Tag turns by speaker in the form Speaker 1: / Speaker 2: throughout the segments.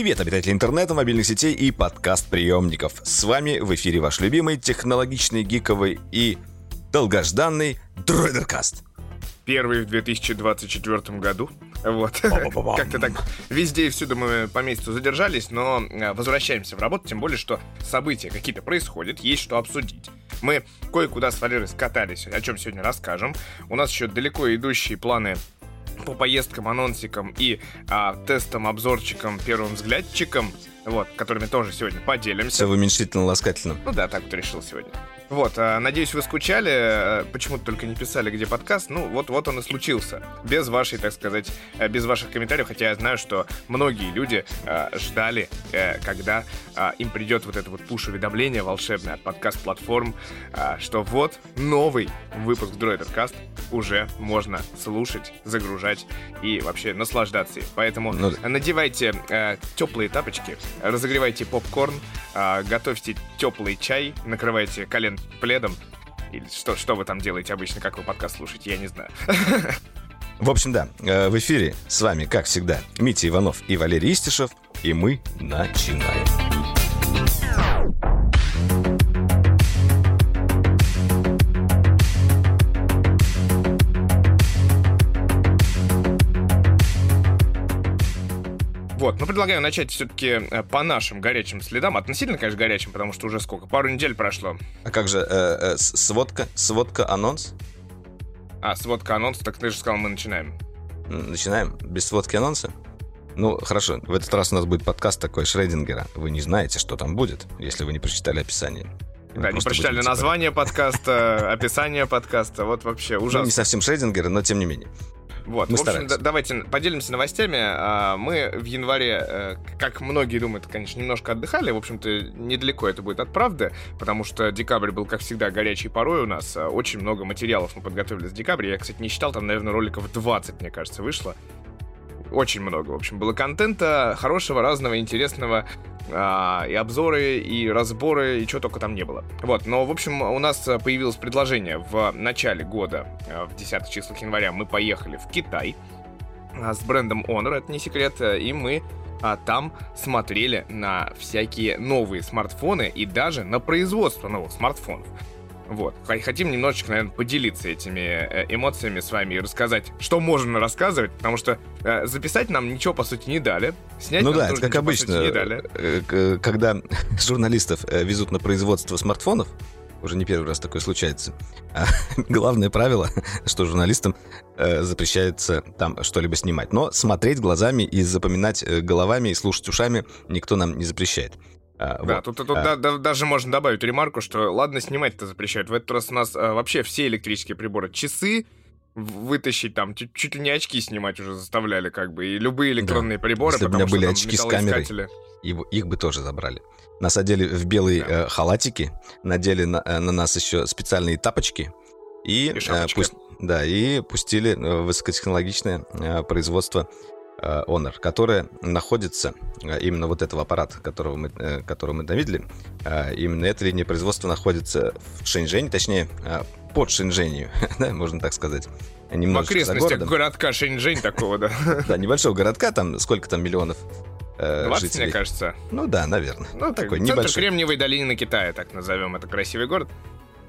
Speaker 1: Привет, обитатели интернета, мобильных сетей и подкаст-приемников. С вами в эфире ваш любимый технологичный, гиковый и долгожданный Дроидеркаст.
Speaker 2: Первый в 2024 году. Вот. Как-то так везде и всюду мы по месяцу задержались, но э, возвращаемся в работу, тем более, что события какие-то происходят, есть что обсудить. Мы кое-куда с Валерой скатались, о чем сегодня расскажем. У нас еще далеко идущие планы по поездкам, анонсикам и а, тестам, обзорчикам, первым взглядчикам, вот, которыми тоже сегодня поделимся.
Speaker 1: Все в уменьшительно-ласкательном.
Speaker 2: Ну да, так вот решил сегодня. Вот, а, надеюсь, вы скучали, а, почему-то только не писали, где подкаст. Ну, вот, вот он и случился. Без вашей, так сказать, а, без ваших комментариев, хотя я знаю, что многие люди ждали, когда им придет вот это вот пуш-уведомление волшебное от подкаст-платформ, что вот новый выпуск Droidercast уже можно слушать, загружать и вообще наслаждаться. Поэтому ну, надевайте теплые тапочки, разогревайте попкорн, готовьте теплый чай, накрывайте колен пледом. Или что, что вы там делаете обычно, как вы подкаст слушаете, я не знаю.
Speaker 1: В общем, да, э, в эфире с вами, как всегда, Митя Иванов и Валерий Истишев, и мы начинаем.
Speaker 2: Вот, но предлагаю начать все-таки э, по нашим горячим следам. Относительно, конечно, горячим, потому что уже сколько? Пару недель прошло.
Speaker 1: А как же э, э, сводка, сводка анонс?
Speaker 2: А, сводка анонс, так ты же сказал, мы начинаем.
Speaker 1: Начинаем? Без сводки анонса? Ну, хорошо, в этот раз у нас будет подкаст такой Шрейдингера. Вы не знаете, что там будет, если вы не прочитали описание.
Speaker 2: Да, не прочитали типа название подкаста, описание подкаста, вот вообще ужасно. Ну,
Speaker 1: не совсем Шрейдингера, но тем не менее.
Speaker 2: Вот, Мы в общем, да, давайте поделимся новостями. А, мы в январе, э, как многие думают, конечно, немножко отдыхали. В общем-то, недалеко это будет от правды, потому что декабрь был, как всегда, горячий порой у нас. А, очень много материалов мы подготовили с декабря. Я, кстати, не считал, там, наверное, роликов 20, мне кажется, вышло очень много, в общем, было контента хорошего, разного, интересного, а, и обзоры, и разборы, и чего только там не было. Вот, но, в общем, у нас появилось предложение в начале года, а, в 10 числах января, мы поехали в Китай а, с брендом Honor, это не секрет, и мы а там смотрели на всякие новые смартфоны и даже на производство новых смартфонов. Вот. Хотим немножечко, наверное, поделиться этими э, эмоциями с вами и рассказать, что можно рассказывать, потому что э, записать нам ничего, по сути, не дали.
Speaker 1: Снять ну да, это как обычно, не дали. Э, когда журналистов везут на производство смартфонов, уже не первый раз такое случается. А главное правило, что журналистам э, запрещается там что-либо снимать. Но смотреть глазами и запоминать головами и слушать ушами никто нам не запрещает.
Speaker 2: А, да, вот. тут, тут а... да, да, даже можно добавить ремарку, что ладно, снимать-то запрещают. В этот раз у нас а, вообще все электрические приборы, часы, вытащить там, чуть, чуть ли не очки снимать уже заставляли, как бы, и любые электронные да. приборы,
Speaker 1: Если потому бы у меня были очки с камерой, его, их бы тоже забрали. Насадили в белые да. э, халатики, надели на, э, на нас еще специальные тапочки и, и э, пусть, да, и пустили э, высокотехнологичное э, производство Honor, которая находится, э, именно вот этого аппарата, которого мы, э, которого мы довидели, именно эта линия производства находится в Шэньчжэне, точнее, под Шэньчжэнью, да, можно так сказать.
Speaker 2: Немножечко в окрестностях городка Шэньчжэнь такого, да.
Speaker 1: Да, небольшого городка, там сколько там миллионов
Speaker 2: 20,
Speaker 1: жителей.
Speaker 2: мне кажется.
Speaker 1: Ну да, наверное.
Speaker 2: Ну, такой центр небольшой. Кремниевой долины Китая, так назовем. Это красивый город.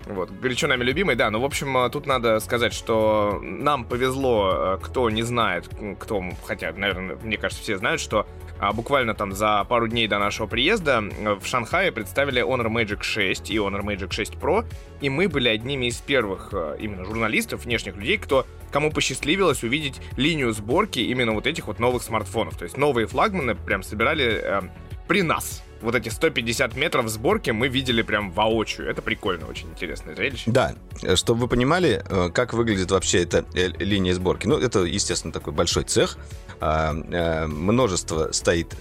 Speaker 2: Вот, горячо нами любимый, да, ну, в общем, э, тут надо сказать, что нам повезло, э, кто не знает, кто, хотя, наверное, мне кажется, все знают, что а, буквально там за пару дней до нашего приезда э, в Шанхае представили Honor Magic 6 и Honor Magic 6 Pro, и мы были одними из первых именно журналистов, внешних людей, кто кому посчастливилось увидеть линию сборки именно вот этих вот новых смартфонов. То есть новые флагманы прям собирали э, при нас вот эти 150 метров сборки мы видели прям воочию. Это прикольно, очень интересное зрелище.
Speaker 1: Да, чтобы вы понимали, э, как выглядит вообще эта э, линия сборки. Ну, это, естественно, такой большой цех. А, э, множество стоит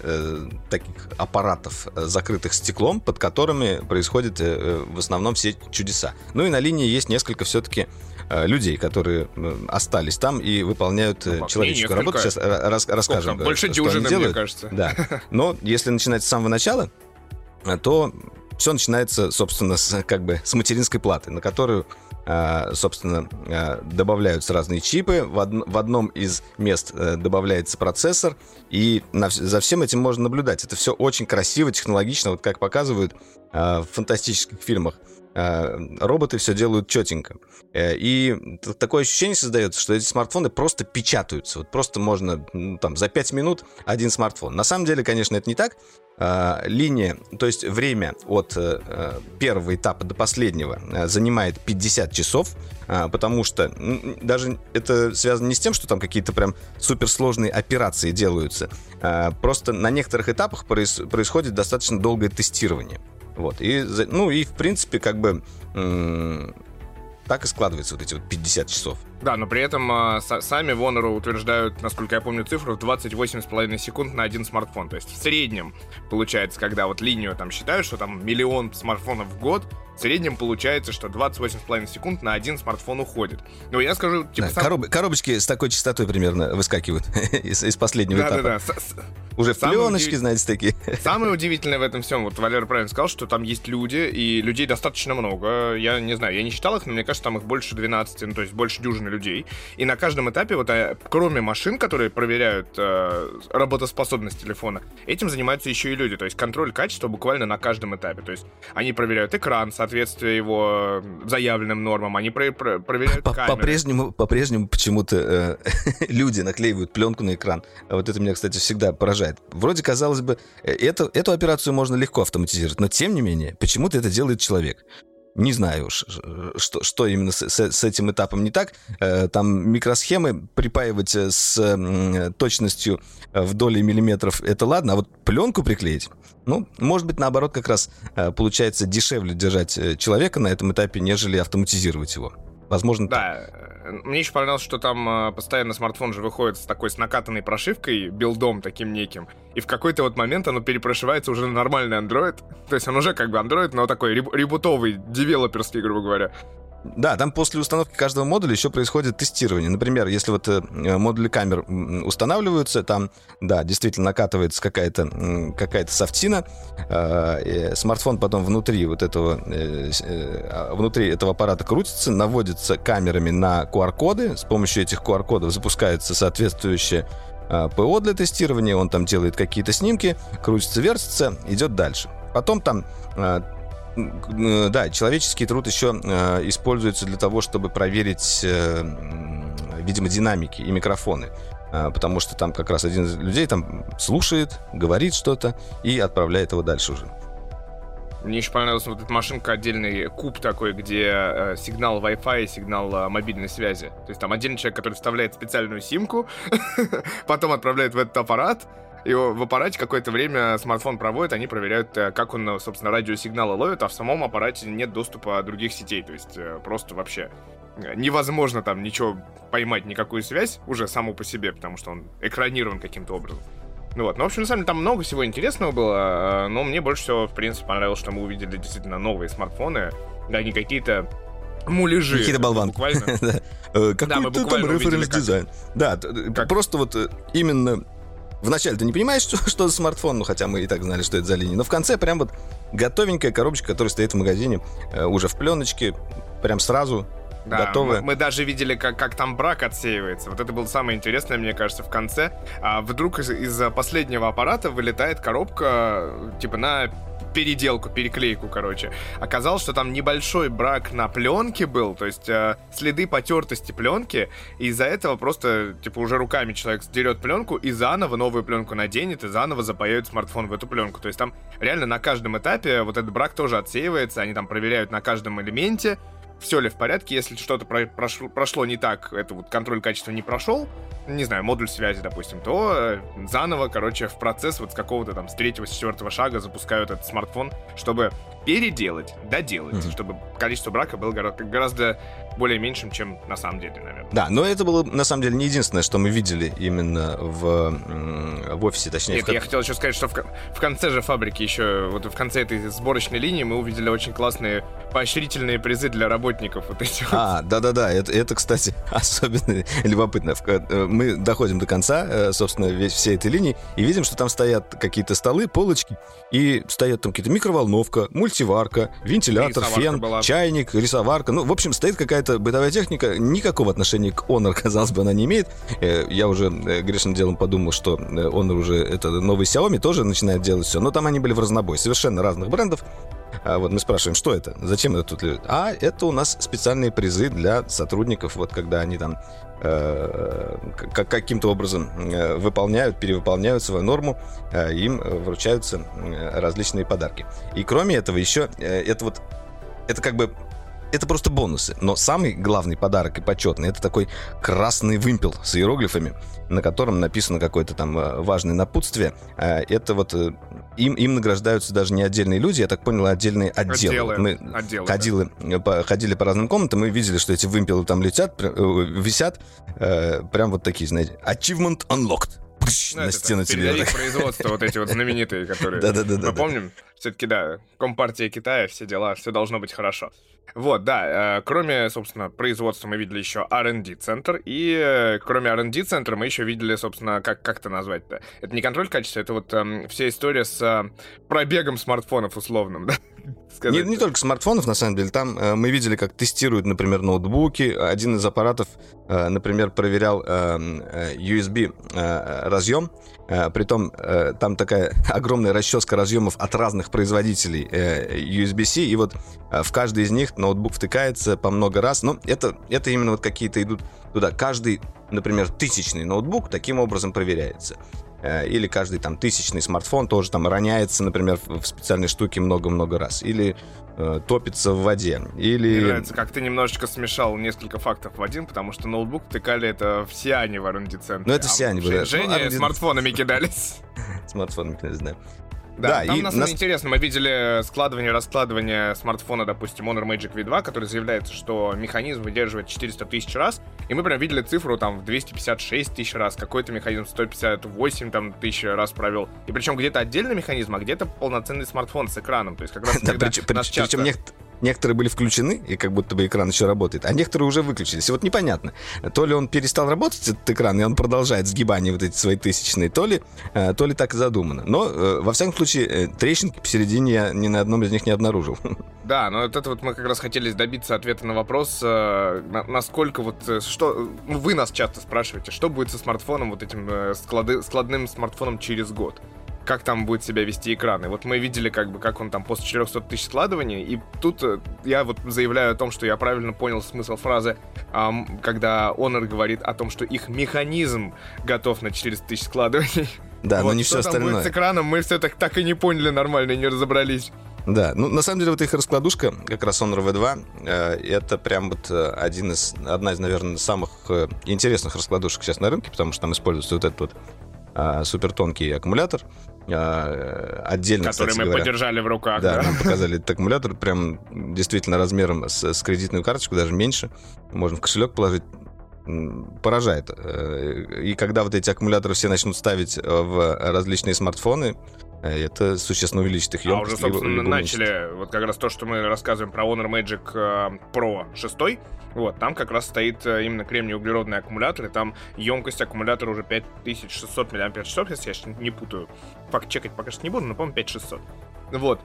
Speaker 1: таких аппаратов, закрытых стеклом, под которыми происходят в основном все чудеса. Ну и на линии есть несколько все-таки людей, которые остались там и выполняют ну, человеческую работу. Сейчас рас, расскажем.
Speaker 2: Больше дюжины, мне кажется.
Speaker 1: Да. Но если начинать с самого начала, то все начинается, собственно, с, как бы с материнской платы, на которую собственно, добавляются разные чипы. В, од- в одном из мест э, добавляется процессор, и на, за всем этим можно наблюдать. Это все очень красиво, технологично, вот как показывают в фантастических фильмах. Роботы все делают четенько. Э, и такое ощущение создается, что эти смартфоны просто печатаются. Вот просто можно ну, там за 5 минут один смартфон. На самом деле, конечно, это не так. Э, линия, то есть время от э, э, первого этапа до последнего занимает 50 часов, потому что даже это связано не с тем, что там какие-то прям суперсложные операции делаются. Просто на некоторых этапах происходит достаточно долгое тестирование. Вот. И, ну и, в принципе, как бы так и складывается вот эти вот 50 часов.
Speaker 2: Да, но при этом э, сами в Honor утверждают, насколько я помню цифру, 28,5 секунд на один смартфон. То есть в среднем получается, когда вот линию там считают, что там миллион смартфонов в год, в среднем получается, что 28,5 секунд на один смартфон уходит. Но я скажу,
Speaker 1: типа... Да, сам... короб... Коробочки с такой частотой примерно выскакивают из, из последнего да, этапа. Да, да, Уже в пленочке, удив... знаете, такие.
Speaker 2: Самое удивительное в этом всем, вот Валера правильно сказал, что там есть люди, и людей достаточно много. Я не знаю, я не считал их, но мне кажется, там их больше 12, ну, то есть больше дюжины людей. И на каждом этапе, вот э, кроме машин, которые проверяют э, работоспособность телефона, этим занимаются еще и люди. То есть контроль качества буквально на каждом этапе. То есть они проверяют экран, соответствие его заявленным нормам, они про про проверяют по камеры.
Speaker 1: По-прежнему, по-прежнему почему-то э, люди наклеивают пленку на экран. Вот это меня, кстати, всегда поражает. Вроде, казалось бы, э, это, эту операцию можно легко автоматизировать, но тем не менее, почему-то это делает человек. Не знаю, что, что именно с, с, этим этапом не так. Э, там микросхемы припаивать э, с точностью в доли миллиметров, это ладно, а вот пленку приклеить, ну, может быть, наоборот, как раз э, получается дешевле держать человека на этом этапе, нежели автоматизировать его. Возможно,
Speaker 2: да. Мне еще понравилось, что там постоянно смартфон же выходит с такой с накатанной прошивкой, билдом таким неким. И в какой-то вот момент оно перепрошивается уже на нормальный Android. То есть он уже как бы Android, но такой ребутовый, девелоперский, грубо говоря.
Speaker 1: Да, там после установки каждого модуля еще происходит тестирование. Например, если вот э, модули камер устанавливаются, там, да, действительно накатывается какая-то какая софтина, э, смартфон потом внутри вот этого, э, а, внутри этого аппарата крутится, наводится камерами на QR-коды, с помощью этих QR-кодов запускается соответствующее ПО для тестирования, он там делает какие-то снимки, крутится, вертится, идет дальше. Потом там Э, да, человеческий труд еще э, используется для того, чтобы проверить, э, видимо, динамики и микрофоны. Потому что там как раз один из людей там слушает, говорит что-то и отправляет его дальше уже.
Speaker 2: Мне еще понравилась вот эта машинка, отдельный куб такой, где э, сигнал Wi-Fi и сигнал э, мобильной связи. То есть там отдельный человек, который вставляет специальную симку, потом отправляет в этот аппарат, и в аппарате какое-то время смартфон проводит, они проверяют, э, как он, собственно, радиосигналы ловит, а в самом аппарате нет доступа других сетей. То есть э, просто вообще э, невозможно там ничего поймать, никакую связь уже саму по себе, потому что он экранирован каким-то образом. Ну вот, ну, в общем, на самом деле, там много всего интересного было, но мне больше всего, в принципе, понравилось, что мы увидели действительно новые смартфоны, да, не какие-то муляжи.
Speaker 1: Какие-то болванки. Буквально. Какой-то там референс-дизайн. Да, просто вот именно Вначале ты не понимаешь, что, что за смартфон, ну хотя мы и так знали, что это за линия. Но в конце прям вот готовенькая коробочка, которая стоит в магазине, э, уже в пленочке, прям сразу да, готовы.
Speaker 2: Мы, мы даже видели, как, как там брак отсеивается. Вот это было самое интересное, мне кажется, в конце. А вдруг из- из последнего аппарата вылетает коробка, типа, на переделку, переклейку, короче. Оказалось, что там небольшой брак на пленке был, то есть э, следы потертости пленки, и из-за этого просто, типа, уже руками человек сдерет пленку и заново новую пленку наденет, и заново запаяет смартфон в эту пленку. То есть там реально на каждом этапе вот этот брак тоже отсеивается, они там проверяют на каждом элементе, все ли в порядке, если что-то про прошло, прошло не так, это вот контроль качества не прошел, не знаю, модуль связи, допустим, то э, заново, короче, в процесс вот с какого-то там с третьего, с четвертого шага запускают этот смартфон, чтобы переделать, доделать, mm-hmm. чтобы количество брака было гораздо, гораздо более меньшим, чем на самом деле, наверное.
Speaker 1: Да, но это было на самом деле не единственное, что мы видели именно в, в офисе, точнее.
Speaker 2: Нет,
Speaker 1: в...
Speaker 2: я хотел еще сказать, что в, в конце же фабрики еще, вот в конце этой сборочной линии мы увидели очень классные поощрительные призы для работников. Вот эти
Speaker 1: а, да-да-да, это, это, кстати, особенно любопытно. Э, мы доходим до конца, э, собственно, весь, всей этой линии, и видим, что там стоят какие-то столы, полочки, и стоят там какие-то микроволновка, мультиварка, вентилятор, фен, была. чайник, рисоварка. Ну, в общем, стоит какая-то бытовая техника, никакого отношения к Honor, казалось бы, она не имеет. Э, я уже э, грешным делом подумал, что Honor уже это новый Xiaomi тоже начинает делать все, но там они были в разнобой, совершенно разных брендов. А вот мы спрашиваем, что это? Зачем это тут? А это у нас специальные призы для сотрудников, вот когда они там э, каким-то образом э, выполняют, перевыполняют свою норму, э, им вручаются э, различные подарки. И кроме этого еще э, это вот это как бы это просто бонусы. Но самый главный подарок и почетный это такой красный вымпел с иероглифами, на котором написано какое-то там э, важное напутствие. Э, это вот э, им, им награждаются даже не отдельные люди, я так понял, а отдельные отделы.
Speaker 2: отделы
Speaker 1: мы отделы, ходили, да. по, ходили по разным комнатам, мы видели, что эти вымпелы там летят, висят, прям вот такие, знаете, achievement unlocked.
Speaker 2: Ну, на стену тебе. производства вот эти вот знаменитые, которые мы помним. Все-таки, да, Компартия Китая, все дела, все должно быть хорошо. Вот, да, э, кроме, собственно, производства мы видели еще R&D центр, и э, кроме R&D центра мы еще видели, собственно, как, как это назвать-то? Это не контроль качества, это вот э, вся история с э, пробегом смартфонов условным, да?
Speaker 1: Не, не только смартфонов, на самом деле. Там э, мы видели, как тестируют, например, ноутбуки. Один из аппаратов, э, например, проверял э, э USB э, разъем. Э, притом э, там такая огромная расческа разъемов от разных производителей э, USB-C. И вот э, в каждый из них ноутбук втыкается по много раз. Но это, это именно вот какие-то идут туда. Каждый, например, тысячный ноутбук таким образом проверяется. Э, или каждый там тысячный смартфон тоже там роняется, например, в специальной штуке много-много раз, или э, топится в воде, или...
Speaker 2: Мне нравится, как ты немножечко смешал несколько фактов в один, потому что ноутбук тыкали это все они в R&D центре.
Speaker 1: Ну это все они были.
Speaker 2: Женя ну, смартфонами кидались.
Speaker 1: Смартфонами кидались, да.
Speaker 2: Да, да там и на самом деле интересно. Мы видели складывание, раскладывание смартфона, допустим, Honor Magic V2, который заявляется, что механизм выдерживает 400 тысяч раз. И мы прям видели цифру там в 256 тысяч раз. Какой-то механизм 158 там, тысяч раз провел. И причем где-то отдельный механизм, а где-то полноценный смартфон с экраном. То есть как раз
Speaker 1: да, причем, часто... некоторые были включены, и как будто бы экран еще работает, а некоторые уже выключились. И вот непонятно, то ли он перестал работать, этот экран, и он продолжает сгибание вот эти свои тысячные, то ли, э, то ли так и задумано. Но, э, во всяком случае, э, трещинки посередине я ни на одном из них не обнаружил.
Speaker 2: Да, но вот это вот мы как раз хотели добиться ответа на вопрос, насколько вот, что, ну, вы нас часто спрашиваете, что будет со смартфоном, вот этим склады, складным смартфоном через год как там будет себя вести экран. И вот мы видели, как бы, как он там после 400 тысяч складываний, и тут э, я вот заявляю о том, что я правильно понял смысл фразы, эм, когда Honor говорит о том, что их механизм готов на 400 тысяч складываний.
Speaker 1: Да, вот, но не все остальное. будет
Speaker 2: с экраном, мы все так, так и не поняли нормально, не разобрались.
Speaker 1: Да, ну на самом деле вот их раскладушка, как раз Honor V2, э, это прям вот э, один из, одна из, наверное, самых э, интересных раскладушек сейчас на рынке, потому что там используется вот этот вот э, супертонкий аккумулятор, отдельно,
Speaker 2: Который мы
Speaker 1: говоря,
Speaker 2: подержали в руках.
Speaker 1: Да, да? нам показали этот аккумулятор, прям действительно размером с, с кредитную карточку, даже меньше. Можно в кошелек положить. Поражает. Э, и когда вот эти аккумуляторы все начнут ставить в различные смартфоны, э, это существенно увеличит их емкость.
Speaker 2: А уже, собственно, начали, вот как раз то, что мы рассказываем про Honor Magic э, Pro 6, вот, там как раз стоит э, именно кремний-углеродный аккумулятор, и там емкость аккумулятора уже 5600 мАч, если я не путаю. Факт чекать пока что не буду, но, по-моему, 5600. Вот.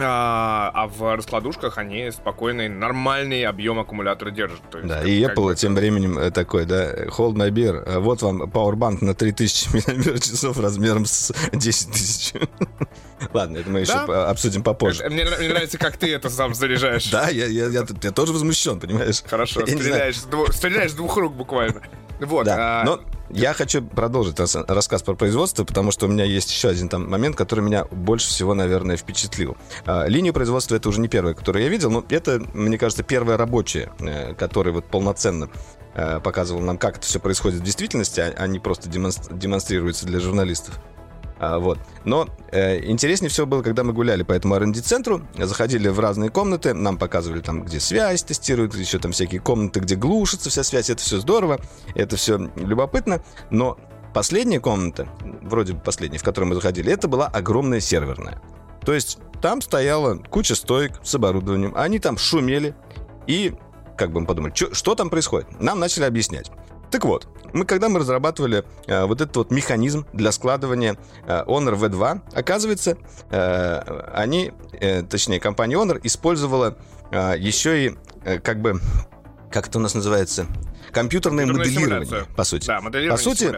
Speaker 2: А, а в раскладушках они спокойный, нормальный объем аккумулятора держат.
Speaker 1: То есть, да, как, и Apple тем временем э, такой, да, hold my beer, э, вот вам Powerbank на 3000 мАч размером с 10 тысяч. Ладно, это мы еще да? обсудим попозже.
Speaker 2: Мне, мне нравится, как ты это сам заряжаешь.
Speaker 1: Да, я, я, я, я тоже возмущен, понимаешь?
Speaker 2: Хорошо, стреляешь с, двух, стреляешь с двух рук буквально. Вот.
Speaker 1: Да, а... но я хочу продолжить рассказ про производство, потому что у меня есть еще один там момент, который меня больше всего, наверное, впечатлил. А, линию производства это уже не первая, которую я видел, но это, мне кажется, первая рабочая, э, которая вот полноценно э, показывала нам, как это все происходит в действительности, а, а не просто демонстрируется для журналистов. А, вот. Но э, интереснее всего было, когда мы гуляли по этому R&D-центру, заходили в разные комнаты, нам показывали там, где связь тестируют, еще там всякие комнаты, где глушится вся связь, это все здорово, это все любопытно, но последняя комната, вроде бы последняя, в которую мы заходили, это была огромная серверная. То есть там стояла куча стоек с оборудованием, они там шумели, и как бы мы подумали, что, что там происходит? Нам начали объяснять. Так вот, мы когда мы разрабатывали э, вот этот вот механизм для складывания э, Honor V2, оказывается, э, они, э, точнее, компания Honor использовала э, еще и э, как бы, как это у нас называется, компьютерное моделирование, по сути. Да, моделирование по сути,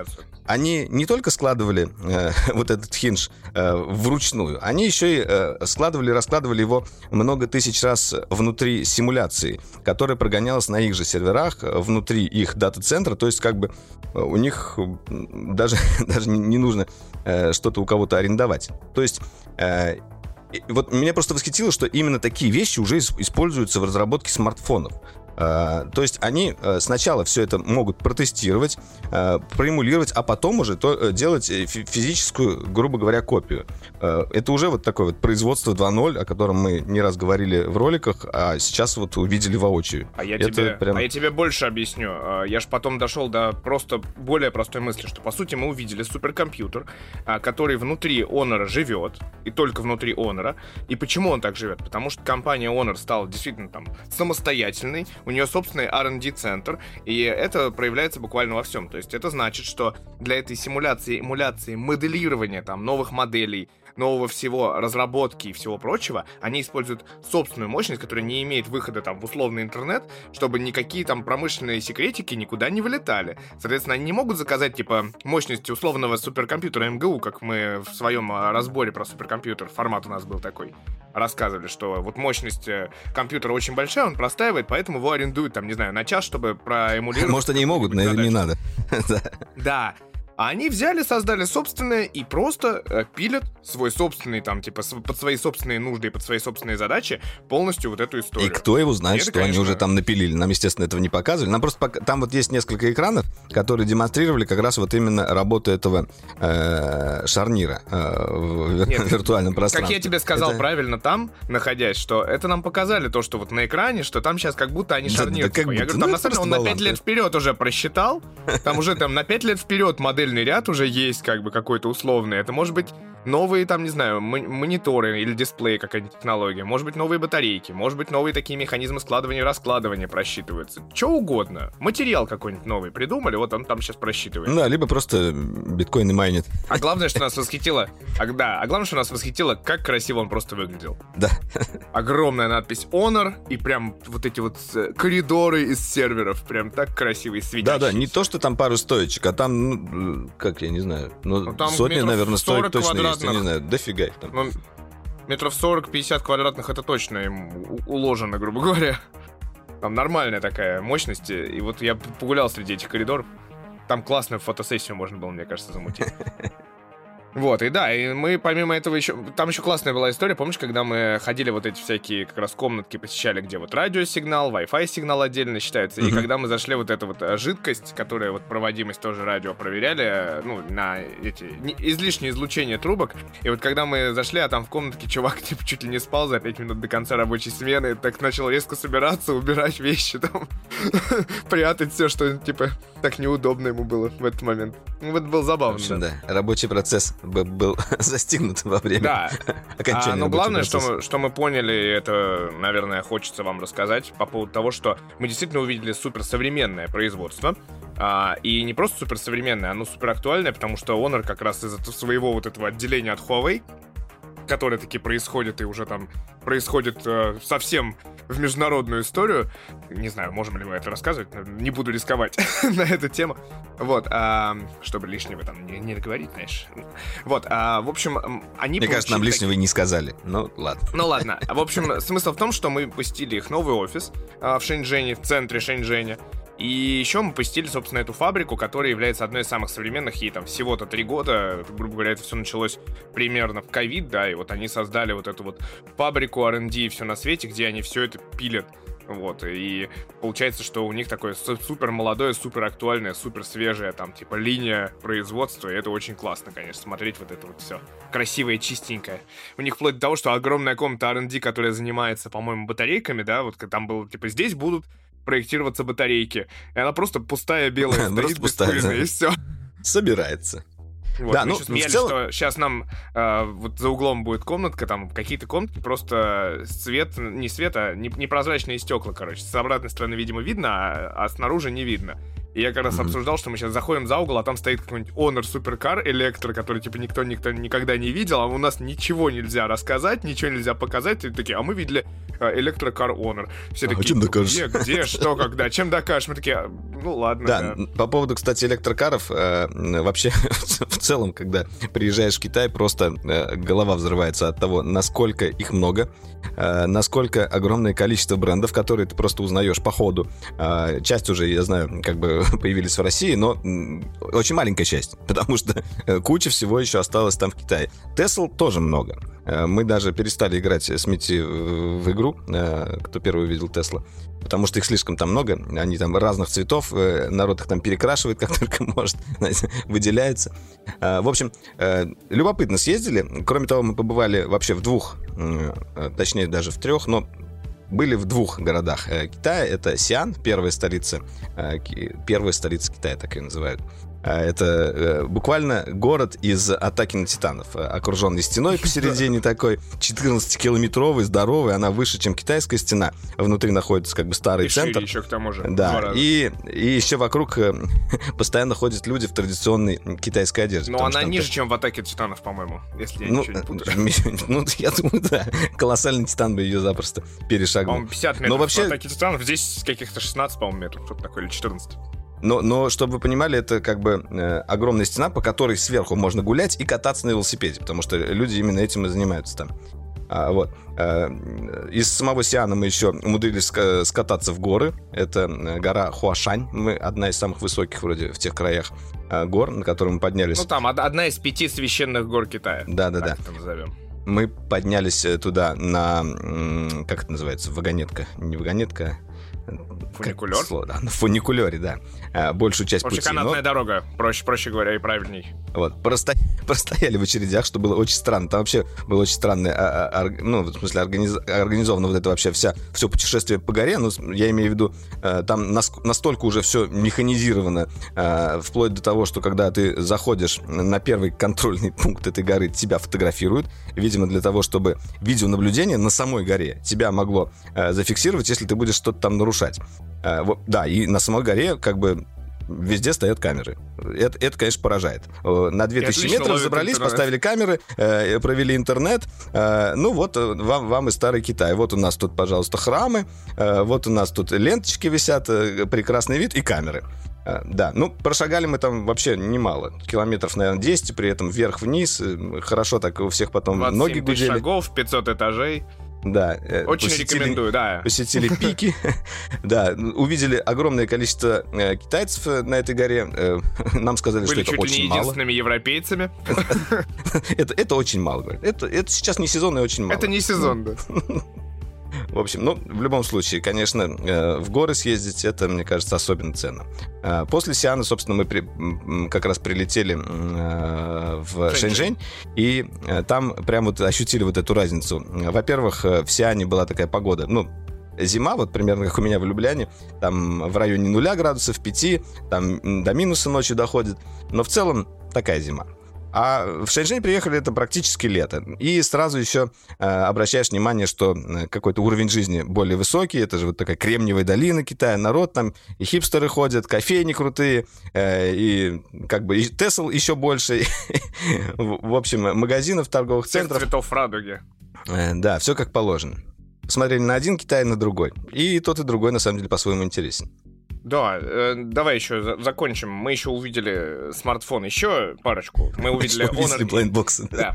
Speaker 1: они не только складывали э, вот этот хинж э, вручную, они еще и э, складывали, раскладывали его много тысяч раз внутри симуляции, которая прогонялась на их же серверах, э, внутри их дата-центра, то есть как бы э, у них даже, даже не нужно э, что-то у кого-то арендовать. То есть э, вот меня просто восхитило, что именно такие вещи уже используются в разработке смартфонов. Э, то есть они э, сначала все это могут протестировать, э, проэмулировать, а потом уже то, делать физическую, грубо говоря, копию. Это уже вот такое вот производство 2.0, о котором мы не раз говорили в роликах, а сейчас вот увидели воочию.
Speaker 2: А я, тебе, прям... а я тебе больше объясню. Я же потом дошел до просто более простой мысли, что по сути мы увидели суперкомпьютер, который внутри Honor живет, и только внутри Honor. И почему он так живет? Потому что компания Honor стала действительно там самостоятельной, у нее собственный R&D центр, и это проявляется буквально во всем. То есть это значит, что для этой симуляции, эмуляции, моделирования там новых моделей, нового всего, разработки и всего прочего, они используют собственную мощность, которая не имеет выхода там в условный интернет, чтобы никакие там промышленные секретики никуда не вылетали. Соответственно, они не могут заказать, типа, мощности условного суперкомпьютера МГУ, как мы в своем а, разборе про суперкомпьютер, формат у нас был такой, рассказывали, что вот мощность э, компьютера очень большая, он простаивает, поэтому его арендуют, там, не знаю, на час, чтобы проэмулировать.
Speaker 1: Может, они и могут, но не надо.
Speaker 2: Да. А они взяли, создали собственное и просто э, пилят свой собственный, там, типа, под свои собственные нужды и под свои собственные задачи полностью вот эту историю.
Speaker 1: И кто его знает, что конечно... они уже там напилили. Нам, естественно, этого не показывали. Нам просто пок... там вот есть несколько экранов, которые демонстрировали как раз вот именно работу этого э, шарнира э, в Нет, виртуальном пространстве.
Speaker 2: Как я тебе сказал это... правильно там, находясь, что это нам показали то, что вот на экране, что там сейчас как будто они шарнир. Да, да, как типа. Я говорю, там ну, на самом деле он на 5 лет вперед уже просчитал, там уже там на 5 лет вперед модель модельный ряд уже есть, как бы какой-то условный. Это может быть новые, там, не знаю, мониторы или дисплей, какая-нибудь технология, может быть, новые батарейки, может быть, новые такие механизмы складывания и раскладывания просчитываются. Что угодно. Материал какой-нибудь новый придумали, вот он там сейчас просчитывает.
Speaker 1: Да, либо просто биткоины майнит.
Speaker 2: А главное, что нас восхитило, а, да, а главное, что нас восхитило, как красиво он просто выглядел.
Speaker 1: Да.
Speaker 2: Огромная надпись Honor и прям вот эти вот э, коридоры из серверов, прям так красиво и
Speaker 1: Да, да, не то, что там пару стоечек, а там, ну, как я не знаю, ну, ну сотни, наверное, стоек точно есть, я не знаю, дофига их там. Ну,
Speaker 2: метров 40-50 квадратных это точно им уложено, грубо говоря. Там нормальная такая мощность. И вот я погулял среди этих коридоров. Там классную фотосессию можно было, мне кажется, замутить. Вот, и да, и мы помимо этого еще... Там еще классная была история, помнишь, когда мы ходили вот эти всякие как раз комнатки посещали, где вот радиосигнал, Wi-Fi сигнал отдельно считается, mm-hmm. и когда мы зашли вот эту вот э, жидкость, которая вот проводимость тоже радио проверяли, э, ну, на эти... излишнее излучение трубок, и вот когда мы зашли, а там в комнатке чувак типа чуть ли не спал за 5 минут до конца рабочей смены, так начал резко собираться, убирать вещи там, прятать все, что типа так неудобно ему было в этот момент. Ну, это было забавно.
Speaker 1: Да, рабочий процесс был застигнут во время да. окончания. А,
Speaker 2: но главное, что мы, что мы поняли, это, наверное, хочется вам рассказать по поводу того, что мы действительно увидели суперсовременное производство. А, и не просто суперсовременное, оно суперактуальное, потому что Honor как раз из-за своего вот этого отделения от Huawei которое таки происходит и уже там происходит э, совсем в международную историю. Не знаю, можем ли мы это рассказывать, не буду рисковать на эту тему. Вот, а, чтобы лишнего там не, не говорить, знаешь. Вот, а, в общем, они...
Speaker 1: Мне кажется, нам лишнего и не сказали. Ну, ладно.
Speaker 2: Ну, ладно. В общем, смысл в том, что мы пустили их новый офис а, в Шэньчжэне, в центре Шэньчжэня. И еще мы посетили, собственно, эту фабрику, которая является одной из самых современных, ей там всего-то три года, грубо говоря, это все началось примерно в ковид, да, и вот они создали вот эту вот фабрику R&D и все на свете, где они все это пилят. Вот, и получается, что у них такое супер молодое, супер актуальное, супер свежее, там, типа, линия производства, и это очень классно, конечно, смотреть вот это вот все красивое, чистенькое. У них вплоть до того, что огромная комната R&D, которая занимается, по-моему, батарейками, да, вот там было, типа, здесь будут проектироваться батарейки. И она просто пустая белая стоит, беспыльная, и все.
Speaker 1: Собирается.
Speaker 2: Вот, да, ну, сейчас смеялись, целом... что сейчас нам э, вот за углом будет комнатка, там какие-то комнатки, просто свет, не свет, а непрозрачные стекла, короче. С обратной стороны, видимо, видно, а, а снаружи не видно. И я как раз mm-hmm. обсуждал, что мы сейчас заходим за угол, а там стоит какой-нибудь Honor Supercar Электро, который, типа, никто, никто никогда не видел, а у нас ничего нельзя рассказать, ничего нельзя показать. И такие, а мы видели Электрокар Honor. Все а такие,
Speaker 1: чем докажешь?
Speaker 2: Где, где, что, когда, чем докажешь? Мы такие, «А, ну ладно.
Speaker 1: Да, да. по поводу, кстати, электрокаров, э, вообще в целом, когда приезжаешь в Китай, просто э, голова взрывается от того, насколько их много, э, насколько огромное количество брендов, которые ты просто узнаешь по ходу. Э, часть уже, я знаю, как бы появились в России, но очень маленькая часть, потому что э, куча всего еще осталось там в Китае. Тесл тоже много. Э, мы даже перестали играть с Мити в игру, э, кто первый увидел Тесла, потому что их слишком там много, они там разных цветов, народ их там перекрашивает как только может, выделяется. В общем, любопытно съездили. Кроме того, мы побывали вообще в двух, точнее даже в трех, но были в двух городах Китая. Это Сиан, первая столица, первая столица Китая, так ее называют. А, это э, буквально город из «Атаки на титанов», э, окруженный стеной посередине такой, 14-километровый, здоровый, она выше, чем китайская стена. Внутри находится как бы старый
Speaker 2: и
Speaker 1: центр.
Speaker 2: еще к тому же.
Speaker 1: Да, и, и еще вокруг э, постоянно ходят люди в традиционной китайской одежде.
Speaker 2: Но она ниже, чем в «Атаке титанов», по-моему, если я ну, ничего не
Speaker 1: путаю. Ну, я думаю, да. Колоссальный титан бы ее запросто перешагнул.
Speaker 2: По-моему, 50 метров Но вообще... в «Атаке титанов», здесь каких-то 16, по-моему, метров, что-то такое, или 14.
Speaker 1: Но, но, чтобы вы понимали, это как бы э, огромная стена, по которой сверху можно гулять и кататься на велосипеде, потому что люди именно этим и занимаются там. А, вот. А, из самого Сиана мы еще умудрились скататься в горы. Это э, гора Хуашань. Мы одна из самых высоких вроде в тех краях а, гор, на которые мы поднялись. Ну,
Speaker 2: там одна из пяти священных гор Китая.
Speaker 1: Да-да-да.
Speaker 2: назовем.
Speaker 1: Мы поднялись туда на... Как это называется? Вагонетка. Не вагонетка,
Speaker 2: Фуникулер?
Speaker 1: Слово, да, на фуникулере, да. А, большую часть пути.
Speaker 2: канатная но... дорога, проще, проще говоря, и правильней.
Speaker 1: Вот, просто простояли в очередях, что было очень странно. Там вообще было очень странное, а, а, ну, в смысле, организ... организовано вот это вообще вся, все путешествие по горе. Ну, я имею в виду, э, там настолько уже все механизировано, э, вплоть до того, что когда ты заходишь на первый контрольный пункт этой горы, тебя фотографируют, видимо, для того, чтобы видеонаблюдение на самой горе тебя могло э, зафиксировать, если ты будешь что-то там нарушать. Да, и на самой горе как бы везде стоят камеры. Это, это конечно, поражает. На 2000 метров забрались, интернет. поставили камеры, э, провели интернет. Э, ну вот э, вам, вам и старый Китай. Вот у нас тут, пожалуйста, храмы, э, вот у нас тут ленточки висят, э, прекрасный вид и камеры. Э, да, ну, прошагали мы там вообще немало. Километров, наверное, 10, при этом вверх-вниз. Э, хорошо так у всех потом ноги гудели.
Speaker 2: шагов, 500 этажей.
Speaker 1: Да.
Speaker 2: Э, Очень посетили, рекомендую, да.
Speaker 1: Посетили пики. Да, увидели огромное количество э, китайцев э, на этой горе. Нам сказали, что это очень мало.
Speaker 2: единственными европейцами.
Speaker 1: это, очень мало, Это, это сейчас не сезон и очень мало.
Speaker 2: Это не сезон, да.
Speaker 1: В общем, ну, в любом случае, конечно, э, в горы съездить, это, мне кажется, особенно ценно. Э, после Сиана, собственно, мы при, как раз прилетели э, в Шэньчжэнь, и там прям вот ощутили вот эту разницу. Во-первых, в Сиане была такая погода, ну, зима, вот примерно как у меня в Любляне, там в районе нуля градусов, 5, там до минуса ночью доходит, но в целом такая зима. А в Шэньчжэнь приехали это практически лето. И сразу еще э, обращаешь внимание, что э, какой-то уровень жизни более высокий. Это же вот такая кремниевая долина Китая. Народ там, и хипстеры ходят, кофейни крутые, э, и как бы и Тесл еще больше. В общем, магазинов, торговых центров.
Speaker 2: цветов радуги.
Speaker 1: Э, да, все как положено. Смотрели на один Китай, на другой. И тот, и другой, на самом деле, по-своему интересен.
Speaker 2: Да, э, давай еще за- закончим. Мы еще увидели смартфон, еще парочку. Мы увидели
Speaker 1: Honor... Blindbox.
Speaker 2: Да,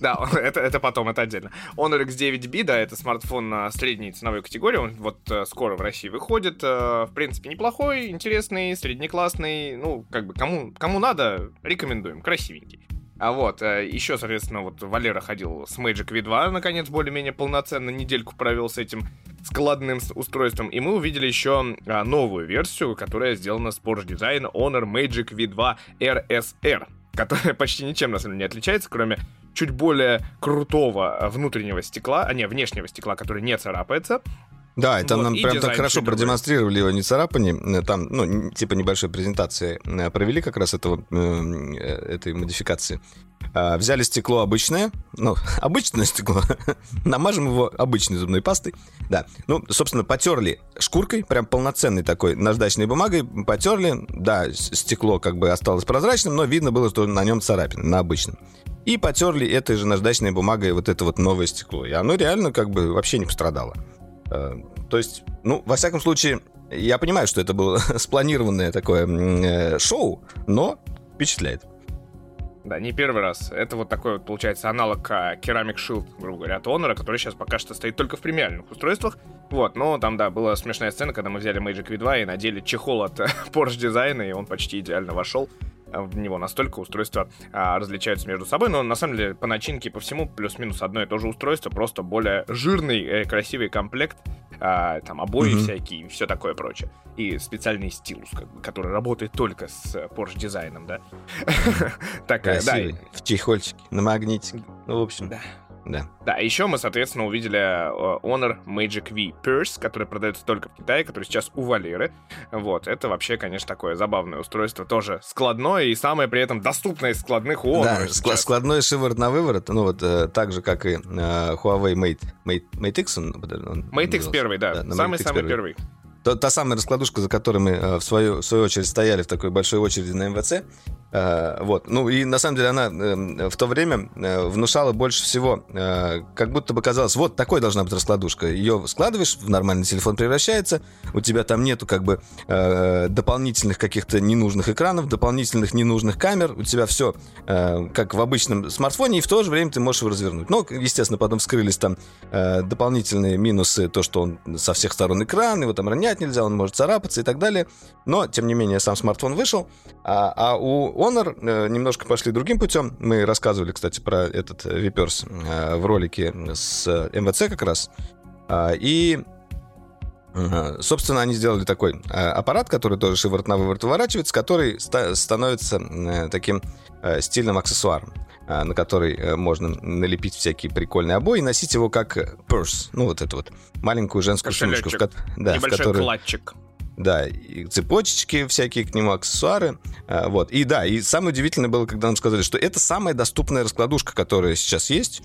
Speaker 2: да это, это потом, это отдельно. Honor X9B, да, это смартфон на средней ценовой категории. Он вот э, скоро в России выходит. Э, в принципе, неплохой, интересный, среднеклассный. Ну, как бы, кому, кому надо, рекомендуем. Красивенький. А вот, э, еще, соответственно, вот Валера ходил с Magic V2, наконец, более-менее полноценно, недельку провел с этим складным устройством, и мы увидели еще а, новую версию, которая сделана с Porsche Design Honor Magic V2 RSR, которая почти ничем, на самом деле, не отличается, кроме чуть более крутого внутреннего стекла, а не, внешнего стекла, который не царапается,
Speaker 1: да, это вот, нам прям так хорошо продемонстрировали его не царапани. Там, ну, типа небольшой презентации э, провели как раз этого, э, этой модификации. А, взяли стекло обычное, ну, обычное стекло, намажем его обычной зубной пастой, да. Ну, собственно, потерли шкуркой, прям полноценной такой наждачной бумагой, потерли, да, стекло как бы осталось прозрачным, но видно было, что на нем царапины, на обычном. И потерли этой же наждачной бумагой вот это вот новое стекло. И оно реально как бы вообще не пострадало. А, то есть, ну, во всяком случае, я понимаю, что это было спланированное такое э, шоу, но впечатляет.
Speaker 2: Да, не первый раз. Это вот такой вот, получается, аналог Ceramic Shield, грубо говоря, от Honor, который сейчас пока что стоит только в премиальных устройствах. Вот, но там, да, была смешная сцена, когда мы взяли Magic V2 и надели чехол от Porsche дизайна, и он почти идеально вошел в него настолько устройства а, различаются между собой, но на самом деле по начинке по всему плюс-минус одно и то же устройство, просто более жирный, э, красивый комплект, а, там обои mm-hmm. всякие и все такое прочее. И специальный стилус, как бы, который работает только с Porsche дизайном, да.
Speaker 1: Такая, да. В чехольчике, на магнитике. Ну, в общем. Да.
Speaker 2: Да. Да, еще мы, соответственно, увидели э, Honor Magic V Purse, который продается только в Китае, который сейчас у Валеры. Вот, это вообще, конечно, такое забавное устройство, тоже складное и самое при этом доступное из складных у Honor. Да,
Speaker 1: сейчас. складной шиворот на выворот, ну вот э, так же, как и э, Huawei Mate, Mate, Mate X. Он,
Speaker 2: он Mate X первый, да, самый-самый да, первый.
Speaker 1: Та, та самая раскладушка, за которой мы э, в свою, в свою очередь стояли в такой большой очереди на МВЦ, вот. Ну и на самом деле она эм, в то время э, внушала больше всего, э, как будто бы казалось, вот такой должна быть раскладушка. Ее складываешь, в нормальный телефон превращается, у тебя там нету как бы дополнительных каких-то ненужных экранов, дополнительных ненужных камер, у тебя все как в обычном смартфоне, и в то же время ты можешь его развернуть. Но, естественно, потом вскрылись там дополнительные минусы, то, что он со всех сторон экран, его там ронять нельзя, он может царапаться и так далее. Но, тем не менее, сам смартфон вышел, а, а у Honor э, немножко пошли другим путем. Мы рассказывали, кстати, про этот Виперс э, в ролике с МВЦ как раз. А, и Собственно, они сделали такой э, аппарат, который тоже шиворот на выворот выворачивается, который становится таким стильным аксессуаром, на который можно налепить всякие прикольные обои и носить его как purse, ну вот эту вот маленькую женскую
Speaker 2: Кошелечек.
Speaker 1: сумочку.
Speaker 2: Да, Небольшой в которой... кладчик.
Speaker 1: Да, и цепочечки всякие к нему, аксессуары. А, вот. И да, и самое удивительное было, когда нам сказали, что это самая доступная раскладушка, которая сейчас есть.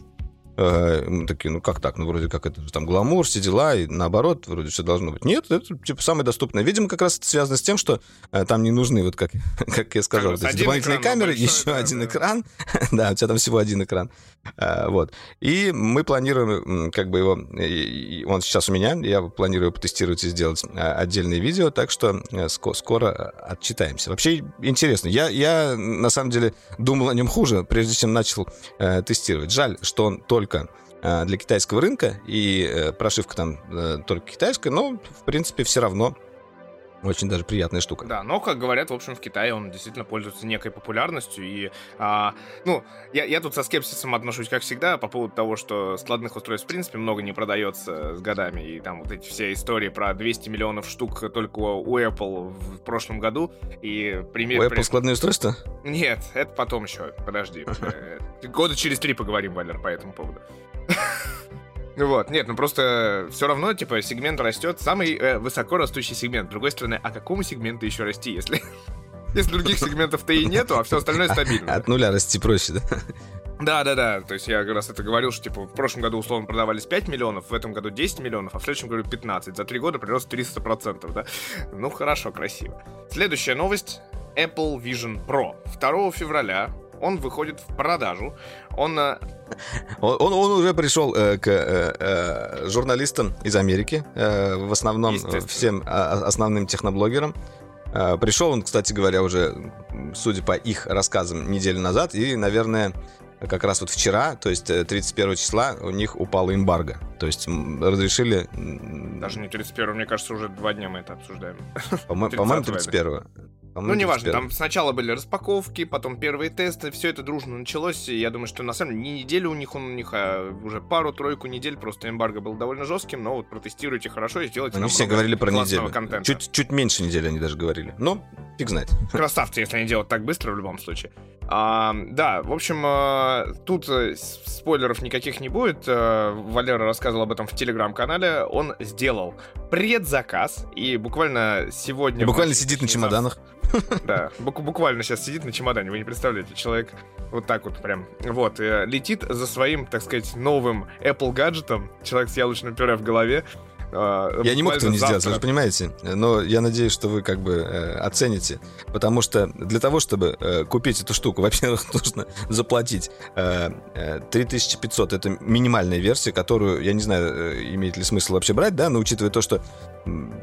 Speaker 1: Э, мы такие, ну как так? Ну вроде как это там гламур, все дела, и наоборот, вроде все должно быть. Нет, это типа самое доступное. Видимо, как раз это связано с тем, что э, там не нужны, вот как, как я сказал, вот эти дополнительные экран, камеры, еще экран, один да. экран. да, у тебя там всего один экран. А, вот. И мы планируем как бы его... Он сейчас у меня, я планирую потестировать и сделать отдельное видео, так что э, скоро отчитаемся. Вообще интересно. Я, я на самом деле думал о нем хуже, прежде чем начал э, тестировать. Жаль, что он только э, для китайского рынка, и э, прошивка там э, только китайская, но, в принципе, все равно очень даже приятная штука.
Speaker 2: Да, но, как говорят, в общем, в Китае он действительно пользуется некой популярностью. И, а, ну, я, я тут со скепсисом отношусь, как всегда, по поводу того, что складных устройств, в принципе, много не продается с годами. И там вот эти все истории про 200 миллионов штук только у Apple в прошлом году. И
Speaker 1: пример... У Apple при... складные устройства?
Speaker 2: Нет, это потом еще, подожди. Года через три поговорим, Валер, по этому поводу. Вот, нет, ну просто все равно, типа, сегмент растет, самый э, высоко растущий сегмент. С другой стороны, а какому сегменту еще расти, если... Если других сегментов-то и нету, а все остальное стабильно.
Speaker 1: От нуля расти проще, да?
Speaker 2: Да, да, да. То есть я как раз это говорил, что типа в прошлом году условно продавались 5 миллионов, в этом году 10 миллионов, а в следующем году 15. За три года прирост 300%, да? Ну, хорошо, красиво. Следующая новость. Apple Vision Pro. 2 февраля он выходит в продажу. Он... Э,
Speaker 1: он, он, он уже пришел э, к э, э, журналистам из Америки, э, в основном всем э, основным техноблогерам. Э, пришел он, кстати говоря, уже, судя по их рассказам, неделю назад, и, наверное, как раз вот вчера, то есть 31 э, числа, у них упала эмбарго. То есть разрешили...
Speaker 2: Даже не 31, мне кажется, уже два дня мы это обсуждаем.
Speaker 1: По-моему, 31.
Speaker 2: Ну, неважно, там сначала были распаковки, потом первые тесты, все это дружно началось. И я думаю, что на самом деле не неделю у них, он у них, а уже пару-тройку недель, просто эмбарго был довольно жестким, но вот протестируйте хорошо и сделайте
Speaker 1: Они все говорили про неделю. Контента. Чуть, чуть меньше недели они даже говорили. Но фиг знает.
Speaker 2: Красавцы, если они делают так быстро в любом случае. А, да, в общем, а, тут э, спойлеров никаких не будет. А, Валера рассказывал об этом в телеграм-канале. Он сделал предзаказ, и буквально сегодня... И
Speaker 1: буквально сидит на чемоданах.
Speaker 2: Да, буквально сейчас сидит на чемодане, вы не представляете, человек вот так вот прям, вот, э, летит за своим, так сказать, новым Apple гаджетом, человек с яблочным пюре в голове,
Speaker 1: я не мог этого не сделать, вы же понимаете. Но я надеюсь, что вы как бы э, оцените. Потому что для того, чтобы э, купить эту штуку, во-первых, нужно заплатить э, 3500. Это минимальная версия, которую, я не знаю, э, имеет ли смысл вообще брать, да, но учитывая то, что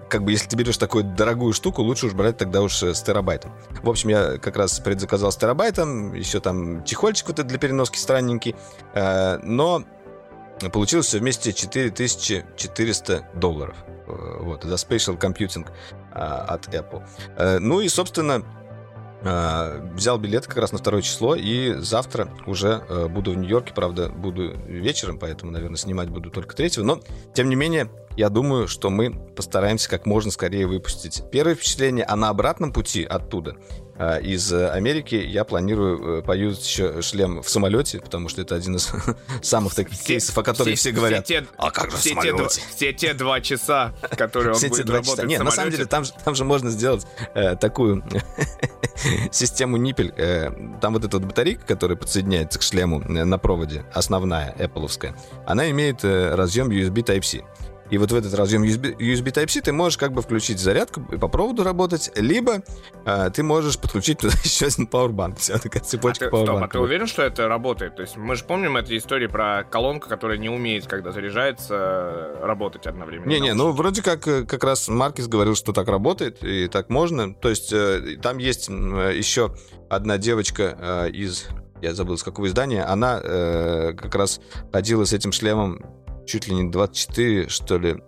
Speaker 1: как бы если ты берешь такую дорогую штуку, лучше уж брать тогда уж с терабайтом. В общем, я как раз предзаказал с терабайтом, еще там чехольчик вот этот для переноски странненький. Э, но Получилось все вместе 4400 долларов. Э, вот, за Spatial Computing а, от Apple. Э, ну и, собственно, а, взял билет как раз на второе число, и завтра уже э, буду в Нью-Йорке, правда, буду вечером, поэтому, наверное, снимать буду только третьего, но, тем не менее, я думаю, что мы постараемся как можно скорее выпустить первое впечатление, а на обратном пути оттуда из Америки я планирую э, поюзать еще шлем в самолете, потому что это один из самых таких все, кейсов, о которых все, все говорят.
Speaker 2: Все те, а как же все в самолете? Те, все те два часа, которые он все будет работать часа.
Speaker 1: Нет, на самом деле там, там же можно сделать э, такую систему ниппель. Э, там вот эта вот батарейка, которая подсоединяется к шлему э, на проводе, основная, Apple, она имеет э, разъем USB Type-C. И вот в этот разъем USB, USB Type-C ты можешь как бы включить зарядку и по проводу работать, либо э, ты можешь подключить туда еще один пауэрбанк. Вся такая цепочка а
Speaker 2: ты, стоп, а ты уверен, что это работает? То есть мы же помним эту историю про колонку, которая не умеет, когда заряжается, работать одновременно.
Speaker 1: Не-не, ну вроде как э, как раз Маркис говорил, что так работает и так можно. То есть э, там есть еще одна девочка э, из я забыл, с какого издания, она э, как раз ходила с этим шлемом чуть ли не 24, что ли,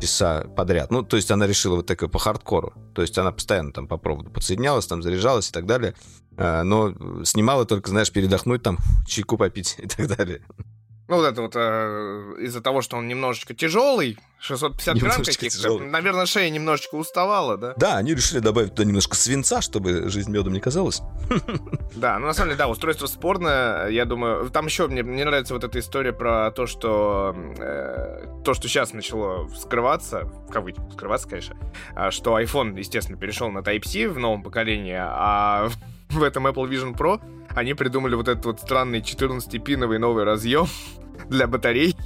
Speaker 1: часа подряд. Ну, то есть она решила вот такое по хардкору. То есть она постоянно там по проводу подсоединялась, там заряжалась и так далее. А, но снимала только, знаешь, передохнуть, там чайку попить и так далее.
Speaker 2: Ну, вот это вот э, из-за того, что он немножечко тяжелый, 650 грамм каких-то, наверное, шея немножечко уставала, да?
Speaker 1: Да, они решили добавить туда немножко свинца, чтобы жизнь медом не казалась.
Speaker 2: Да, ну на самом деле, да, устройство спорное, я думаю, там еще мне, мне нравится вот эта история про то, что э, то, что сейчас начало скрываться, в кавычках скрываться, конечно, а, что iPhone, естественно, перешел на Type-C в новом поколении, а в этом Apple Vision Pro они придумали вот этот вот странный 14-пиновый новый разъем для батарей.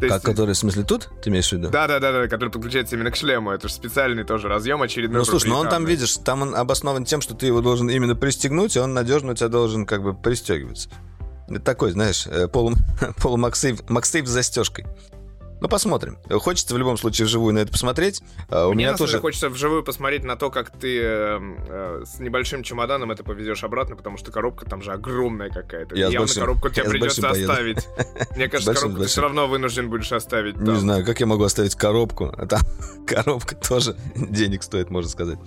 Speaker 1: Есть... Как, который, в смысле, тут, ты имеешь в виду?
Speaker 2: Да-да-да, который подключается именно к шлему. Это же специальный тоже разъем очередной.
Speaker 1: Ну, слушай, но он там, видишь, там он обоснован тем, что ты его должен именно пристегнуть, и он надежно у тебя должен как бы пристегиваться. Это такой, знаешь, э, полу, полу с застежкой. Ну, посмотрим. Хочется в любом случае вживую на это посмотреть.
Speaker 2: А, у Мне меня тоже хочется вживую посмотреть на то, как ты э, э, с небольшим чемоданом это повезешь обратно, потому что коробка там же огромная какая-то. Я Явно большим, коробку тебе придется оставить. Мне кажется, коробку ты все равно вынужден будешь оставить.
Speaker 1: Не знаю, как я могу оставить коробку. А там коробка тоже денег стоит, можно сказать.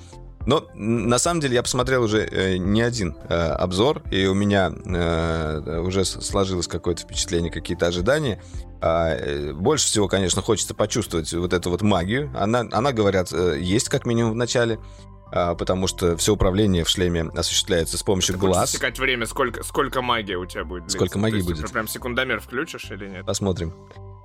Speaker 1: Но на самом деле я посмотрел уже э, не один э, обзор, и у меня э, уже сложилось какое-то впечатление, какие-то ожидания. А, э, больше всего, конечно, хочется почувствовать вот эту вот магию. Она, она говорят, э, есть как минимум в начале. А, потому что все управление в шлеме осуществляется с помощью Ты глаз.
Speaker 2: Секать время, сколько, сколько магии у тебя будет.
Speaker 1: Длиться? Сколько магии будет?
Speaker 2: Прям секундомер включишь или нет?
Speaker 1: Посмотрим.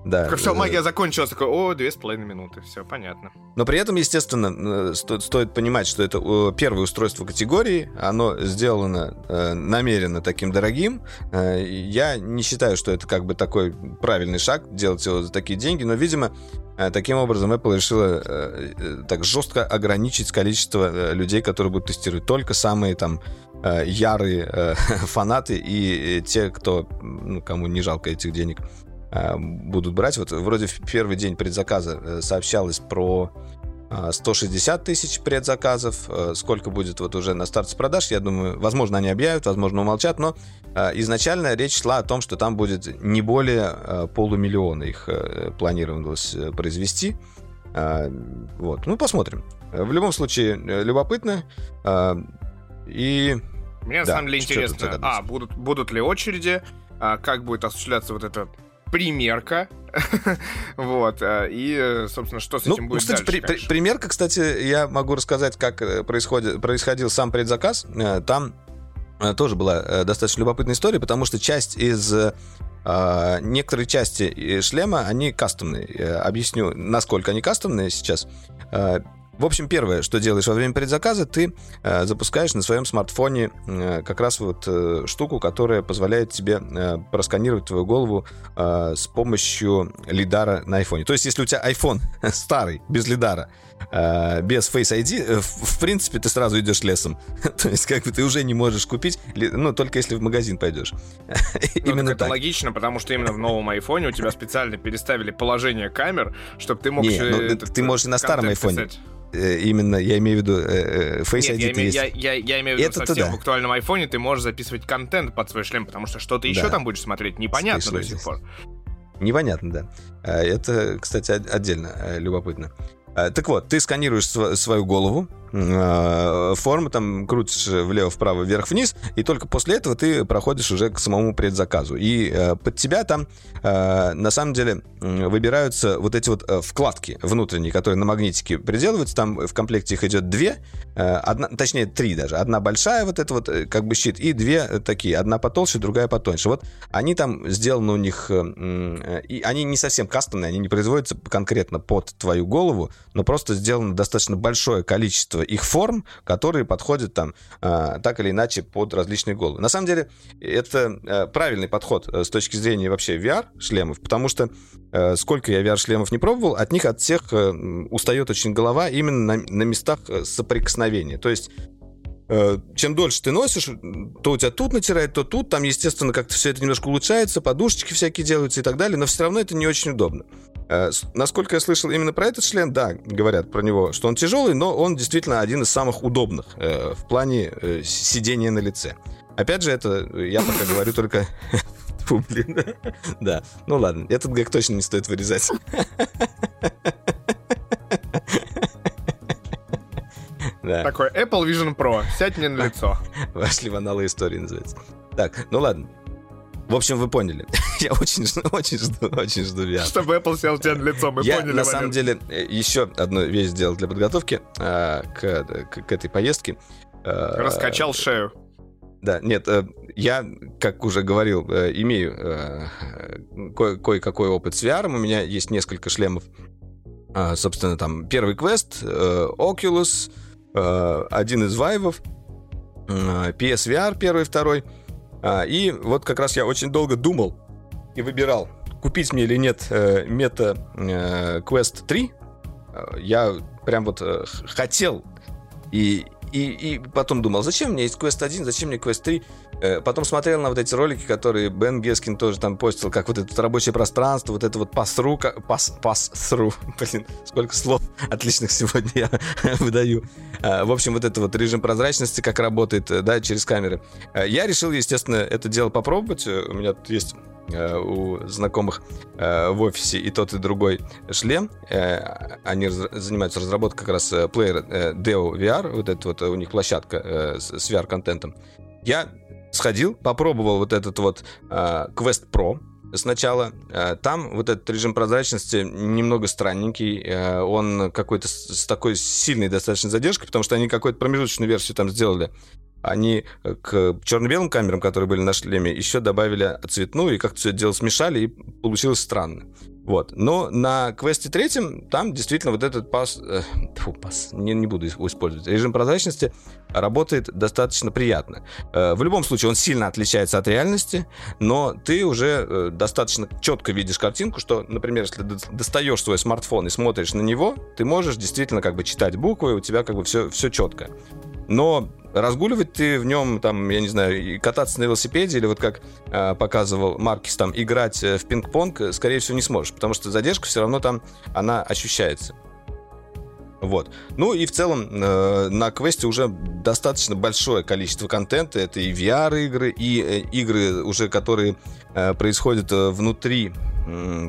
Speaker 1: Да.
Speaker 2: Как все, магия закончилась, такой, о, две с половиной минуты, все, понятно.
Speaker 1: Но при этом, естественно, сто, стоит понимать, что это первое устройство категории, оно сделано э, намеренно таким дорогим. Э, я не считаю, что это как бы такой правильный шаг, делать его за такие деньги, но, видимо, э, таким образом Apple решила э, э, так жестко ограничить количество э, людей, которые будут тестировать. Только самые там э, ярые э, фанаты и те, кто, ну, кому не жалко этих денег, Э, будут брать. Вот вроде в первый день предзаказа э, сообщалось про 160 э, тысяч предзаказов. Сколько будет вот уже на старте продаж, я думаю, возможно, они объявят, возможно, умолчат, но изначально речь шла о том, что там будет не более полумиллиона их планировалось произвести. Вот, ну, посмотрим. В любом случае, любопытно. И...
Speaker 2: Мне да, на самом деле интересно, а, будут, будут ли очереди, а, как будет осуществляться вот это примерка. вот. Э, и, собственно, что с ну, этим будет
Speaker 1: кстати,
Speaker 2: дальше,
Speaker 1: при, при, примерка, кстати, я могу рассказать, как э, происходит, происходил сам предзаказ. Э, там тоже была достаточно любопытная история, потому что часть из некоторые части шлема, они кастомные. Объясню, насколько они кастомные сейчас. В общем, первое, что делаешь во время предзаказа, ты э, запускаешь на своем смартфоне э, как раз вот э, штуку, которая позволяет тебе э, просканировать твою голову э, с помощью лидара на айфоне. То есть, если у тебя iPhone старый, без лидара, э, без Face ID, э, в, принципе, ты сразу идешь лесом. То есть, как бы ты уже не можешь купить, ну, только если в магазин пойдешь.
Speaker 2: Ну, именно это так. логично, потому что именно в новом айфоне у тебя специально переставили положение камер, чтобы ты мог...
Speaker 1: Не, ну, ты можешь и на старом айфоне. Э, именно, я имею в виду, э, э, Face
Speaker 2: Нет, ID я, есть. Я, я, я имею в виду это совсем в актуальном айфоне ты можешь записывать контент под свой шлем, потому что что ты да. еще там будешь смотреть, непонятно до сих пор.
Speaker 1: Непонятно, да. Это, кстати, отдельно любопытно. Так вот, ты сканируешь свою голову, Э, там крутишь влево, вправо, вверх, вниз, и только после этого ты проходишь уже к самому предзаказу. И э, под тебя там э, на самом деле выбираются вот эти вот э, вкладки внутренние, которые на магнитике приделываются. Там в комплекте их идет две, э, одна, точнее три даже. Одна большая вот эта вот э, как бы щит, и две такие. Одна потолще, другая потоньше. Вот они там сделаны у них, и они не совсем кастомные, они не производятся конкретно под твою голову, но просто сделано достаточно большое количество их форм, которые подходят там э, так или иначе под различные головы. На самом деле это э, правильный подход э, с точки зрения вообще VR-шлемов, потому что э, сколько я VR-шлемов не пробовал, от них от всех устает очень голова именно на, на местах соприкосновения. То есть чем дольше ты носишь, то у тебя тут натирает, то тут, там, естественно, как-то все это немножко улучшается, подушечки всякие делаются и так далее, но все равно это не очень удобно. Э, насколько я слышал именно про этот шлем, да, говорят про него, что он тяжелый, но он действительно один из самых удобных э, в плане сидения на лице. Опять же, это я пока говорю только... Фу, блин. Да, ну ладно, этот гэг точно не стоит вырезать.
Speaker 2: Да. Такой Apple Vision Pro. Сядь мне на лицо.
Speaker 1: Вошли в аналы истории называется. Так, ну ладно. В общем, вы поняли. Я очень, очень жду, очень жду VR.
Speaker 2: Чтобы Apple сел тебе на лицо, мы
Speaker 1: Я,
Speaker 2: поняли.
Speaker 1: на самом деле, э, еще одну вещь сделал для подготовки э, к, к, к этой поездке.
Speaker 2: Э, Раскачал шею.
Speaker 1: Да, нет, э, я, как уже говорил, э, имею э, ко- кое-какой опыт с VR. У меня есть несколько шлемов. Э, собственно, там первый квест, э, Oculus, Э, один из вайвов, э, PSVR первый, второй. А, и вот как раз я очень долго думал и выбирал, купить мне или нет э, Meta Quest 3. Я прям вот хотел и, и, и потом думал, зачем мне есть Quest 1, зачем мне Quest 3? Э, потом смотрел на вот эти ролики, которые Бен Гескин тоже там постил, как вот это рабочее пространство, вот это вот пас-ру, пас, пас-ру, блин, сколько слов отличных сегодня я выдаю. Э, в общем, вот это вот режим прозрачности, как работает, э, да, через камеры. Я решил, естественно, это дело попробовать. У меня тут есть у знакомых в офисе и тот, и другой шлем. Они занимаются разработкой как раз плеера Deo VR, вот это вот у них площадка с VR-контентом. Я сходил, попробовал вот этот вот э, Quest Pro сначала. Э, там вот этот режим прозрачности немного странненький. Э, он какой-то с такой сильной достаточно задержкой, потому что они какую-то промежуточную версию там сделали. Они к черно-белым камерам, которые были на шлеме, еще добавили цветную, и как-то все это дело смешали, и получилось странно. Вот. Но на квесте третьем там действительно вот этот пас... Э, фу, пас, не, не буду использовать. Режим прозрачности работает достаточно приятно. Э, в любом случае он сильно отличается от реальности, но ты уже э, достаточно четко видишь картинку, что, например, если достаешь свой смартфон и смотришь на него, ты можешь действительно как бы читать буквы, у тебя как бы все, все четко. Но разгуливать ты в нем, там, я не знаю, кататься на велосипеде или вот как э, показывал Маркис, там, играть э, в пинг-понг, э, скорее всего, не сможешь, потому что задержка все равно там, она ощущается. Вот. Ну и в целом э, на квесте уже достаточно большое количество контента. Это и VR-игры, и э, игры уже, которые э, происходят э, внутри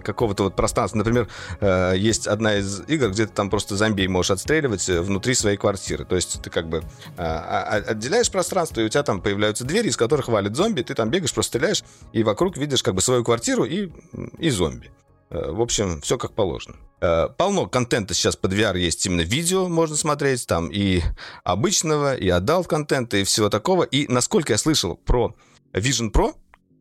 Speaker 1: какого-то вот пространства. Например, э, есть одна из игр, где ты там просто зомби можешь отстреливать э, внутри своей квартиры. То есть ты как бы э, отделяешь пространство, и у тебя там появляются двери, из которых валит зомби, ты там бегаешь, просто стреляешь, и вокруг видишь как бы свою квартиру и, и зомби. Э, в общем, все как положено. Э, полно контента сейчас под VR есть именно видео можно смотреть, там и обычного, и adult контента, и всего такого. И насколько я слышал про Vision Pro,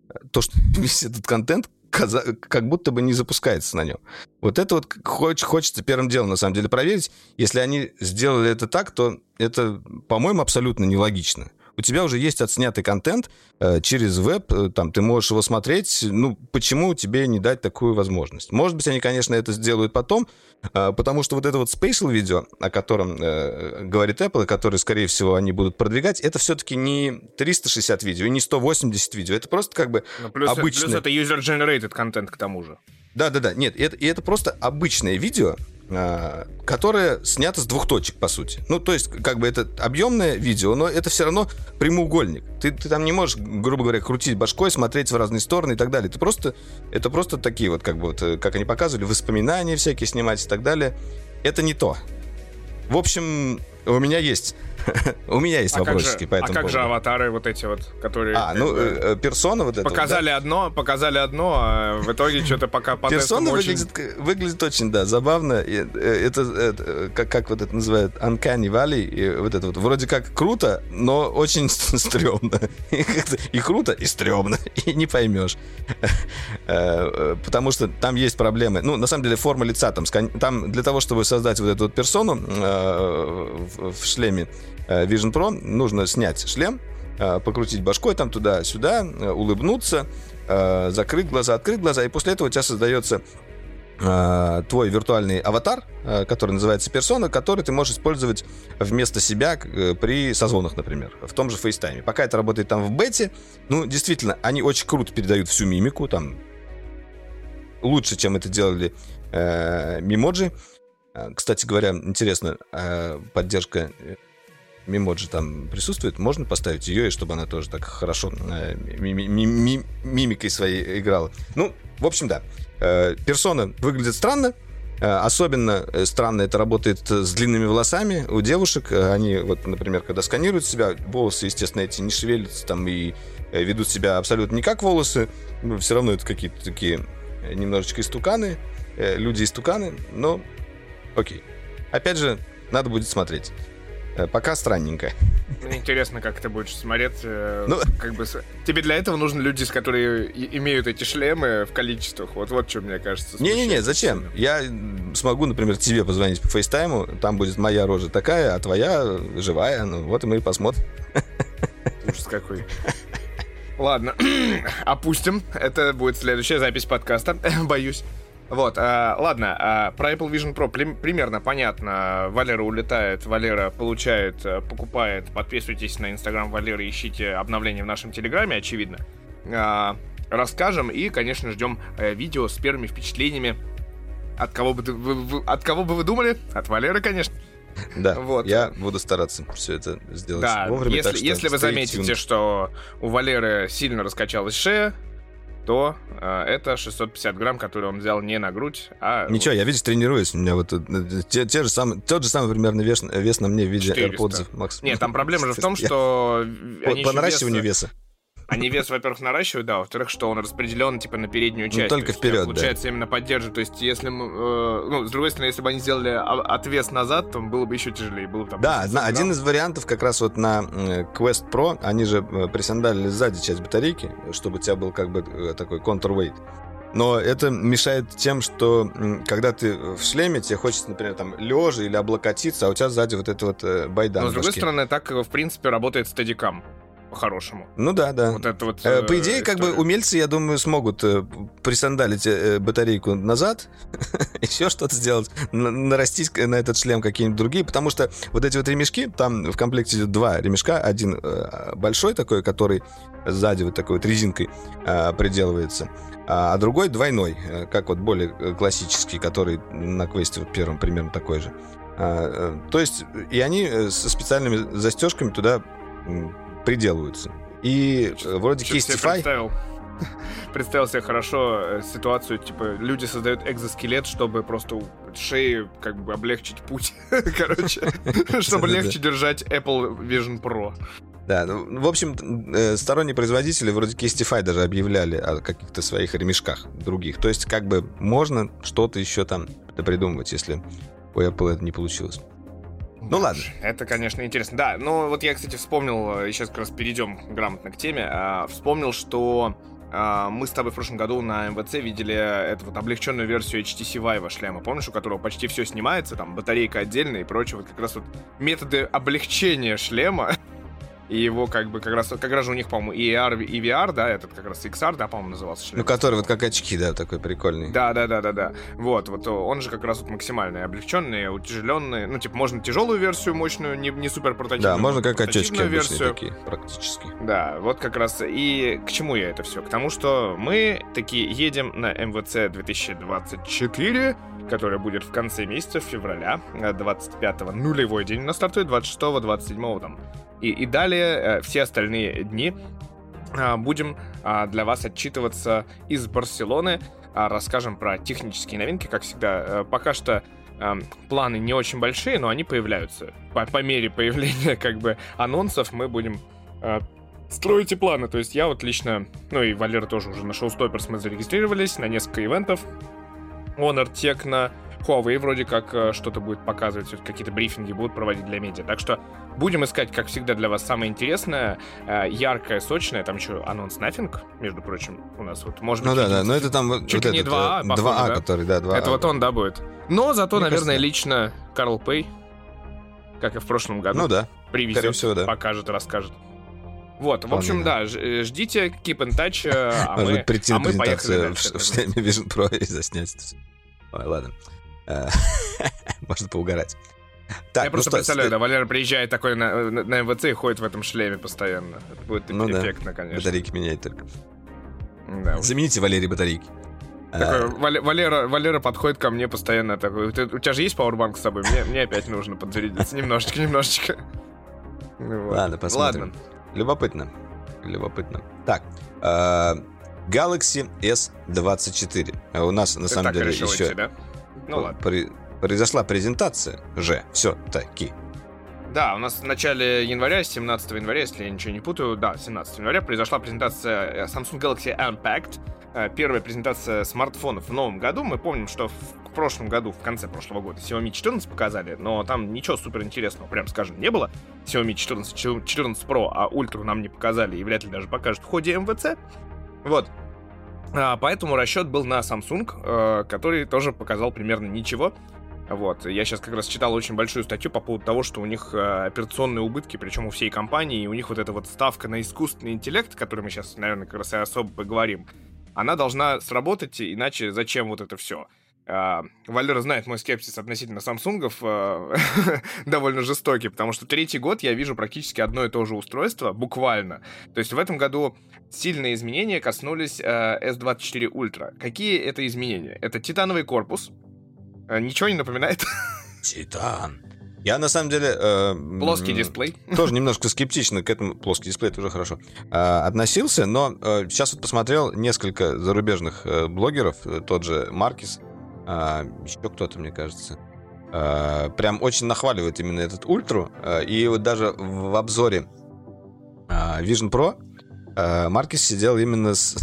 Speaker 1: э, то, что весь этот контент как будто бы не запускается на нем. Вот это вот хочется первым делом, на самом деле, проверить. Если они сделали это так, то это, по-моему, абсолютно нелогично у тебя уже есть отснятый контент э, через веб, э, там ты можешь его смотреть, ну, почему тебе не дать такую возможность? Может быть, они, конечно, это сделают потом, э, потому что вот это вот spatial видео, о котором э, говорит Apple, и который, скорее всего, они будут продвигать, это все-таки не 360 видео, не 180 видео, это просто как бы ну, плюс, обычный...
Speaker 2: Плюс это user-generated контент к тому же.
Speaker 1: Да-да-да, нет, это, и это просто обычное видео, которое снято с двух точек, по сути. Ну, то есть, как бы это объемное видео, но это все равно прямоугольник. Ты, ты там не можешь, грубо говоря, крутить башкой, смотреть в разные стороны и так далее. Это просто, это просто такие вот, как бы вот, э, как они показывали, воспоминания всякие снимать и так далее. Это не то. В общем, у меня есть У меня есть а вопросики
Speaker 2: по этому А как же аватары вот эти вот, которые...
Speaker 1: А, ну, э, э, персона вот это.
Speaker 2: Показали одно, показали одно, а в итоге что-то пока по
Speaker 1: Персона выглядит, выглядит очень, да, забавно. Э, это, как, как вот это называют, Uncanny Valley, вот это вот. Вроде как круто, но очень стрёмно. И круто, и стрёмно, и не поймешь. Потому что там есть проблемы. Ну, на самом деле, форма лица там, там для того, чтобы создать вот эту вот персону в шлеме, Э, Vision Pro нужно снять шлем, э, покрутить башкой там туда-сюда, э, улыбнуться, закрыть глаза, открыть глаза, и после этого у тебя создается твой виртуальный аватар, который называется персона, который ты можешь использовать вместо себя при созвонах, например, в том же FaceTime. Пока это работает там в бете, ну, действительно, они очень круто передают всю мимику, там, лучше, чем это делали э, мимоджи. Кстати говоря, интересно, поддержка мимоджи там присутствует, можно поставить ее, и чтобы она тоже так хорошо э, ми ми ми мимикой своей играла. Ну, в общем, да. Э, персона выглядит странно, э, Особенно э, странно это работает с длинными волосами у девушек. Они, вот, например, когда сканируют себя, волосы, естественно, эти не шевелятся там и ведут себя абсолютно не как волосы. Все равно это какие-то такие немножечко истуканы, люди-истуканы, но окей. Опять же, надо будет смотреть. Э, пока странненько.
Speaker 2: Мне интересно, как ты будешь смотреть. Э, ну, как бы тебе для этого нужны люди, с которые имеют эти шлемы в количествах. Вот вот что мне кажется.
Speaker 1: Не-не-не, зачем? Я смогу, например, тебе позвонить по фейстайму, там будет моя рожа такая, а твоя живая. Ну вот и мы посмотрим.
Speaker 2: Ужас какой. Ладно, опустим. Это будет следующая запись подкаста. Боюсь. Вот, а, ладно, а, про Apple Vision Pro при, примерно понятно. Валера улетает, Валера получает, э, покупает. Подписывайтесь на инстаграм Валеры, ищите обновления в нашем телеграме, очевидно. А, расскажем и, конечно, ждем а, видео с первыми впечатлениями. От кого бы, вы, вы, от кого бы вы думали? От Валеры, конечно.
Speaker 1: Да, вот. я буду стараться все это сделать да, вовремя.
Speaker 2: Если, если вы заметите, что у Валеры сильно раскачалась шея, то э, это 650 грамм, которые он взял не на грудь, а...
Speaker 1: Ничего, я, видишь, тренируюсь. У меня вот э, те, те же самые, тот же самый примерно вес, вес на мне в виде 400. AirPods
Speaker 2: Max. Нет, там проблема же в том, что...
Speaker 1: По, по наращиванию веса.
Speaker 2: Они вес, во-первых, наращивают, да, во-вторых, что он распределен, типа, на переднюю ну, часть.
Speaker 1: Ну, только есть, вперед,
Speaker 2: Получается, да. именно поддерживает. То есть, если мы... Э, ну, с другой стороны, если бы они сделали отвес назад, то было бы еще тяжелее. Было бы, там,
Speaker 1: да, на, один из вариантов как раз вот на Quest Pro, они же э, присандалили сзади часть батарейки, чтобы у тебя был как бы э, такой counterweight. Но это мешает тем, что когда ты в шлеме, тебе хочется, например, там лежа или облокотиться, а у тебя сзади вот это вот байдан.
Speaker 2: Но, с другой стороны, так, в принципе, работает стадикам по-хорошему.
Speaker 1: Ну да, да. Вот это вот, э, По идее, история. как бы умельцы, я думаю, смогут э, присандалить э, батарейку назад, еще что-то сделать, нарастить на этот шлем какие-нибудь другие, потому что вот эти вот ремешки, там в комплекте идет два ремешка, один большой такой, который сзади вот такой вот резинкой приделывается, а другой двойной, как вот более классический, который на квесте вот первом примерно такой же. То есть, и они со специальными застежками туда приделываются. И Что, вроде Castify...
Speaker 2: Представил? себе хорошо э, ситуацию, типа, люди создают экзоскелет, чтобы просто шеи как бы облегчить путь, короче, чтобы легче держать Apple Vision Pro.
Speaker 1: Да, ну, в общем, э, сторонние производители вроде Castify даже объявляли о каких-то своих ремешках других. То есть, как бы можно что-то еще там придумывать, если у Apple это не получилось. Ну ладно.
Speaker 2: Это, конечно, интересно. Да, ну вот я, кстати, вспомнил, э, сейчас как раз перейдем грамотно к теме, а, вспомнил, что а, мы с тобой в прошлом году на МВЦ видели эту вот облегченную версию HTC Vive шлема, помнишь, у которого почти все снимается, там батарейка отдельная и прочее, вот как раз вот методы облегчения шлема и его как бы как раз, как раз у них, по-моему, и AR, и VR, да, этот как раз XR, да, по-моему, назывался.
Speaker 1: Ну, который вот как очки, да, такой прикольный.
Speaker 2: Да, да, да, да, да. Вот, вот он же как раз вот максимально облегченный, утяжеленный. Ну, типа, можно тяжелую версию, мощную, не, не супер портативную.
Speaker 1: Да, можно как очечки версию. такие, практически.
Speaker 2: Да, вот как раз. И к чему я это все? К тому, что мы такие едем на МВЦ 2024, который будет в конце месяца, февраля, 25-го, нулевой день на стартует, 26-го, 27-го там и, и далее э, все остальные дни э, будем э, для вас отчитываться из Барселоны. Э, расскажем про технические новинки, как всегда. Э, пока что планы не очень большие, но они появляются. По, по мере появления как бы анонсов мы будем строить и планы. То есть я вот лично, ну и Валера тоже уже на Showstoppers мы зарегистрировались на несколько ивентов. Honor, Tecno, Huawei вроде как э, что-то будет показывать, какие-то брифинги будут проводить для медиа. Так что будем искать, как всегда, для вас самое интересное, э, яркое, сочное. Там еще анонс Nothing, между прочим, у нас вот. Может
Speaker 1: ну быть, да, да, но это там
Speaker 2: чуть вот не 2А,
Speaker 1: 2А, да? который, да, 2А.
Speaker 2: Это вот он, да, будет. Но зато, Мне наверное, кажется... лично Карл Пей, как и в прошлом году,
Speaker 1: ну, да.
Speaker 2: привезет,
Speaker 1: всего, да.
Speaker 2: покажет, расскажет. Вот, в общем, да, э, ждите, keep in touch, а мы, а мы поехали
Speaker 1: в, в шлеме Vision Pro и заснять. Ой, ладно. Можно поугарать.
Speaker 2: Так, Я ну просто что, представляю, да, Валера приезжает такой на, на, на МВЦ и ходит в этом шлеме постоянно. Это будет ну, эффектно, да. конечно.
Speaker 1: Батарейки меняет только. Да. Замените Валерий батарейки.
Speaker 2: Такой, а... Валера, Валера подходит ко мне постоянно такой, у тебя же есть пауэрбанк с собой? Мне, мне опять нужно подзарядиться немножечко, немножечко.
Speaker 1: Ну, вот. Ладно, посмотрим. Ладно. Любопытно. Любопытно. Так, uh, Galaxy S24. У нас, на самом деле, еще... ну ладно. При, произошла презентация же, все-таки.
Speaker 2: Да, у нас в начале января, 17 января, если я ничего не путаю, да, 17 января произошла презентация э, Samsung Galaxy Unpacked, э, первая презентация смартфонов в новом году. Мы помним, что в прошлом году, в конце прошлого года, Xiaomi 14 показали, но там ничего супер интересного, прям скажем, не было. Xiaomi 14, 14 Pro, а Ultra нам не показали и вряд ли даже покажут в ходе МВЦ. Вот, а, поэтому расчет был на Samsung, э, который тоже показал примерно ничего. Вот, я сейчас как раз читал очень большую статью по поводу того, что у них э, операционные убытки, причем у всей компании, и у них вот эта вот ставка на искусственный интеллект, о которой мы сейчас, наверное, как раз и особо поговорим, она должна сработать, иначе зачем вот это все? Uh, Валера знает мой скепсис относительно Самсунгов uh, довольно жестокий, потому что третий год я вижу практически одно и то же устройство, буквально. То есть в этом году сильные изменения коснулись uh, S24 Ultra. Какие это изменения? Это титановый корпус. Ничего не напоминает?
Speaker 1: Титан. Я на самом деле... Э,
Speaker 2: плоский дисплей.
Speaker 1: Тоже немножко скептично к этому... Плоский дисплей, это уже хорошо. Э, относился, но э, сейчас вот посмотрел несколько зарубежных э, блогеров, э, тот же Маркис, а, еще кто-то, мне кажется. А, прям очень нахваливает именно этот ультру. А, и вот даже в обзоре Vision Pro Маркис сидел именно с...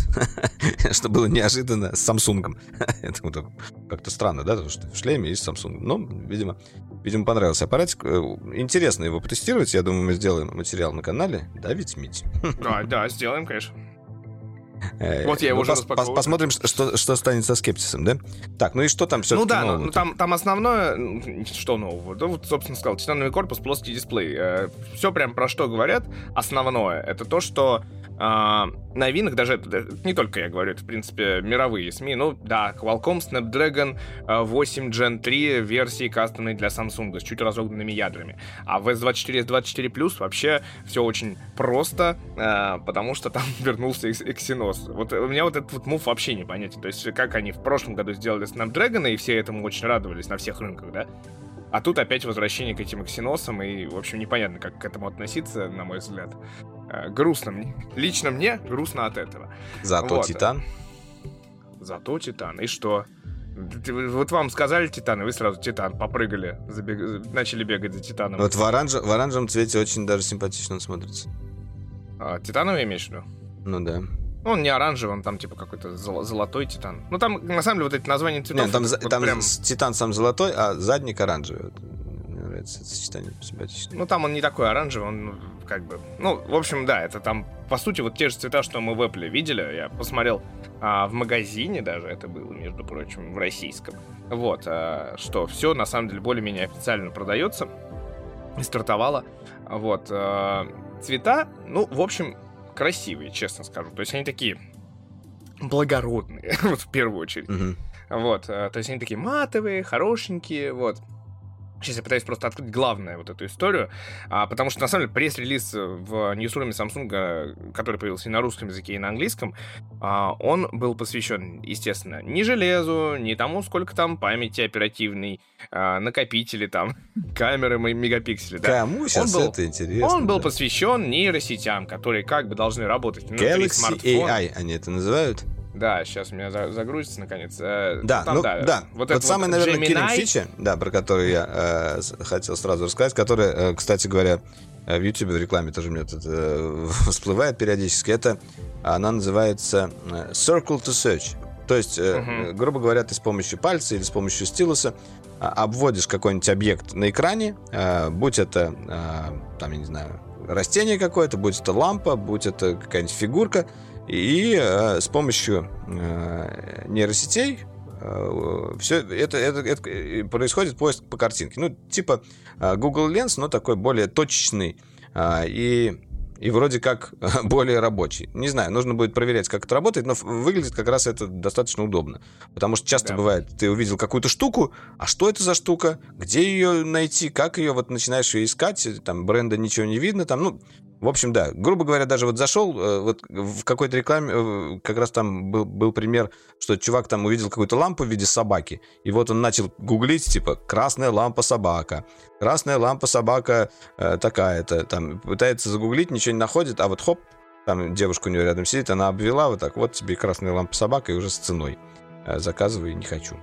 Speaker 1: что было неожиданно, с Samsung. Это как-то странно, да, потому что в шлеме есть Samsung. Но, видимо, видимо, понравился аппаратик. Э, интересно его потестировать. Я думаю, мы сделаем материал на канале. Да, ведь, Мить?
Speaker 2: Да, да, сделаем, конечно. Э, вот я его ну, уже
Speaker 1: пос, Посмотрим, что, станет со скепсисом, да? Так, ну и что там все
Speaker 2: Ну да, ну, там, основное... Что нового? Да вот, собственно, сказал, титановый корпус, плоский дисплей. Э, все прям про что говорят. Основное, это то, что новинок, даже не только я говорю, это, в принципе, мировые СМИ. Ну, да, Qualcomm Snapdragon 8 Gen 3 версии кастомной для Samsung с чуть разогнанными ядрами. А в S24, S24 Plus вообще все очень просто, а, потому что там вернулся Exynos. Вот у меня вот этот вот мув вообще непонятен. То есть, как они в прошлом году сделали Snapdragon, и все этому очень радовались на всех рынках, да? А тут опять возвращение к этим эксиносам, и, в общем, непонятно, как к этому относиться, на мой взгляд. Э, грустно мне. Лично мне грустно от этого.
Speaker 1: Зато вот. Титан.
Speaker 2: Зато Титан. И что? Вот вам сказали Титан, и вы сразу Титан попрыгали, забег... начали бегать за Титаном.
Speaker 1: Вот в, оранж... в оранжевом цвете очень даже симпатично он смотрится.
Speaker 2: А, титановый имеешь в виду?
Speaker 1: Ну да.
Speaker 2: Он не оранжевый, он там типа какой-то зол- золотой титан. Ну там на самом деле вот эти названия цветов.
Speaker 1: Нет, там, вот там прям... титан сам золотой, а задник оранжевый. нравится это сочетание симпатичное.
Speaker 2: Ну, там он не такой оранжевый, он как бы... Ну, в общем, да, это там, по сути, вот те же цвета, что мы в Apple видели. Я посмотрел а, в магазине даже, это было, между прочим, в российском. Вот, а, что все, на самом деле, более-менее официально продается и стартовало. Вот, а, цвета, ну, в общем, красивые, честно скажу. То есть они такие благородные, вот в первую очередь. Mm-hmm. Вот, э, то есть они такие матовые, хорошенькие, вот. Сейчас я пытаюсь просто открыть главное вот эту историю, а, потому что, на самом деле, пресс-релиз в ньюсруме Samsung, который появился и на русском языке, и на английском, а, он был посвящен, естественно, не железу, не тому, сколько там памяти оперативной, а, накопители там, камеры мегапиксели. Да.
Speaker 1: Кому сейчас он был, это интересно?
Speaker 2: Он был да. посвящен нейросетям, которые как бы должны работать внутри
Speaker 1: Galaxy смартфона. AI они это называют?
Speaker 2: Да, сейчас у меня загрузится наконец. Э,
Speaker 1: да, ну, там, ну, да, да. Вот, вот самая, вот наверное, Gemini... фича, да, про которую я э, хотел сразу рассказать, которая, э, кстати говоря, э, в YouTube в рекламе тоже мне тут э, всплывает периодически. Это она называется э, Circle to Search. То есть, э, uh-huh. грубо говоря, ты с помощью пальца или с помощью стилуса э, обводишь какой-нибудь объект на экране, э, будь это, э, там, я не знаю, растение какое-то, будь это лампа, будь это какая-нибудь фигурка, и э, с помощью э, нейросетей э, все это, это, это э, происходит поиск по картинке. Ну, типа э, Google Lens, но такой более точечный. Э, и и вроде как более рабочий. Не знаю, нужно будет проверять, как это работает, но выглядит как раз это достаточно удобно. Потому что часто да. бывает, ты увидел какую-то штуку, а что это за штука, где ее найти, как ее, вот начинаешь ее искать, там бренда ничего не видно, там, ну, в общем, да, грубо говоря, даже вот зашел, э, вот в какой-то рекламе, э, как раз там был, был пример, что чувак там увидел какую-то лампу в виде собаки, и вот он начал гуглить, типа, красная лампа собака, красная лампа собака э, такая-то, там, пытается загуглить, ничего не находит, а вот хоп, там девушка у него рядом сидит, она обвела вот так, вот тебе красная лампа собака, и уже с ценой. Э, заказывай, не хочу.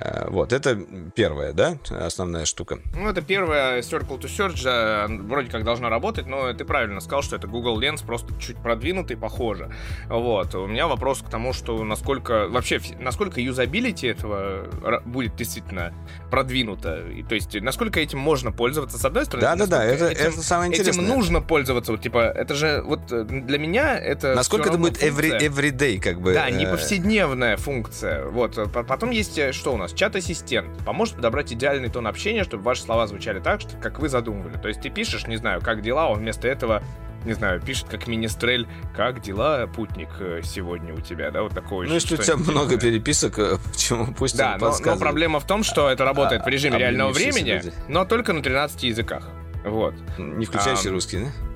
Speaker 1: Э, вот, это первая, да, основная штука.
Speaker 2: Ну, это первая Circle to Search, вроде как должна работать, но ты правильно сказал, что это Google Lens просто чуть продвинутый, похоже. Вот, у меня вопрос к тому, что насколько, вообще, насколько юзабилити этого будет действительно продвинуто, и, то есть, насколько этим можно пользоваться, с одной стороны.
Speaker 1: Да-да-да, это, это самое интересное.
Speaker 2: Этим нужно пользоваться, вот, типа, это же, вот, э, для меня это
Speaker 1: Насколько это будет every, everyday, как бы.
Speaker 2: Да, не э, повседневная функция, вот, потом есть, что у нас, нас чат-ассистент поможет подобрать идеальный тон общения, чтобы ваши слова звучали так, что, как вы задумывали. То есть ты пишешь, не знаю, как дела, он вместо этого не знаю, пишет как министрель, как дела, путник, э, сегодня у тебя, да, вот такое.
Speaker 1: Ну, если у тебя много переписок, э, почему пусть
Speaker 2: Да, но, но проблема в том, что это работает а, в режиме реального времени, люди. но только на 13 языках. Вот.
Speaker 1: Не включающий а, русский, да?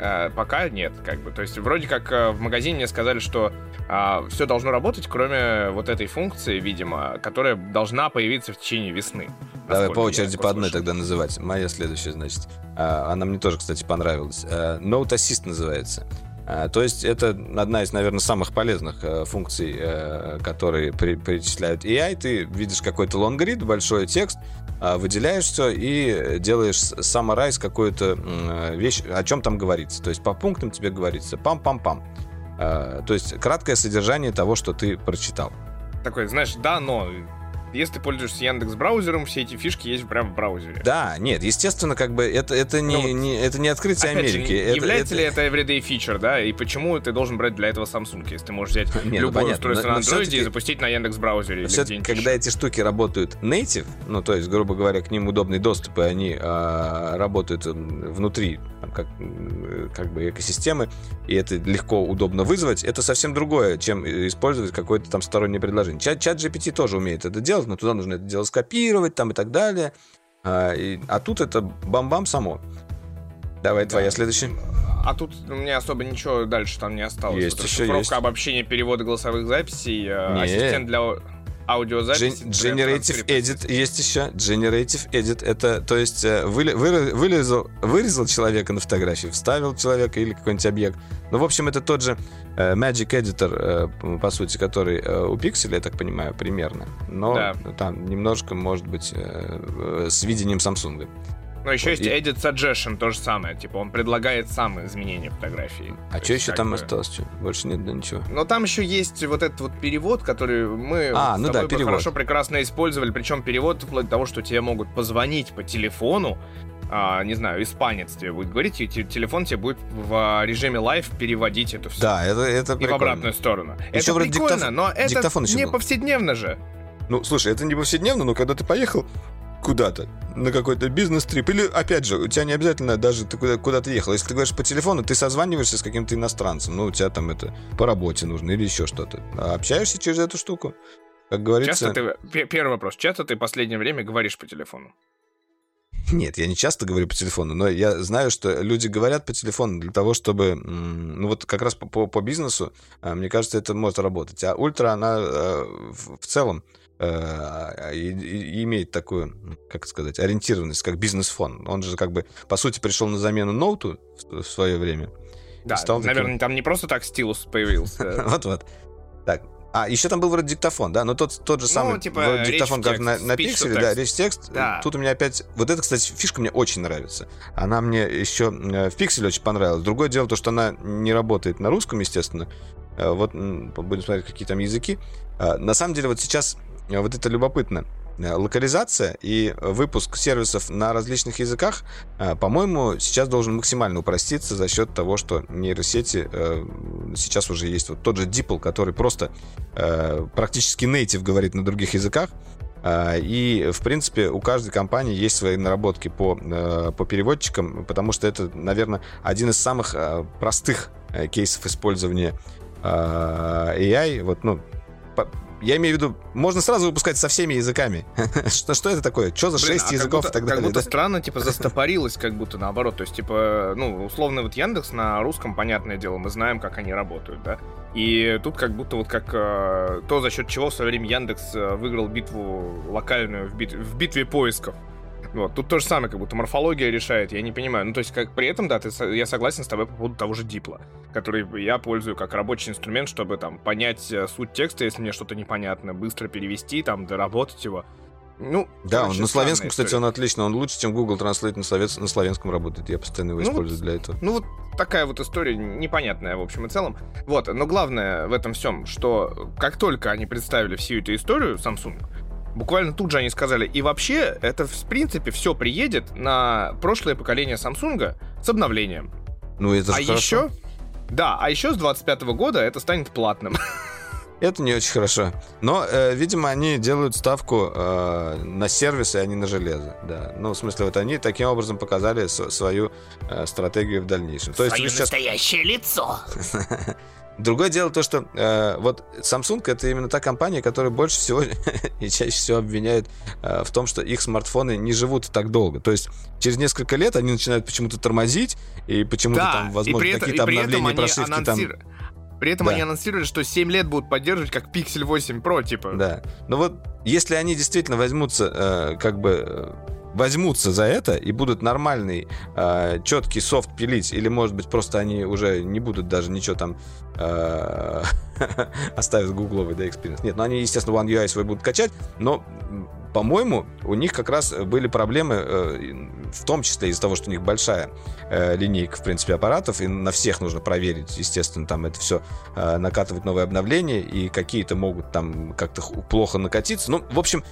Speaker 2: А, пока нет, как бы. То есть вроде как в магазине мне сказали, что а, все должно работать, кроме вот этой функции, видимо, которая должна появиться в течение весны.
Speaker 1: Давай по очереди по одной тогда называть. Моя следующая, значит. А, она мне тоже, кстати, понравилась. А, Note Assist называется. А, то есть это одна из, наверное, самых полезных э, функций, э, которые при, перечисляют AI. Ты видишь какой-то лонгрид, большой текст, э, выделяешь все и делаешь summarize какую-то вещь, о чем там говорится. То есть по пунктам тебе говорится пам-пам-пам. Э, то есть краткое содержание того, что ты прочитал.
Speaker 2: Такой, знаешь, да, но если ты пользуешься Яндекс браузером, все эти фишки есть прямо в браузере.
Speaker 1: Да, нет, естественно, как бы это, это, не, ну, не, это не открытие Америки. Же,
Speaker 2: это, является это... ли это everyday feature, да? И почему ты должен брать для этого Samsung, если ты можешь взять нет, ну, любое ну, устройство но, на Android и запустить на Яндекс браузере?
Speaker 1: Все-таки, когда эти штуки работают native, ну, то есть, грубо говоря, к ним удобный доступ, и они а, работают внутри как, как бы экосистемы, и это легко, удобно вызвать, это совсем другое, чем использовать какое-то там стороннее предложение. Чат, чат GPT тоже умеет это делать, но туда нужно это дело скопировать там и так далее. А, и, а тут это бам-бам само. Давай, да. твоя следующая.
Speaker 2: А тут у меня особо ничего дальше там не осталось.
Speaker 1: Есть еще есть.
Speaker 2: обобщение перевода голосовых записей, э, не. ассистент для аудиозаписи.
Speaker 1: Generative Edit есть еще. Generative Edit это, то есть, э, вы, вы, вырезал, вырезал человека на фотографии, вставил человека или какой-нибудь объект. Ну, в общем, это тот же э, Magic Editor, э, по сути, который у Pixel, я так понимаю, примерно. Но да. там немножко, может быть, с видением Samsung.
Speaker 2: Но еще есть Edit Suggestion, то же самое. Типа он предлагает сам изменения фотографии.
Speaker 1: А что еще там бы... осталось? Что? Больше нет да, ничего.
Speaker 2: Но там еще есть вот этот вот перевод, который мы а, ну да, перевод. хорошо, прекрасно использовали. Причем перевод вплоть до того, что тебе могут позвонить по телефону, а, не знаю, испанец тебе будет говорить, и телефон тебе будет в режиме live переводить это все.
Speaker 1: Да, это, это
Speaker 2: прикольно. И в обратную сторону. Еще это прикольно, диктоф... но это диктофон не был. повседневно же.
Speaker 1: Ну, слушай, это не повседневно, но когда ты поехал куда-то, на какой-то бизнес-трип, или, опять же, у тебя не обязательно даже ты куда- куда-то ехал. Если ты говоришь по телефону, ты созваниваешься с каким-то иностранцем, ну, у тебя там это по работе нужно или еще что-то. А общаешься через эту штуку, как говорится...
Speaker 2: Часто ты... Первый вопрос. Часто ты в последнее время говоришь по телефону?
Speaker 1: Нет, я не часто говорю по телефону, но я знаю, что люди говорят по телефону для того, чтобы, ну вот как раз по, по, по бизнесу, а, мне кажется, это может работать. А ультра, она э, в целом имеет такую, как сказать, ориентированность, как бизнес-фон. Он же как бы, по сути, пришел на замену ноуту в свое время.
Speaker 2: Да, наверное, таким... там не просто так стилус появился.
Speaker 1: Вот-вот. Так, а, еще там был вроде диктофон, да, но тот, тот же ну, самый
Speaker 2: типа, вроде
Speaker 1: диктофон, как на, на пикселе, да, речь-текст. Да. Тут у меня опять... Вот эта, кстати, фишка мне очень нравится. Она мне еще э, в пикселе очень понравилась. Другое дело то, что она не работает на русском, естественно. Э, вот будем смотреть, какие там языки. На самом деле, вот сейчас э, вот это любопытно. Э, локализация и выпуск сервисов на различных языках, э, по-моему, сейчас должен максимально упроститься за счет того, что нейросети э, сейчас уже есть. Вот тот же DeepL, который просто практически native говорит на других языках, и, в принципе, у каждой компании есть свои наработки по, по переводчикам, потому что это, наверное, один из самых простых кейсов использования AI. Вот, ну, я имею в виду, можно сразу выпускать со всеми языками. что, что это такое? Что за Блин, шесть а языков
Speaker 2: будто,
Speaker 1: и так далее?
Speaker 2: Как будто да? странно, типа, застопорилось, как будто наоборот. То есть, типа, ну, условно, вот Яндекс на русском, понятное дело, мы знаем, как они работают, да? И тут как будто вот как э, то, за счет чего в свое время Яндекс э, выиграл битву локальную в, бит в битве поисков. Вот, тут то же самое, как будто морфология решает, я не понимаю. Ну, то есть, как при этом, да, ты, я согласен с тобой по поводу того же дипла, который я пользую как рабочий инструмент, чтобы там понять э, суть текста, если мне что-то непонятно, быстро перевести, там, доработать его. Ну,
Speaker 1: да, он на славянском, история. кстати, он отлично, он лучше, чем Google Translate на, словец, на славянском работает. Я постоянно его ну использую вот, для этого.
Speaker 2: Ну вот такая вот история непонятная, в общем и целом. Вот, но главное в этом всем, что как только они представили всю эту историю, Samsung, Буквально тут же они сказали, и вообще, это в принципе все приедет на прошлое поколение Samsung с обновлением.
Speaker 1: Ну, это же
Speaker 2: А еще, да, а еще с 25 года это станет платным.
Speaker 1: Это не очень хорошо. Но, э, видимо, они делают ставку э, на сервисы, а не на железо. Да. Ну, в смысле, вот они таким образом показали свою э, стратегию в дальнейшем.
Speaker 2: То Свое есть сейчас... настоящее лицо.
Speaker 1: Другое дело то, что э, вот Samsung это именно та компания, которая больше всего и чаще всего обвиняют э, в том, что их смартфоны не живут так долго. То есть через несколько лет они начинают почему-то тормозить, и почему-то да, там, возможно, какие-то обновления, прошивки анонсир... там...
Speaker 2: При этом да. они анонсировали, что 7 лет будут поддерживать как Pixel 8 Pro, типа.
Speaker 1: Да. Но вот если они действительно возьмутся, э, как бы э, возьмутся за это и будут нормальный, э, четкий софт пилить, или, может быть, просто они уже не будут даже ничего там э, оставят гугловый, да, experience. Нет, ну они, естественно, One UI свой будут качать, но по-моему, у них как раз были проблемы, э, в том числе из-за того, что у них большая э, линейка, в принципе, аппаратов, и на всех нужно проверить, естественно, там это все э, накатывать новые обновления, и какие-то могут там как-то плохо накатиться. Ну, в общем,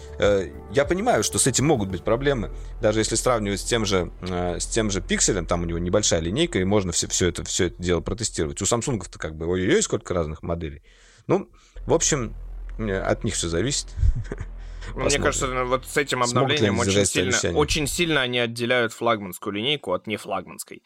Speaker 1: я понимаю, что с этим могут быть проблемы, даже если сравнивать с тем же, с тем же пикселем, там у него небольшая линейка, и можно все, все, это, все это дело протестировать. У Samsung-то как бы ой-ой-ой, сколько разных моделей. Ну, в общем, от них все зависит.
Speaker 2: Посмотрим. Мне кажется, вот с этим обновлением очень сильно, очень сильно они отделяют флагманскую линейку от нефлагманской.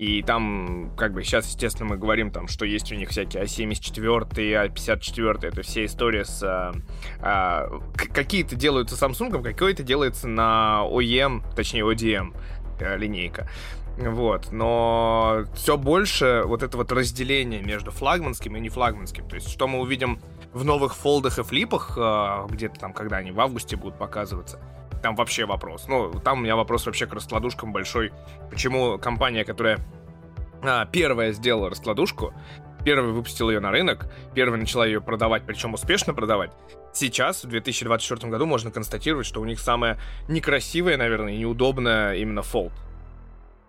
Speaker 2: И там, как бы, сейчас, естественно, мы говорим там, что есть у них всякие А74, А54, это все история с... А, а, какие-то делаются Samsung, какое-то делается на OEM, точнее ODM э, линейка. Вот, но все больше вот это вот разделение между флагманским и нефлагманским. То есть, что мы увидим в новых фолдах и флипах, э, где-то там, когда они в августе будут показываться, там вообще вопрос. Ну, там у меня вопрос вообще к раскладушкам большой. Почему компания, которая а, первая сделала раскладушку, первый выпустил ее на рынок, первый начала ее продавать, причем успешно продавать. Сейчас, в 2024 году, можно констатировать, что у них самая некрасивая, наверное, и неудобная именно Fold.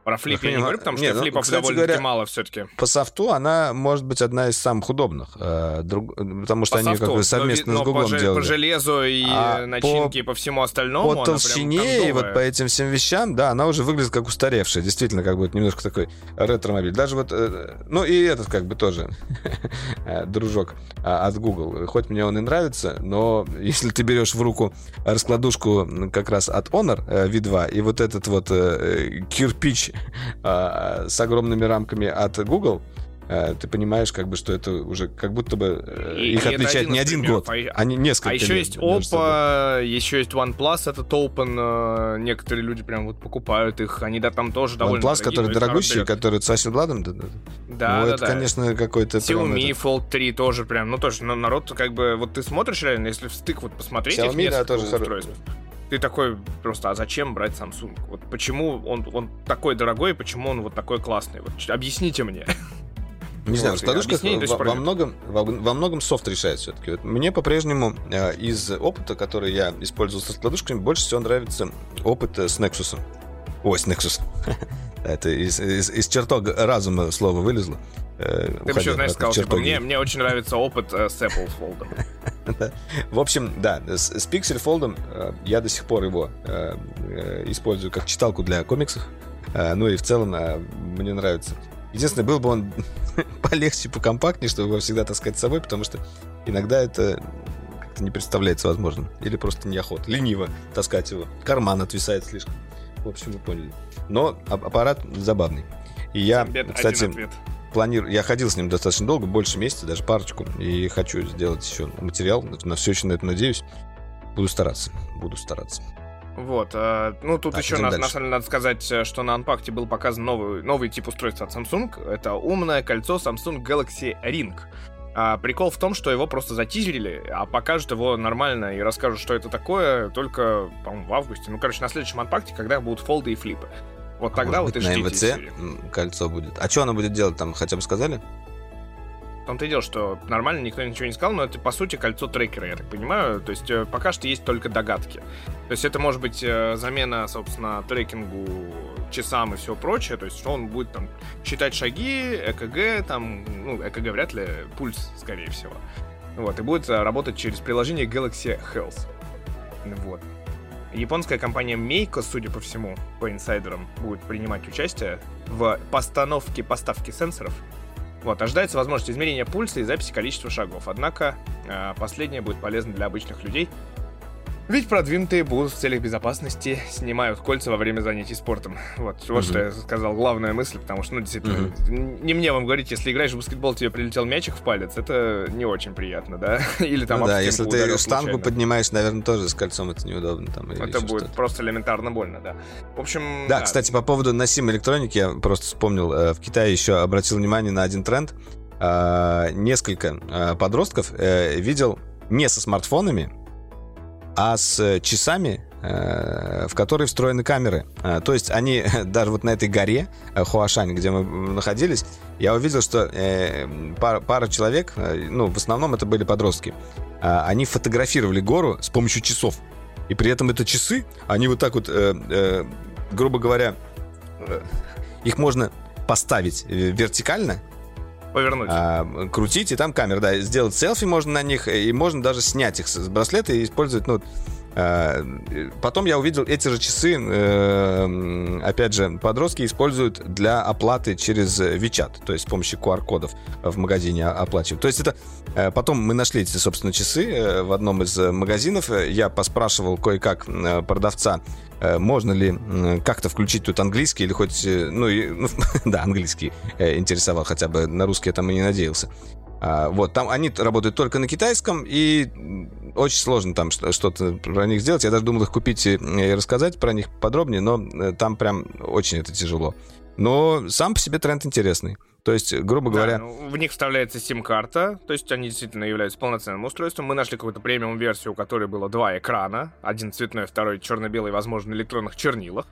Speaker 2: Про флип я не говорю, потому что Нет, ну, флипов довольно-таки мало все-таки.
Speaker 1: По софту она может быть одна из самых удобных, э, друг, потому что по они софту, как бы совместно но, с Гуглом
Speaker 2: по,
Speaker 1: делали.
Speaker 2: По железу и а начинке по, и по всему остальному
Speaker 1: По толщине и вот по этим всем вещам, да, она уже выглядит как устаревшая. Действительно, как бы немножко такой ретро-мобиль. Даже вот, э, ну и этот как бы тоже э, дружок а, от Google. Хоть мне он и нравится, но если ты берешь в руку раскладушку как раз от Honor э, V2 и вот этот вот кирпич а, с огромными рамками от Google, а, ты понимаешь, как бы, что это уже как будто бы э, и, их и отличает один не один год, а, а не несколько. А
Speaker 2: еще есть Oppo, еще есть OnePlus, этот Open, э, некоторые люди прям вот покупают их, они да там тоже довольно
Speaker 1: OnePlus, дорогие, который дорогущий, который с Hasselblad, да, да,
Speaker 2: да,
Speaker 1: ну,
Speaker 2: да,
Speaker 1: это,
Speaker 2: да.
Speaker 1: конечно, какой-то...
Speaker 2: Xiaomi этот... Fold 3 тоже прям, ну тоже, ну, народ как бы, вот ты смотришь реально, если в стык вот посмотреть Xiaomi, их да, тоже устройств, ты такой просто, а зачем брать Samsung? Вот почему он, он такой дорогой, почему он вот такой классный? Вот объясните мне.
Speaker 1: Не знаю, раскладушка во, во, многом, во, во многом софт решает все-таки. Вот мне по-прежнему э, из опыта, который я использовал с раскладушками, больше всего нравится опыт э, с Nexus. Ой, с Nexus. Это из, из, из чертога разума слово вылезло.
Speaker 2: Э, Ты еще, знаешь, сказал, типа, мне, мне очень нравится опыт э, с Apple Fold.
Speaker 1: В общем, да, с, с Pixel Fold э, я до сих пор его э, э, использую как читалку для комиксов. Э, ну и в целом э, мне нравится. Единственное, был бы он полегче, покомпактнее, чтобы его всегда таскать с собой, потому что иногда это как-то не представляется возможным. Или просто неохота. Лениво таскать его. Карман отвисает слишком. В общем, вы поняли. Но аппарат забавный. И я, кстати, планирую, я ходил с ним достаточно долго, больше месяца, даже парочку, и хочу сделать еще материал, на все еще на это надеюсь. Буду стараться, буду стараться.
Speaker 2: Вот, э, ну тут так, еще на, на самом деле надо сказать, э, что на Unpacked был показан новый, новый тип устройства от Samsung. Это умное кольцо Samsung Galaxy Ring. А прикол в том, что его просто затизерили, а покажут его нормально и расскажут, что это такое, только, по-моему, в августе. Ну, короче, на следующем анпакте, когда будут фолды и флипы. Вот тогда
Speaker 1: Может
Speaker 2: вот быть, и
Speaker 1: ждите. На МВЦ кольцо будет. А что оно будет делать там, хотя бы сказали?
Speaker 2: В том-то и дело, что нормально никто ничего не сказал, но это, по сути, кольцо трекера, я так понимаю. То есть э, пока что есть только догадки. То есть это может быть э, замена, собственно, трекингу часам и все прочее. То есть что он будет там считать шаги, ЭКГ, там, ну, ЭКГ вряд ли, пульс, скорее всего. Вот, и будет э, работать через приложение Galaxy Health. Вот. Японская компания Meiko, судя по всему, по инсайдерам, будет принимать участие в постановке поставки сенсоров. Вот, ожидается возможность измерения пульса и записи количества шагов. Однако, э, последнее будет полезно для обычных людей, ведь продвинутые будут в целях безопасности снимают кольца во время занятий спортом. Вот, вот что я сказал, главная мысль, потому что, ну, действительно, mm-hmm. не мне вам говорить, если играешь в баскетбол, тебе прилетел мячик в палец, это не очень приятно, да? Или там
Speaker 1: ну, да, если ты штангу случайно. поднимаешь, наверное, тоже с кольцом это неудобно. Там,
Speaker 2: это будет просто элементарно больно, да. В общем...
Speaker 1: Да, да, кстати, по поводу носимой электроники, я просто вспомнил, э, в Китае еще обратил внимание на один тренд. А, несколько а, подростков э, видел не со смартфонами, а с часами, э, в которые встроены камеры. Э, то есть они даже вот на этой горе э, Хуашань, где мы находились, я увидел, что пара человек, ну, в основном это были подростки, они фотографировали гору с помощью часов. И при этом это часы, они вот так вот, грубо говоря, их можно поставить вертикально
Speaker 2: Повернуть. А,
Speaker 1: крутить, и там камера, да. Сделать селфи можно на них, и можно даже снять их с браслета и использовать, ну, Потом я увидел эти же часы, э, опять же, подростки используют для оплаты через WeChat, то есть с помощью QR-кодов в магазине оплачивают. То есть это... Э, потом мы нашли эти, собственно, часы э, в одном из магазинов. Я поспрашивал кое-как продавца, Э, можно ли как-то включить тут английский или хоть, э, ну, ну да, английский э, интересовал хотя бы, на русский я там и не надеялся. А, вот, там они работают только на китайском, и очень сложно там что-то про них сделать. Я даже думал их купить и рассказать про них подробнее, но там прям очень это тяжело. Но сам по себе тренд интересный. То есть, грубо говоря... Да,
Speaker 2: ну, в них вставляется сим-карта, то есть они действительно являются полноценным устройством. Мы нашли какую-то премиум-версию, у которой было два экрана. Один цветной, второй черно-белый, возможно, на электронных чернилах.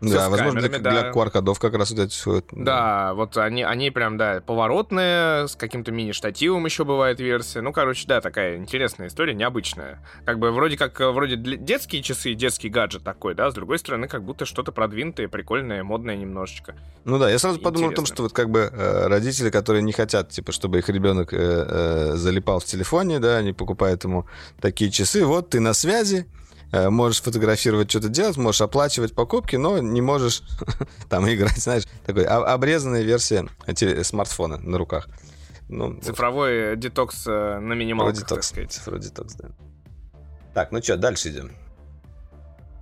Speaker 1: Да, возможно, для, да. для QR-кодов как раз вот эти вот.
Speaker 2: Да, вот они, они прям, да, поворотные, с каким-то мини-штативом еще бывает версия. Ну, короче, да, такая интересная история, необычная. Как бы вроде как, вроде детские часы, детский гаджет такой, да, с другой стороны, как будто что-то продвинутое, прикольное, модное немножечко.
Speaker 1: Ну да, я сразу Интересно. подумал о том, что вот как бы э, родители, которые не хотят, типа, чтобы их ребенок э, э, залипал в телефоне, да, они покупают ему такие часы, вот ты на связи, Э, можешь фотографировать, что-то делать, можешь оплачивать покупки, но не можешь там играть, знаешь, такой обрезанная версия смартфона на руках.
Speaker 2: Ну, Цифровой вот. детокс э, на минималках, детокс, так сказать.
Speaker 1: Цифровой детокс, да. Так, ну что, дальше идем.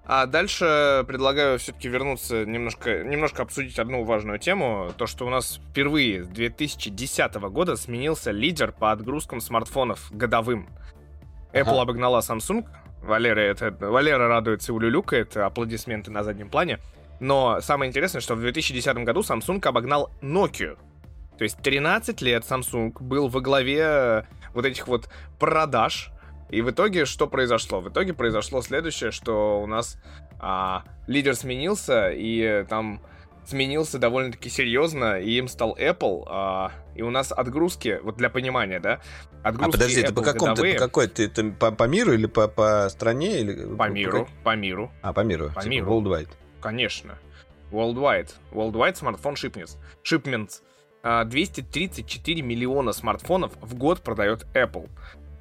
Speaker 2: А дальше предлагаю все-таки вернуться, немножко, немножко обсудить одну важную тему. То, что у нас впервые с 2010 года сменился лидер по отгрузкам смартфонов годовым. Apple ага. обогнала Samsung Валера, это, Валера радуется улюлюкает, аплодисменты на заднем плане. Но самое интересное, что в 2010 году Samsung обогнал Nokia. То есть 13 лет Samsung был во главе вот этих вот продаж. И в итоге что произошло? В итоге произошло следующее, что у нас а, лидер сменился, и там сменился довольно-таки серьезно, и им стал Apple, а, и у нас отгрузки, вот для понимания, да,
Speaker 1: отгрузки А подожди, Apple это по какому годовые... ты, по какой, ты, ты по, по миру или по, по стране? Или...
Speaker 2: По миру, по, по миру.
Speaker 1: А, по миру,
Speaker 2: по
Speaker 1: типа
Speaker 2: миру.
Speaker 1: worldwide.
Speaker 2: Конечно, worldwide, worldwide смартфон shipments, shipments. 234 миллиона смартфонов в год продает Apple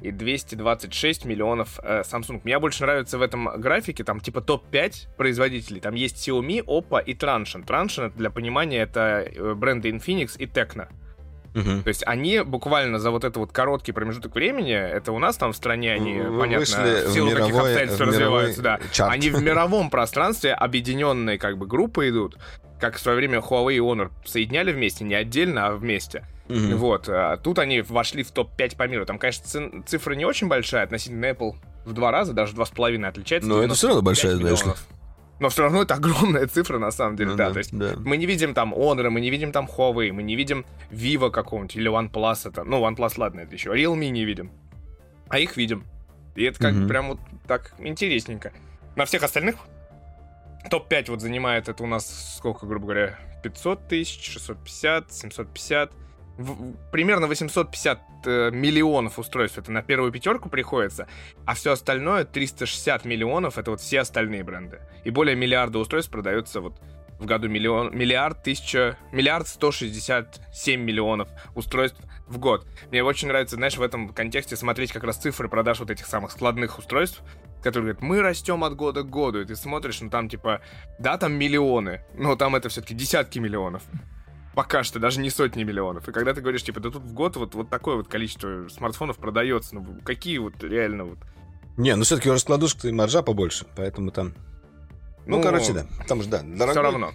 Speaker 2: и 226 миллионов э, Samsung. Мне больше нравится в этом графике, там типа топ-5 производителей. Там есть Xiaomi, Oppo и Transsion. Transsion, для понимания, это э, бренды Infinix и Tecno. Угу. То есть они буквально за вот этот вот короткий промежуток времени, это у нас там в стране они, Вы понятно, в силу в каких обстоятельств развиваются, да. Чарт. Они в мировом пространстве объединенные как бы группы идут, как в свое время Huawei и Honor соединяли вместе, не отдельно, а вместе. Mm-hmm. Вот. А тут они вошли в топ-5 по миру. Там, конечно, цифра не очень большая относительно Apple. В два раза, даже два с половиной отличается.
Speaker 1: Но это все равно большая, знаешь ли.
Speaker 2: Но все равно это огромная цифра, на самом деле, ну, да. да. То есть да. мы не видим там Honor, мы не видим там Huawei, мы не видим Vivo какого-нибудь или OnePlus это. Ну, OnePlus, ладно, это еще. Realme не видим. А их видим. И это как mm-hmm. прям вот так интересненько. На всех остальных топ-5 вот занимает это у нас сколько, грубо говоря, 500 тысяч, 650, 750 в, примерно 850 э, миллионов устройств это на первую пятерку приходится, а все остальное 360 миллионов это вот все остальные бренды. И более миллиарда устройств продается вот в году миллион, миллиард тысяча, миллиард сто шестьдесят семь миллионов устройств в год. Мне очень нравится, знаешь, в этом контексте смотреть как раз цифры продаж вот этих самых складных устройств, которые говорят, мы растем от года к году, и ты смотришь, ну там типа, да, там миллионы, но там это все-таки десятки миллионов пока что даже не сотни миллионов. И когда ты говоришь, типа, да тут в год вот, вот такое вот количество смартфонов продается, ну какие вот реально вот...
Speaker 1: Не, ну все-таки у раскладушек и маржа побольше, поэтому там... Ну, ну короче, да. Там же, да,
Speaker 2: дорогой. Все равно.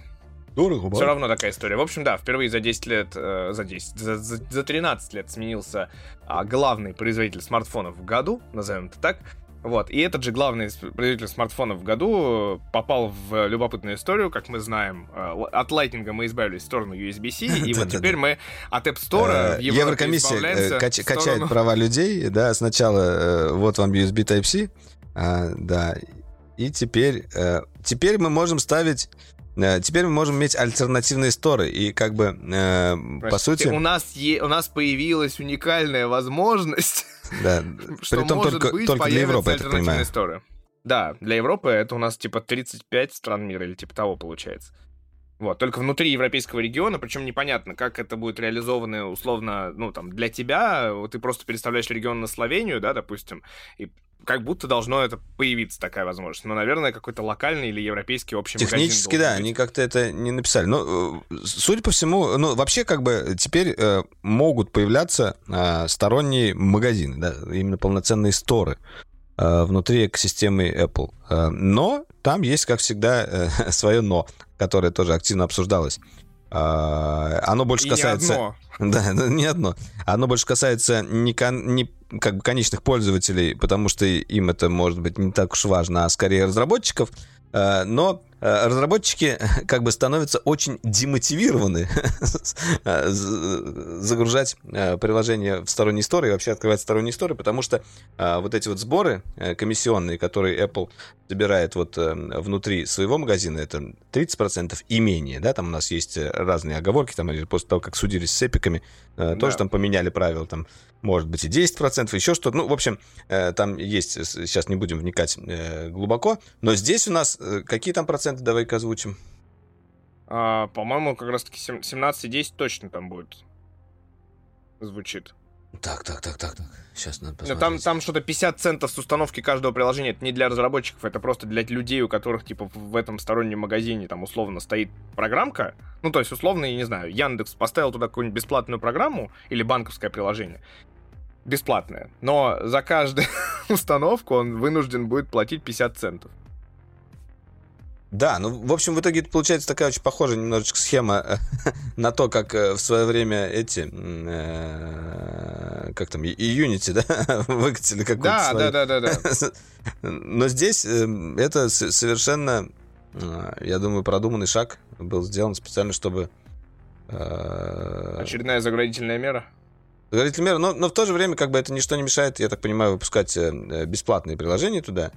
Speaker 1: Дорого,
Speaker 2: Все равно такая история. В общем, да, впервые за 10 лет, э, за 10, за, за, за 13 лет сменился а, главный производитель смартфонов в году, назовем это так. Вот. И этот же главный производитель смартфонов в году попал в любопытную историю, как мы знаем. Э, от Lightning мы избавились в сторону USB-C, и вот теперь мы от App Store
Speaker 1: э, Еврокомиссия э, качает права людей, да, сначала вот вам USB Type-C, а, да, и теперь, теперь мы можем ставить Теперь мы можем иметь альтернативные сторы, и как бы, э, по сути...
Speaker 2: У нас, е- у нас появилась уникальная возможность
Speaker 1: да. Что При том может только, быть, только для Европы, я понимаю.
Speaker 2: История. Да, для Европы это у нас типа 35 стран мира или типа того получается. Вот, только внутри европейского региона, причем непонятно, как это будет реализовано условно, ну, там, для тебя, вот ты просто переставляешь регион на Словению, да, допустим, и как будто должно это появиться такая возможность. Но, наверное, какой-то локальный или европейский общий
Speaker 1: Технически, да, быть. они как-то это не написали. Но, э, судя по всему, ну, вообще, как бы, теперь э, могут появляться э, сторонние магазины, да, именно полноценные сторы э, внутри экосистемы Apple. Э, но там есть, как всегда, э, свое «но», которое тоже активно обсуждалось. Э, оно больше
Speaker 2: И
Speaker 1: касается...
Speaker 2: Не одно.
Speaker 1: Да, не одно. Оно больше касается не, кон... не как бы конечных пользователей, потому что им это может быть не так уж важно, а скорее разработчиков. Э, но разработчики как бы становятся очень демотивированы загружать приложение в сторонние сторы и вообще открывать сторонние сторы, потому что вот эти вот сборы комиссионные, которые Apple собирает вот внутри своего магазина, это 30% и менее, да, там у нас есть разные оговорки, там после того, как судились с эпиками, да. тоже там поменяли правила, там может быть и 10%, еще что-то. Ну, в общем, э, там есть, сейчас не будем вникать э, глубоко, но здесь у нас э, какие там проценты, давай-ка озвучим.
Speaker 2: А, по-моему, как раз-таки 17,10 точно там будет. Звучит.
Speaker 1: Так, так, так, так, так. Сейчас надо
Speaker 2: посмотреть. Там, там что-то 50 центов с установки каждого приложения. Это не для разработчиков, это просто для людей, у которых, типа, в этом стороннем магазине, там, условно, стоит программка. Ну, то есть, условно, я не знаю, Яндекс поставил туда какую-нибудь бесплатную программу или банковское приложение бесплатная. Но за каждую установку он вынужден будет платить 50 центов.
Speaker 1: Да, ну, в общем, в итоге это получается такая очень похожая немножечко схема э, на то, как э, в свое время эти, э, как там, и Unity, да, выкатили какую-то
Speaker 2: Да, свою... да, да, да, да.
Speaker 1: Но здесь это совершенно, я думаю, продуманный шаг был сделан специально, чтобы...
Speaker 2: Очередная заградительная мера?
Speaker 1: Заградительная мера, но, но в то же время как бы это ничто не мешает, я так понимаю, выпускать бесплатные приложения туда,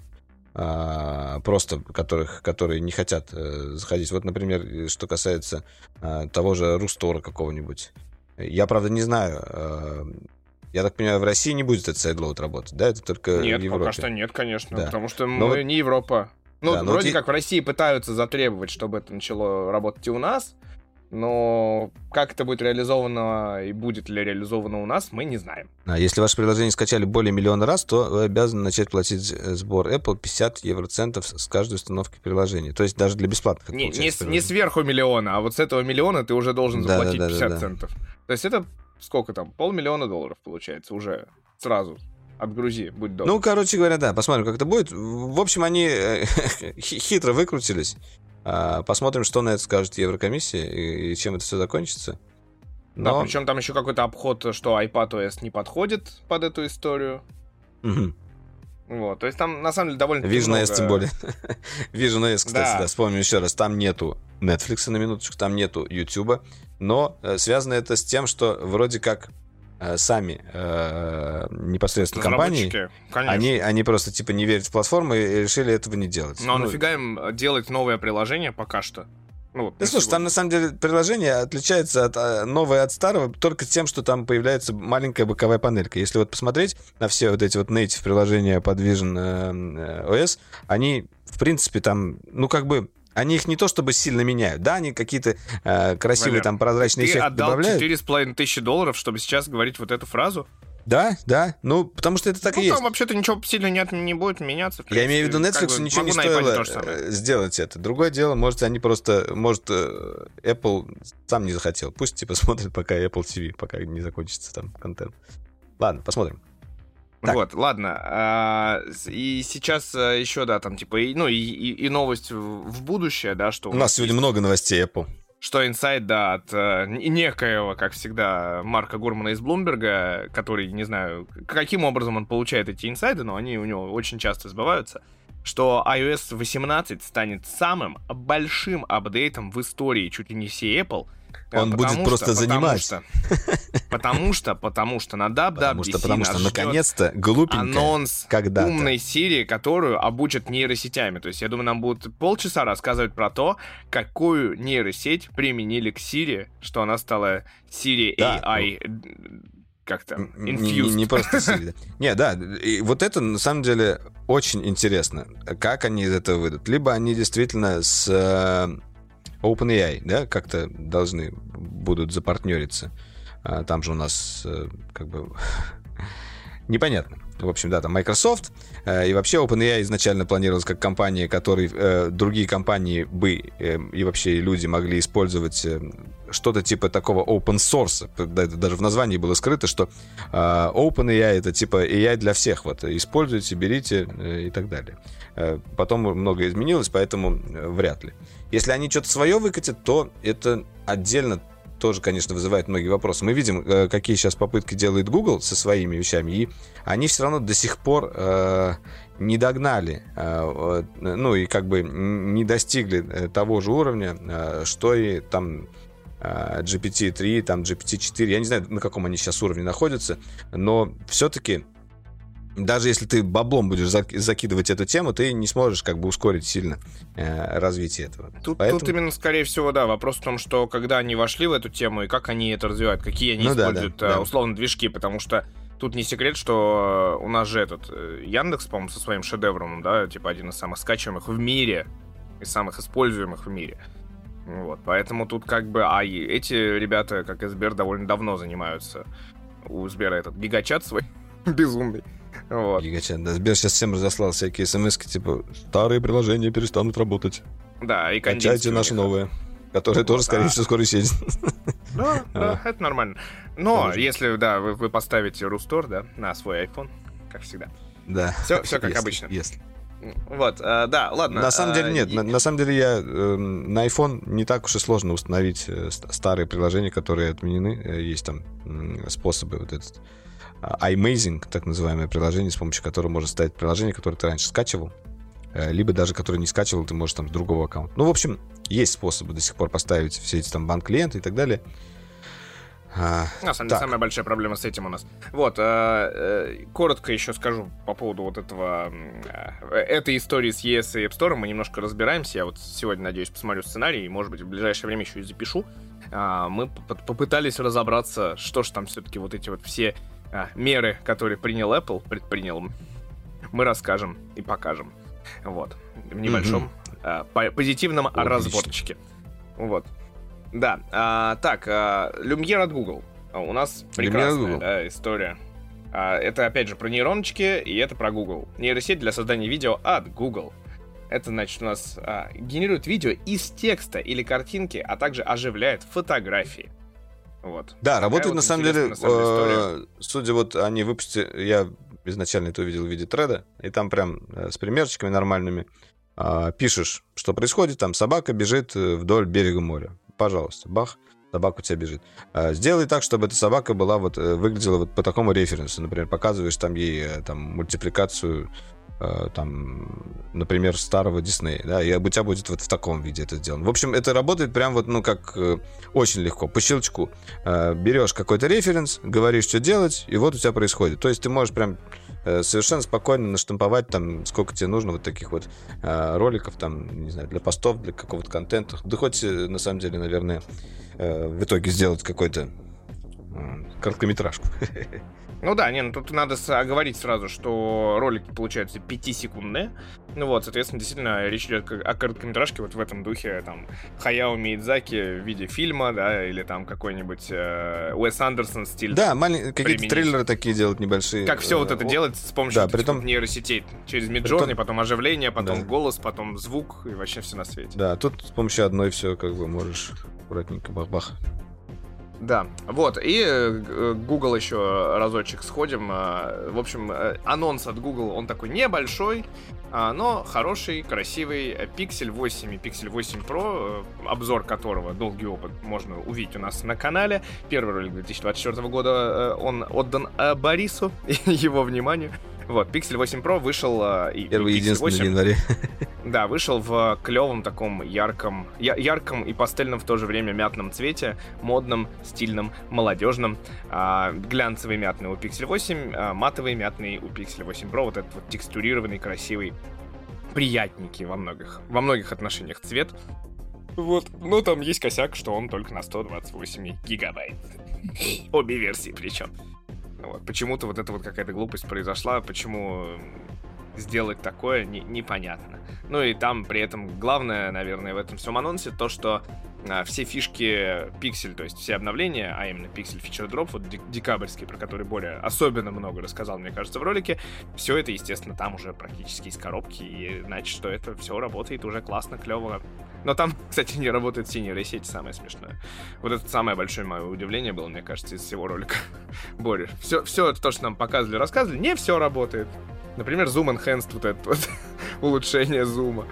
Speaker 1: просто которых, которые не хотят э, заходить. Вот, например, что касается а, того же Рустора какого-нибудь. Я, правда, не знаю. А, я так понимаю, в России не будет этот сайдлоуд работать, да? Это только
Speaker 2: нет,
Speaker 1: в Европе.
Speaker 2: пока что нет, конечно, да. потому что но мы вот... не Европа. Ну, да, вроде вот как в России пытаются затребовать, чтобы это начало работать и у нас, но как это будет реализовано и будет ли реализовано у нас, мы не знаем.
Speaker 1: А если ваше приложение скачали более миллиона раз, то вы обязаны начать платить сбор Apple 50 евроцентов с каждой установки приложения. То есть даже для бесплатных.
Speaker 2: Не, не, не сверху миллиона, а вот с этого миллиона ты уже должен заплатить да, да, да, 50 да, да. центов. То есть это сколько там? Полмиллиона долларов получается уже сразу отгрузи, будь добр.
Speaker 1: Ну, короче говоря, да, посмотрим, как это будет. В общем, они э, хитро выкрутились. А, посмотрим, что на это скажет Еврокомиссия и чем это все закончится.
Speaker 2: Но... Да, причем там еще какой-то обход, что iPadOS не подходит под эту историю.
Speaker 1: Угу.
Speaker 2: Вот, то есть там на самом деле довольно
Speaker 1: Vision много... S тем более. Vision S, кстати, да. да, вспомню еще раз, там нету Netflix на минуточку, там нету YouTube, но э, связано это с тем, что вроде как сами э, непосредственно компании, они, они просто типа не верят в платформы и решили этого не делать.
Speaker 2: Но ну, нафига им делать новое приложение пока что?
Speaker 1: Ну, да слушай, там на самом деле приложение отличается от э, новое от старого только тем, что там появляется маленькая боковая панелька. Если вот посмотреть на все вот эти вот native приложения под Vision э, OS, они в принципе там, ну как бы они их не то чтобы сильно меняют, да, они какие-то э, красивые Валер, там прозрачные эффекты добавляют.
Speaker 2: Ты отдал 4,5 тысячи долларов, чтобы сейчас говорить вот эту фразу?
Speaker 1: Да, да, ну, потому что это так
Speaker 2: ну,
Speaker 1: и есть.
Speaker 2: там вообще-то ничего сильно не, не будет меняться.
Speaker 1: Принципе, Я имею в виду, Netflix как бы, ничего не стоило э, сделать это. Другое дело, может, они просто, может, э, Apple сам не захотел. Пусть, типа, смотрит пока Apple TV, пока не закончится там контент. Ладно, посмотрим.
Speaker 2: Так. Вот, ладно. А, и сейчас а, еще, да, там, типа, и, ну, и, и, и новость в будущее, да, что...
Speaker 1: У нас сегодня есть, много новостей Apple.
Speaker 2: Что инсайд, да, от а, некоего, как всегда, Марка Гурмана из Блумберга, который, не знаю, каким образом он получает эти инсайды, но они у него очень часто сбываются, что iOS 18 станет самым большим апдейтом в истории чуть ли не всей Apple —
Speaker 1: он потому будет просто что, занимать.
Speaker 2: Потому что, потому что на WWDC
Speaker 1: Потому что, потому что наконец-то глупенькая
Speaker 2: анонс когда умной Сирии, которую обучат нейросетями. То есть, я думаю, нам будут полчаса рассказывать про то, какую нейросеть применили к Сирии, что она стала Siri да. AI как там,
Speaker 1: infused. Не, не, не просто Siri. Не, да, и вот это на самом деле очень интересно, как они из этого выйдут. Либо они действительно с э, OpenAI, да, как-то должны будут запартнериться. А, там же у нас э, как бы непонятно. В общем, да, там Microsoft. Э, и вообще OpenAI изначально планировалась как компания, которой э, другие компании бы э, и вообще люди могли использовать что-то типа такого open source. Даже в названии было скрыто, что э, OpenAI это типа AI для всех. Вот, используйте, берите и так далее. Э, потом много изменилось, поэтому э, вряд ли. Если они что-то свое выкатят, то это отдельно тоже, конечно, вызывает многие вопросы. Мы видим, э, какие сейчас попытки делает Google со своими вещами, и они все равно до сих пор не догнали, ну и как бы не достигли того же уровня, что и там GPT-3, там GPT-4, я не знаю, на каком они сейчас уровне находятся, но все-таки даже если ты баблом будешь закидывать эту тему, ты не сможешь как бы ускорить сильно э, развитие этого.
Speaker 2: Тут, Поэтому... тут именно, скорее всего, да, вопрос в том, что когда они вошли в эту тему и как они это развивают, какие они ну, используют да, да, условно да. движки, потому что тут не секрет, что у нас же этот э, Яндекс, по-моему, со своим шедевром, да, типа один из самых скачиваемых в мире и самых используемых в мире. Вот, поэтому тут как бы, а эти ребята, как и Сбер, довольно давно занимаются. У Сбера этот гигачат свой безумный.
Speaker 1: Вот. Гигачат, да. Сбер сейчас всем разослал всякие смс типа старые приложения перестанут работать.
Speaker 2: Да, и
Speaker 1: Качайте наши новые. Которые вот, тоже, скорее всего, скоро исчезнет.
Speaker 2: Да, да, это нормально. Но если, да, вы, вы поставите Рустор, да, на свой iPhone, как всегда.
Speaker 1: Да.
Speaker 2: Все, все как обычно.
Speaker 1: Если.
Speaker 2: Вот, э, да, ладно.
Speaker 1: На самом деле нет, и... на, на самом деле я э, на iPhone не так уж и сложно установить э, старые приложения, которые отменены. Э, есть там э, способы вот этот iMazing, так называемое приложение, с помощью которого можно ставить приложение, которое ты раньше скачивал, э, либо даже которое не скачивал, ты можешь там с другого аккаунта. Ну, в общем, есть способы до сих пор поставить все эти там банк-клиенты и так далее.
Speaker 2: А, На самом деле, самая большая проблема с этим у нас. Вот, э, э, коротко еще скажу по поводу вот этого, э, этой истории с ES и App Store. Мы немножко разбираемся. Я вот сегодня, надеюсь, посмотрю сценарий и, может быть, в ближайшее время еще и запишу. Э, мы попытались разобраться, что же там все-таки вот эти вот все а, меры, которые принял Apple, предпринял, мы расскажем и покажем. Вот. В небольшом mm-hmm. а, по- позитивном Отлично. разборчике. Вот. Да. А, так, а, Lumiere от Google. А, у нас прекрасная да, история. А, это, опять же, про нейроночки, и это про Google. Нейросеть для создания видео от Google. Это значит у нас а, генерирует видео из текста или картинки, а также оживляет фотографии. Вот.
Speaker 1: Да, работает вот на самом деле, на самом э, судя вот они выпустили, я изначально это увидел в виде треда, и там прям э, с примерчиками нормальными э, пишешь, что происходит, там собака бежит э, вдоль берега моря. Пожалуйста, бах, собака у тебя бежит. Э, сделай так, чтобы эта собака была вот, э, выглядела вот по такому референсу. Например, показываешь там ей там мультипликацию там, например, старого Диснея, да, и у тебя будет вот в таком виде это сделано. В общем, это работает прям вот, ну, как э, очень легко. По щелчку э, берешь какой-то референс, говоришь, что делать, и вот у тебя происходит. То есть ты можешь прям совершенно спокойно наштамповать там, сколько тебе нужно вот таких вот роликов, там, не знаю, для постов, для какого-то контента. Да хоть, на самом деле, наверное, в итоге сделать какой-то короткометражку.
Speaker 2: Ну да, не, ну тут надо оговорить сразу, что ролики получаются 5-секундные. Ну вот, соответственно, действительно, речь идет о короткометражке вот в этом духе, там, Хаяо Миядзаки в виде фильма, да, или там какой-нибудь э, Уэс Андерсон стиль.
Speaker 1: Да, малень... какие-то трейлеры такие делать небольшие.
Speaker 2: Как все вот это делать с помощью да, притом... нейросетей. Через Midjourney, притом... потом оживление, потом да. голос, потом звук и вообще все на свете.
Speaker 1: Да, тут с помощью одной все как бы можешь аккуратненько бах-бах.
Speaker 2: Да, вот, и э, Google еще разочек сходим. Э, в общем, э, анонс от Google, он такой небольшой, а, но хороший, красивый Pixel 8 и Pixel 8 Pro, обзор которого, долгий опыт, можно увидеть у нас на канале. Первый ролик 2024 года, он отдан Борису, его вниманию. Вот, Pixel 8 Pro вышел...
Speaker 1: А, и, Первый и единственный в январе.
Speaker 2: Да, вышел в клевом таком ярком, я, ярком и пастельном в то же время мятном цвете, модном, стильном, молодежном. А, глянцевый мятный у Pixel 8, а, матовый мятный у Pixel 8 Pro, вот этот вот текстурированный, красивый, приятненький во многих, во многих отношениях цвет. Вот, ну там есть косяк, что он только на 128 гигабайт. Обе версии причем. Вот. Почему-то вот эта вот какая-то глупость произошла, почему сделать такое, не, непонятно. Ну и там при этом главное, наверное, в этом всем анонсе то, что а, все фишки Pixel, то есть все обновления, а именно Pixel Feature Drop, вот декабрьский, про который более особенно много рассказал, мне кажется, в ролике, все это, естественно, там уже практически из коробки, и значит, что это все работает уже классно, клево. Но там, кстати, не работает синяя сеть, самое смешное. Вот это самое большое мое удивление было, мне кажется, из всего ролика. Боря, все, все то, что нам показывали, рассказывали, не все работает. Например, Zoom Enhanced, вот это вот улучшение зума.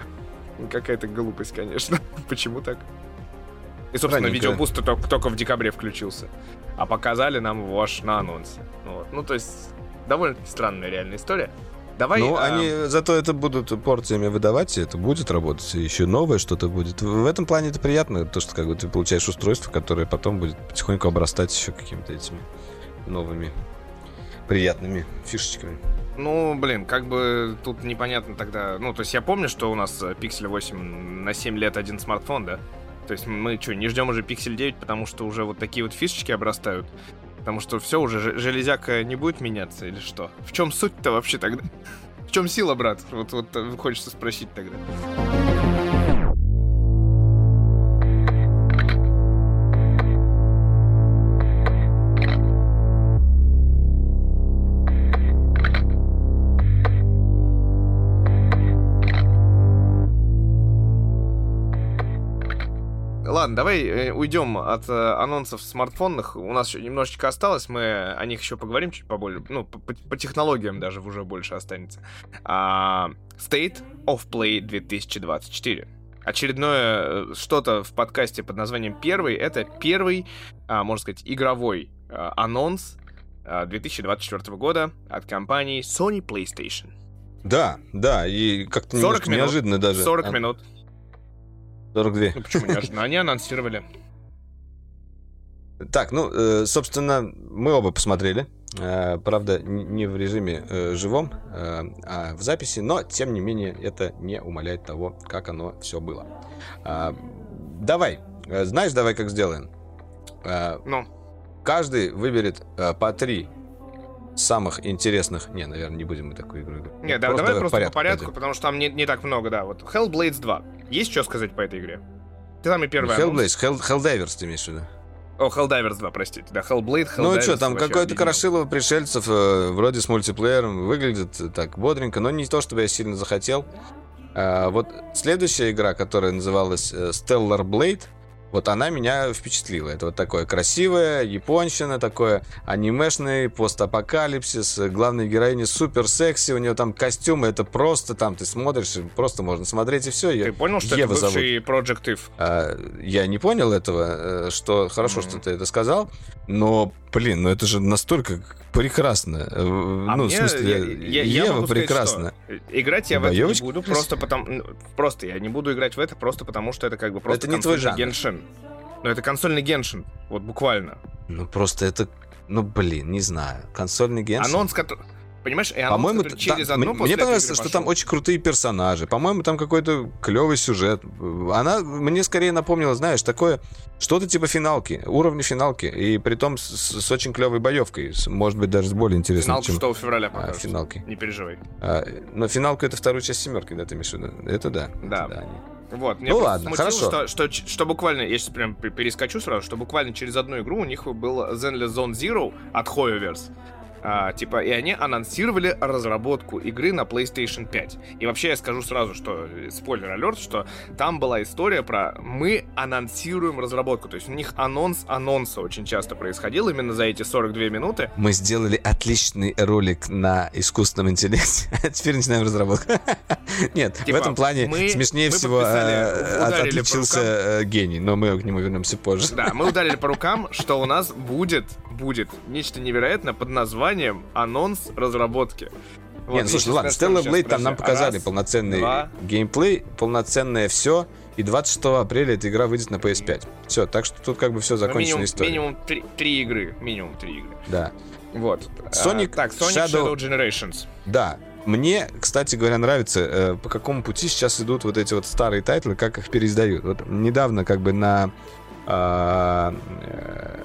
Speaker 2: Какая-то глупость, конечно. Почему так? И, собственно, видеобуст только, только в декабре включился. А показали нам его аж на анонсе. Вот. Ну, то есть, довольно странная реальная история. Давай.
Speaker 1: Ну, а... они зато это будут порциями выдавать, и это будет работать, и еще новое что-то будет. В этом плане это приятно, то, что как бы ты получаешь устройство, которое потом будет потихоньку обрастать еще какими-то этими новыми приятными фишечками.
Speaker 2: Ну, блин, как бы тут непонятно тогда. Ну, то есть я помню, что у нас Pixel 8 на 7 лет один смартфон, да? То есть мы что, не ждем уже Pixel 9, потому что уже вот такие вот фишечки обрастают? Потому что все, уже железяка не будет меняться или что? В чем суть-то вообще тогда? В чем сила, брат? Вот, вот хочется спросить тогда. Ладно, давай э, уйдем от э, анонсов смартфонных. У нас еще немножечко осталось, мы о них еще поговорим чуть побольше. Ну, по, по технологиям даже уже больше останется. А, State of Play 2024. Очередное э, что-то в подкасте под названием «Первый». Это первый, а, можно сказать, игровой а, анонс а, 2024 года от компании Sony PlayStation.
Speaker 1: Да, да, и как-то неожиданно даже.
Speaker 2: 40 минут.
Speaker 1: 42.
Speaker 2: Ну почему неожиданно? Они анонсировали.
Speaker 1: Так, ну, э, собственно, мы оба посмотрели. Э, правда, не в режиме э, живом, а в записи, но, тем не менее, это не умаляет того, как оно все было. Давай, знаешь, давай как сделаем? Ну? Каждый выберет по три самых интересных... Не, наверное, не будем мы такую игру играть.
Speaker 2: Не, да, просто давай просто порядку по порядку, пойдем. потому что там не, не так много, да. Вот Hellblades 2. Есть что сказать по этой игре? Ты там и первый
Speaker 1: Hellblades, Hell, Helldivers ты имеешь в виду?
Speaker 2: О, Helldivers 2, простите. Да, Hellblade, Helldivers.
Speaker 1: Ну что, там какое-то крашило пришельцев, э, вроде с мультиплеером, выглядит так бодренько, но не то, чтобы я сильно захотел. А, вот следующая игра, которая называлась э, Stellar Blade, вот она меня впечатлила. Это вот такое красивое, японщина, такое анимешный постапокалипсис. Главная героиня супер секси, у нее там костюмы, это просто там ты смотришь, просто можно смотреть и все.
Speaker 2: Ты понял, что Ева это бывший зовут. Project If?
Speaker 1: А, я не понял этого, э, что хорошо, mm-hmm. что ты это сказал, но, блин, ну это же настолько прекрасно. Э,
Speaker 2: а ну, мне, в смысле, я, я, Ева я прекрасно. Сказать, играть я в это не буду, просто потому... Ну, просто я не буду играть в это просто потому, что это как бы просто
Speaker 1: это не твой жанр.
Speaker 2: Геншин. Ну, это консольный Геншин, вот буквально.
Speaker 1: Ну, просто это... Ну, блин, не знаю. Консольный Геншин...
Speaker 2: Анонс, который... Понимаешь, и По-моему, через
Speaker 1: да, одну Мне понравилось, что там очень крутые персонажи. По-моему, там какой-то клевый сюжет. Она мне скорее напомнила, знаешь, такое что-то типа финалки, уровня финалки. И при том с, с очень клевой боевкой. Может быть, даже с более интересной,
Speaker 2: Финалку чем... 6 февраля покажут.
Speaker 1: А, финалки.
Speaker 2: Не переживай.
Speaker 1: А, но финалка это вторую часть семерки, да, ты имеешь в виду? Это да.
Speaker 2: Да.
Speaker 1: Это, да
Speaker 2: вот,
Speaker 1: мне ну ладно, смутило,
Speaker 2: хорошо. Что, что, что буквально, я сейчас прям перескочу сразу, что буквально через одну игру у них был Zenless Zone Zero от Hoyoverse. А, типа, и они анонсировали разработку игры на PlayStation 5. И вообще я скажу сразу, что, э, спойлер алерт, что там была история про мы анонсируем разработку. То есть у них анонс анонса очень часто происходил именно за эти 42 минуты.
Speaker 1: Мы сделали отличный ролик на искусственном интеллекте, а теперь начинаем разработку. Нет, в типа, этом плане смешнее всего э, отличился э, гений, но мы к нему вернемся позже.
Speaker 2: Да, мы ударили по рукам, что у нас будет, будет нечто невероятное под названием анонс разработки.
Speaker 1: Вот, Нет, ну, слушай, ладно, Stellar Blade там нам показали Раз, полноценный два. геймплей, полноценное все, и 26 апреля эта игра выйдет на PS5. Все, так что тут как бы все закончена минимум, история.
Speaker 2: Минимум три, три игры, минимум три игры.
Speaker 1: Да.
Speaker 2: Вот.
Speaker 1: Sonic,
Speaker 2: а, так, Sonic Shadow... Shadow Generations.
Speaker 1: Да, мне, кстати говоря, нравится, э, по какому пути сейчас идут вот эти вот старые тайтлы, как их переиздают. Вот недавно как бы на, э,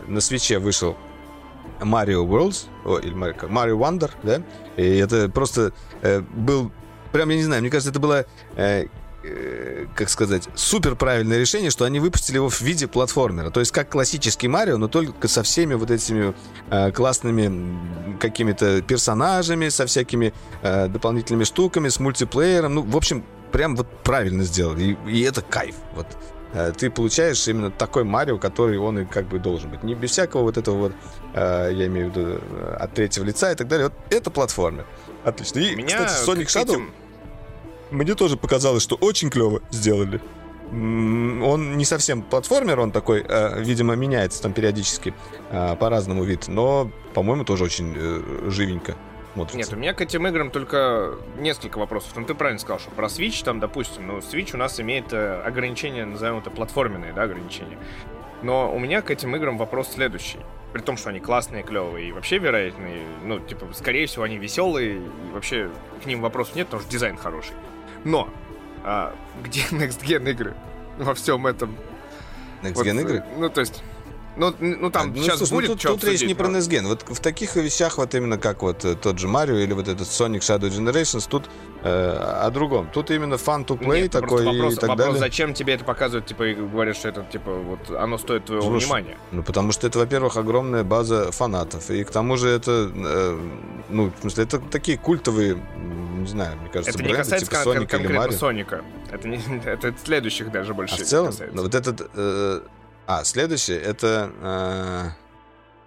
Speaker 1: на Switch е вышел Mario Worlds, о, или Mario, Mario Wonder, да, и это просто э, был, прям, я не знаю, мне кажется, это было, э, э, как сказать, супер правильное решение, что они выпустили его в виде платформера, то есть как классический Марио, но только со всеми вот этими э, классными какими-то персонажами, со всякими э, дополнительными штуками, с мультиплеером, ну, в общем, прям вот правильно сделали, и, и это кайф, вот. Э, ты получаешь именно такой Марио, который он и как бы должен быть. Не без всякого вот этого вот, э, я имею в виду, э, от третьего лица и так далее. Вот это платформер. Отлично. И, Меня кстати, Sonic Shadow этим... мне тоже показалось, что очень клево сделали. он не совсем платформер, он такой, видимо, меняется там периодически по-разному вид, но, по-моему, тоже очень живенько смотрится.
Speaker 2: Нет, у меня к этим играм только несколько вопросов. Ну, ты правильно сказал, что про Switch, там, допустим, ну, Switch у нас имеет э, ограничения, назовем это платформенные, да, ограничения. Но у меня к этим играм вопрос следующий. При том, что они классные, клевые и вообще вероятные, ну, типа, скорее всего, они веселые, и вообще к ним вопросов нет, потому что дизайн хороший. Но, а, где Next Gen игры во всем этом?
Speaker 1: Next вот, Gen игры?
Speaker 2: Ну, то есть, ну, ну там а, ну, сейчас слушай, будет
Speaker 1: ну, тут, тут речь не про NESGEN. Вот в таких вещах, вот именно как вот э, тот же Марио или вот этот Sonic Shadow Generations, тут э, о другом. Тут именно fun to play Нет, такой вопрос, и так вопрос, далее.
Speaker 2: зачем тебе это показывают, типа, и говорят, что это, типа, вот оно стоит твоего Слушай, внимания?
Speaker 1: Ну, потому что это, во-первых, огромная база фанатов. И к тому же это, э, ну, в смысле, это такие культовые, не знаю, мне кажется,
Speaker 2: это
Speaker 1: бренды,
Speaker 2: не касается
Speaker 1: типа
Speaker 2: кон- Соника конкретно или Марио. Соника. Это, не, это следующих даже больше
Speaker 1: а в целом, ну, вот этот... Э, а, следующее, это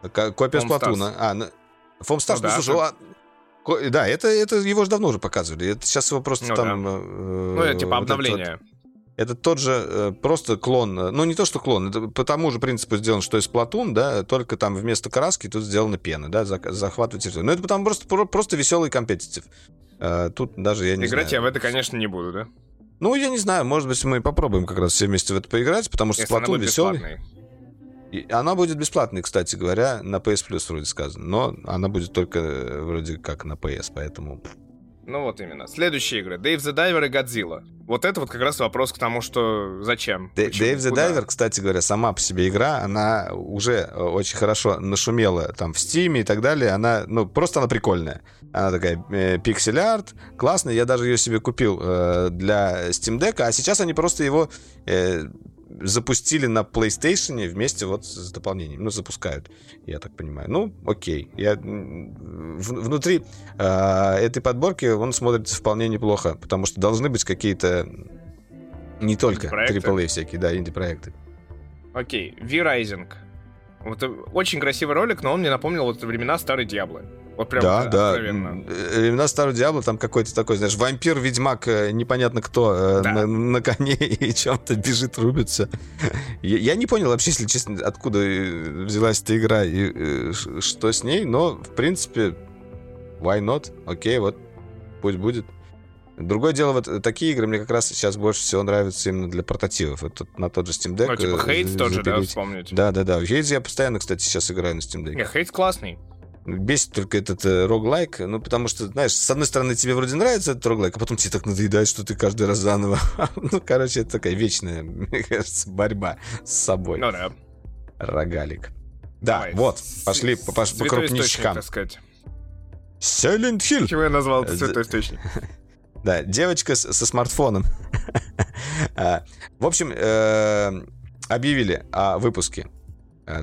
Speaker 1: э, копия Сплатуна. А, ну, Foam Stars, ну, ну, да, слушай, это... а, да, это, это его же давно уже показывали. Это сейчас его просто ну, там... Да. Э,
Speaker 2: ну, это типа обновление. Вот
Speaker 1: это тот же э, просто клон, э, ну не то что клон, это по тому же принципу сделан, что и Splatoon, да, только там вместо краски тут сделана пена, да, захватывать территорию. Но это потому просто, просто веселый компетитив. Э, тут даже я не
Speaker 2: Играть
Speaker 1: знаю.
Speaker 2: я в это, конечно, не буду, да?
Speaker 1: Ну, я не знаю, может быть, мы попробуем как раз все вместе в это поиграть, потому что Splatoon веселый. И она будет бесплатной, кстати говоря, на PS Plus вроде сказано, но она будет только э, вроде как на PS, поэтому...
Speaker 2: Ну вот именно. Следующие игры. Dave the Diver и Godzilla. Вот это вот как раз вопрос к тому, что зачем.
Speaker 1: Д- Dave the Куда? Diver, кстати говоря, сама по себе игра, она уже э, очень хорошо нашумела там в Steam и так далее. Она, ну, просто она прикольная. Она такая э, пиксель-арт, классная. Я даже ее себе купил э, для Steam Deck, а сейчас они просто его э, запустили на PlayStation вместе вот с дополнением. Ну, запускают, я так понимаю. Ну, окей. Я, в, внутри э, этой подборки он смотрится вполне неплохо, потому что должны быть какие-то не только AAA всякие, да, инди-проекты.
Speaker 2: Окей, V-Rising. Вот э, очень красивый ролик, но он мне напомнил вот времена старой Диаблы. Вот прям
Speaker 1: да, да. Откровенно. Имена Старого Диабло там какой-то такой, знаешь, вампир, ведьмак, э, непонятно кто, э, да. на, на коне и чем-то бежит, рубится. Я, я не понял вообще, если честно, откуда э, взялась эта игра и что с ней, но, в принципе, why not? Окей, вот, пусть будет. Другое дело, вот такие игры мне как раз сейчас больше всего нравятся именно для портативов. Это на тот же Steam Deck. Ну,
Speaker 2: типа Хейтс тоже, да, вспомнить.
Speaker 1: Да, да, да. Хейтс я постоянно, кстати, сейчас играю на Steam Deck.
Speaker 2: Не, Хейтс классный.
Speaker 1: Бесит только этот э, роглайк, ну, потому что, знаешь, с одной стороны, тебе вроде нравится этот роглайк, а потом тебе так надоедает, что ты каждый раз заново. ну, короче, это такая вечная, мне кажется, борьба с собой.
Speaker 2: Ну да.
Speaker 1: Рогалик. Да, Давай. вот, пошли по, по, по крупничкам. Silent Hill.
Speaker 2: Чего я назвал святой источник?
Speaker 1: Да, девочка со смартфоном. А, в общем, э, объявили о выпуске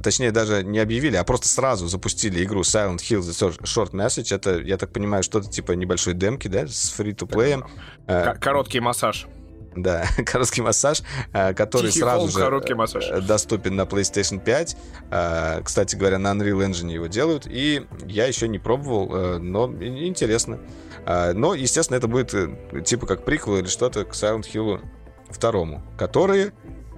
Speaker 1: точнее, даже не объявили, а просто сразу запустили игру Silent Hill The Short Message. Это, я так понимаю, что-то типа небольшой демки, да, с фри-то-плеем.
Speaker 2: Э, короткий массаж.
Speaker 1: Да, короткий массаж, э, который Тихий сразу же
Speaker 2: короткий массаж.
Speaker 1: доступен на PlayStation 5. Кстати говоря, на Unreal Engine его делают. И я еще не пробовал, но интересно. Но, естественно, это будет типа как приквел или что-то к Silent Hill второму, которые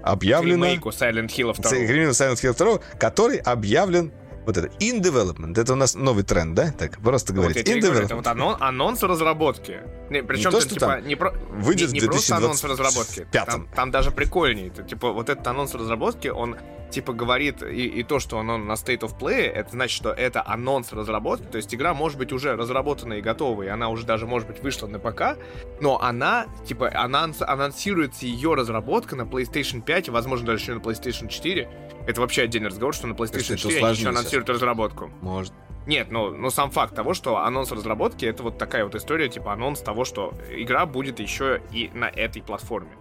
Speaker 1: объявлено...
Speaker 2: Ремейку Silent Hill 2.
Speaker 1: Ремейку Silent Hill 2, который объявлен вот это in development, это у нас новый тренд, да? Так, просто говорить. Вот in
Speaker 2: development. Это вот анон, анонс разработки. Не, причем не то, что типа, там не, про, выйдет не, не просто анонс разработки. Там, там даже прикольнее. Это, типа, вот этот анонс разработки, он типа говорит и, и то, что оно на State of Play, это значит, что это анонс разработки, то есть игра может быть уже разработана и готова, и она уже даже может быть вышла на ПК, но она, типа, анонс, анонсируется ее разработка на PlayStation 5, возможно, даже еще на PlayStation 4. Это вообще отдельный разговор, что на PlayStation 4 они еще анонсируют разработку.
Speaker 1: Может.
Speaker 2: Нет, ну, ну сам факт того, что анонс разработки это вот такая вот история, типа анонс того, что игра будет еще и на этой платформе.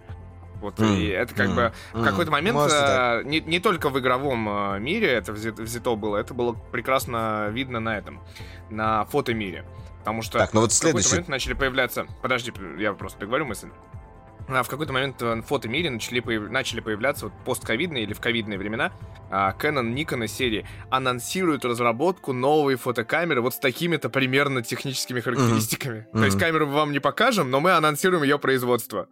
Speaker 2: Вот mm. и это как mm. бы mm. в какой-то момент а, не, не только в игровом а, мире это взято, было, это было прекрасно видно на этом, на фотомире. Потому что
Speaker 1: так, ну вот
Speaker 2: в
Speaker 1: следующий...
Speaker 2: какой-то момент начали появляться... Подожди, я просто договорю мысль. А в какой-то момент в фотомире начали, появ... начали появляться вот постковидные или в ковидные времена а, Canon, Nikon серии анонсируют разработку новой фотокамеры вот с такими-то примерно техническими характеристиками. Mm-hmm. То есть камеру мы вам не покажем, но мы анонсируем ее производство.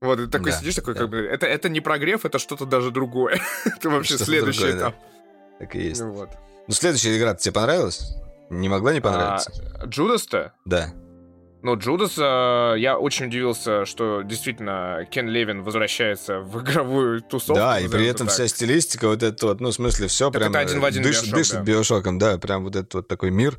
Speaker 2: Вот, ты такой да, сидишь, такой, да. как бы, это, это не прогрев, это что-то даже другое. это вообще что следующий другое, этап.
Speaker 1: Да. Так и есть. Ну, вот. ну, следующая игра тебе понравилась? Не могла не понравиться?
Speaker 2: А, Джудас-то?
Speaker 1: Да.
Speaker 2: Ну, Джудас, я очень удивился, что действительно Кен Левин возвращается в игровую тусовку.
Speaker 1: Да, и при этом так. вся стилистика вот это вот, ну, в смысле, все прям это один в один дышит, Биошок, дышит да. биошоком, да, прям вот этот вот такой мир,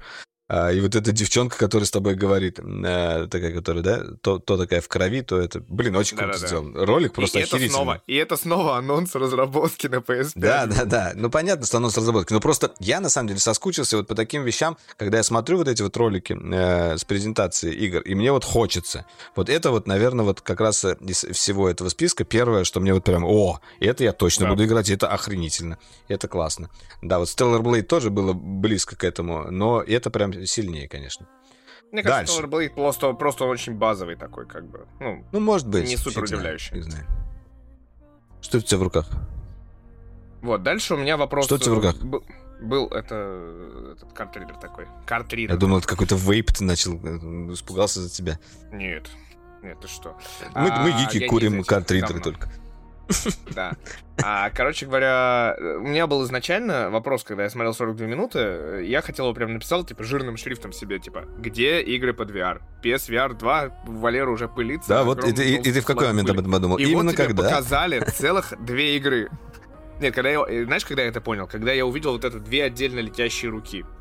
Speaker 1: и вот эта девчонка, которая с тобой говорит, э, такая, которая, да, то, то такая в крови, то это, блин, очень круто да, да, сделан. Ролик просто и охерительный.
Speaker 2: Это снова, и это снова анонс разработки на PS5.
Speaker 1: Да, да, да. Ну, понятно, что анонс разработки. Но просто я, на самом деле, соскучился вот по таким вещам, когда я смотрю вот эти вот ролики э, с презентацией игр, и мне вот хочется. Вот это вот, наверное, вот как раз из всего этого списка первое, что мне вот прям, о, это я точно да. буду играть, и это охренительно, это классно. Да, вот Stellar Blade тоже было близко к этому, но это прям сильнее, конечно.
Speaker 2: Мне кажется, Дальше. Blade просто, просто очень базовый такой, как бы. Ну,
Speaker 1: ну может быть.
Speaker 2: Не супер удивляющий. Не знаю.
Speaker 1: Что у тебя в руках?
Speaker 2: Вот, дальше у меня вопрос...
Speaker 1: Что у тебя в руках?
Speaker 2: Был, был это, этот картридер такой. Картридер.
Speaker 1: Я думал, это какой-то вейп ты начал, э, испугался за тебя.
Speaker 2: Нет. Нет, ты что?
Speaker 1: Мы, а, мы гики курим картридеры только.
Speaker 2: Да. А, короче говоря, у меня был изначально вопрос, когда я смотрел 42 минуты, я хотел его прям написал, типа, жирным шрифтом себе, типа, где игры под VR? PSVR 2, Валера уже пылится.
Speaker 1: Да, вот и ты, и, и ты в какой момент об этом подумал?
Speaker 2: И Именно вот когда? показали целых две игры. Нет, когда я, знаешь, когда я это понял? Когда я увидел вот это две отдельно летящие руки.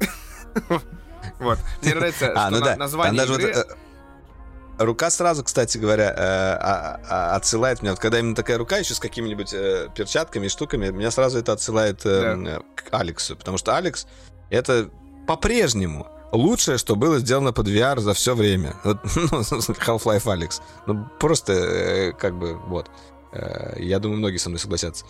Speaker 2: Вот. Мне нравится, а, что ну название игры...
Speaker 1: Рука сразу, кстати говоря, э, а, а, отсылает меня. Вот когда именно такая рука еще с какими-нибудь э, перчатками и штуками, меня сразу это отсылает э, да. к Алексу. Потому что Алекс это по-прежнему лучшее, что было сделано под VR за все время. Вот, ну, Half-Life Alex. Ну, просто как бы вот. Я думаю, многие со мной согласятся.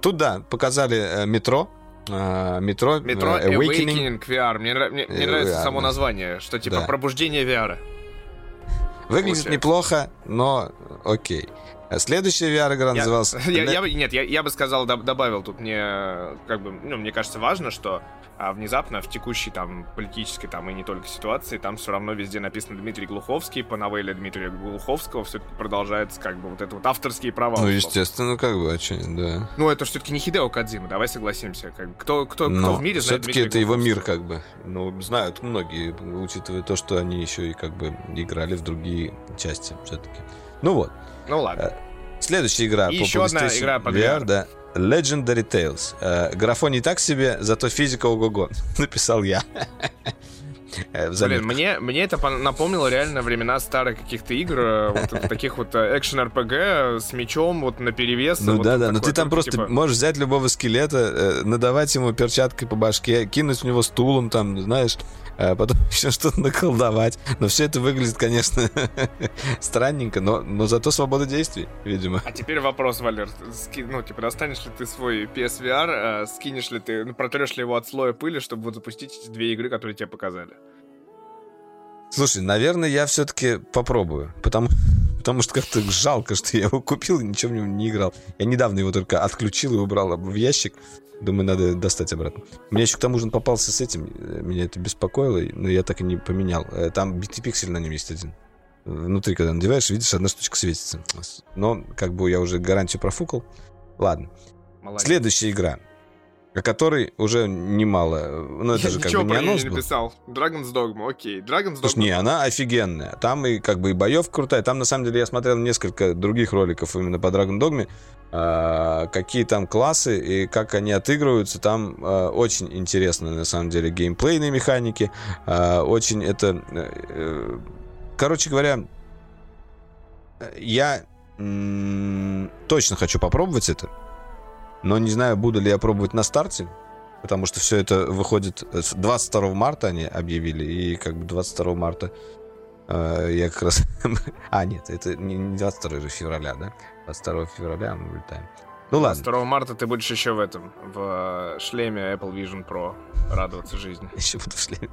Speaker 1: Тут, да, показали метро, метро,
Speaker 2: метро Awakening. Awakening VR. Мне, мне, мне нравится VR, само да. название, что типа да. пробуждение VR.
Speaker 1: Выглядит получается. неплохо, но окей. Следующая VR-игра называлась...
Speaker 2: Я, я, нет, я, я бы сказал, добавил тут мне, как бы, ну, мне кажется, важно, что а, внезапно в текущей там политической там и не только ситуации, там все равно везде написано Дмитрий Глуховский, по новелле Дмитрия Глуховского все-таки продолжается как бы вот это вот авторские права.
Speaker 1: Ну, естественно, как бы, а да.
Speaker 2: Ну, это все-таки не Хидео Кадзима, давай согласимся. Как, кто, кто, Но кто в мире
Speaker 1: знает Все-таки это его мир, как бы. Ну, знают многие, учитывая то, что они еще и как бы играли в другие части все-таки. Ну вот.
Speaker 2: Ну ладно. Э,
Speaker 1: следующая игра
Speaker 2: и по еще одна игра под VR, VR,
Speaker 1: да. Legendary Tales. Э, графон не так себе, зато физика ого-го. Написал я.
Speaker 2: Э, Блин, мне, мне это напомнило реально времена старых каких-то игр, э, вот, таких вот экшен РПГ с мечом вот на перевес.
Speaker 1: Ну
Speaker 2: вот
Speaker 1: да, да, но ты там просто типа... можешь взять любого скелета, надавать ему перчаткой по башке, кинуть в него стулом, там, знаешь, потом еще что-то наколдовать. Но все это выглядит, конечно, странненько, но, но зато свобода действий, видимо.
Speaker 2: А теперь вопрос, Валер. Ски, ну, типа, достанешь ли ты свой PSVR, э, скинешь ли ты, ну, протрешь ли его от слоя пыли, чтобы вот запустить эти две игры, которые тебе показали?
Speaker 1: Слушай, наверное, я все-таки попробую, потому, потому что как-то жалко, что я его купил и ничем в него не играл. Я недавно его только отключил и убрал в ящик. Думаю, надо достать обратно. Мне еще к тому же он попался с этим. Меня это беспокоило, но я так и не поменял. Э, там битый-пиксель на нем есть один. Внутри, когда надеваешь, видишь, одна штучка светится. Но как бы я уже гарантию профукал. Ладно. Молодец. Следующая игра о которой уже немало. Ну, это
Speaker 2: Я
Speaker 1: же как бы не анонс
Speaker 2: не написал. Dragon's Dogma, окей. Dragon's Dogma.
Speaker 1: Слушай, не, она офигенная. Там и как бы и боевка крутая. Там, на самом деле, я смотрел несколько других роликов именно по Dragon Dogma. А, какие там классы и как они отыгрываются. Там а, очень интересно, на самом деле, геймплейные механики. А, очень это... А, короче говоря, я м- точно хочу попробовать это. Но не знаю, буду ли я пробовать на старте, потому что все это выходит 22 марта они объявили, и как бы 22 марта э, я как раз... а, нет, это не 22 февраля, да? 22 февраля мы улетаем. Ну ладно.
Speaker 2: 2 марта ты будешь еще в этом, в шлеме Apple Vision Pro радоваться жизни.
Speaker 1: Еще буду в шлеме.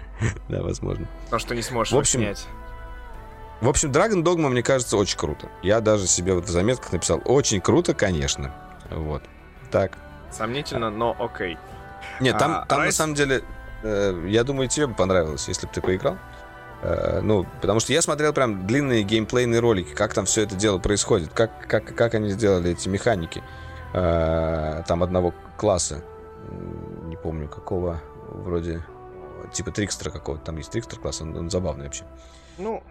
Speaker 1: да, возможно.
Speaker 2: Потому что не сможешь в общем, снять.
Speaker 1: В общем, Dragon Dogma, мне кажется, очень круто. Я даже себе вот в заметках написал, очень круто, конечно. Вот. Так.
Speaker 2: Сомнительно, но окей.
Speaker 1: Нет, там, а, там Rise... на самом деле, э, я думаю, тебе бы понравилось, если бы ты поиграл. Э, ну, потому что я смотрел прям длинные геймплейные ролики, как там все это дело происходит, как, как, как они сделали эти механики э, там одного класса, не помню какого, вроде типа Трикстера какого-то, там есть Трикстер класс, он, он забавный вообще.
Speaker 2: Ну,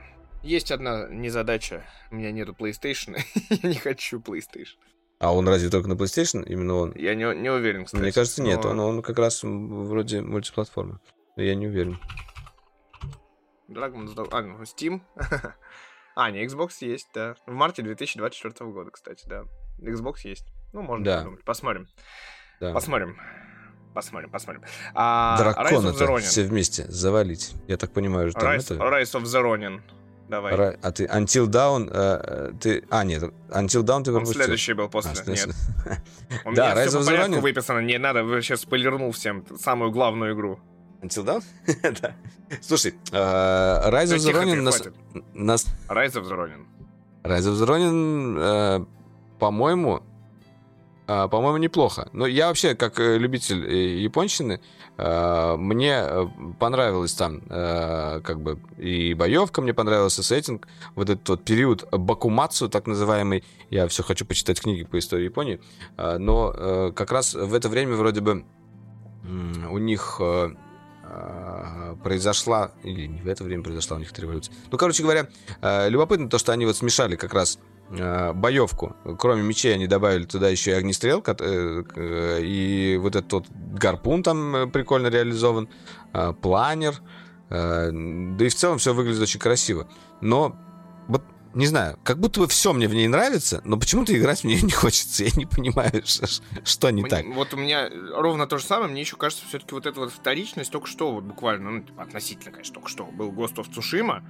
Speaker 2: есть одна незадача, у меня нету PlayStation, я не хочу PlayStation.
Speaker 1: А он разве только на PlayStation? Именно он?
Speaker 2: Я не, не уверен,
Speaker 1: кстати. Мне кажется, нет, но... он, он как раз вроде мультиплатформы. Я не уверен.
Speaker 2: Dragon's Dogma. А, ну, Steam. а, не, Xbox есть, да. В марте 2024 года, кстати, да. Xbox есть. Ну, можно да. подумать. Посмотрим. Да. Посмотрим. Посмотрим, посмотрим.
Speaker 1: А, Дракон это все вместе завалить. Я так понимаю,
Speaker 2: что Rise, это... Rise of the Ronin. Давай. Ра...
Speaker 1: А ты Until Dawn, э, ты... А, нет, Until Dawn ты пропустил.
Speaker 2: Он следующий был после, а, нет. У меня да, все по порядку выписано, не надо, вы сейчас спойлернул всем самую главную игру.
Speaker 1: Until Dawn? да. Слушай, uh, Rise of the Ronin нас, нас...
Speaker 2: Rise of the Ronin.
Speaker 1: Rise of the Ronin, uh, по-моему, uh, по-моему, неплохо. Но я вообще, как э, любитель э, японщины, uh, мне понравилось там, как бы, и боевка, мне понравился сеттинг, вот этот вот период Бакумацу, так называемый, я все хочу почитать книги по истории Японии, uh, но как раз в это время вроде бы у них Э, произошла, или не в это время произошла у них эта революция. Ну, короче говоря, э, любопытно то, что они вот смешали как раз э, боевку. Кроме мечей они добавили туда еще и огнестрел, и вот этот вот гарпун там прикольно реализован, планер, да и в целом все выглядит очень красиво. Но вот не знаю, как будто бы все мне в ней нравится, но почему-то играть мне не хочется. Я не понимаю, что, что не
Speaker 2: мне,
Speaker 1: так.
Speaker 2: Вот у меня ровно то же самое. Мне еще кажется, все-таки вот эта вот вторичность только что, вот буквально, ну, типа, относительно, конечно, только что был Ghost of Tsushima.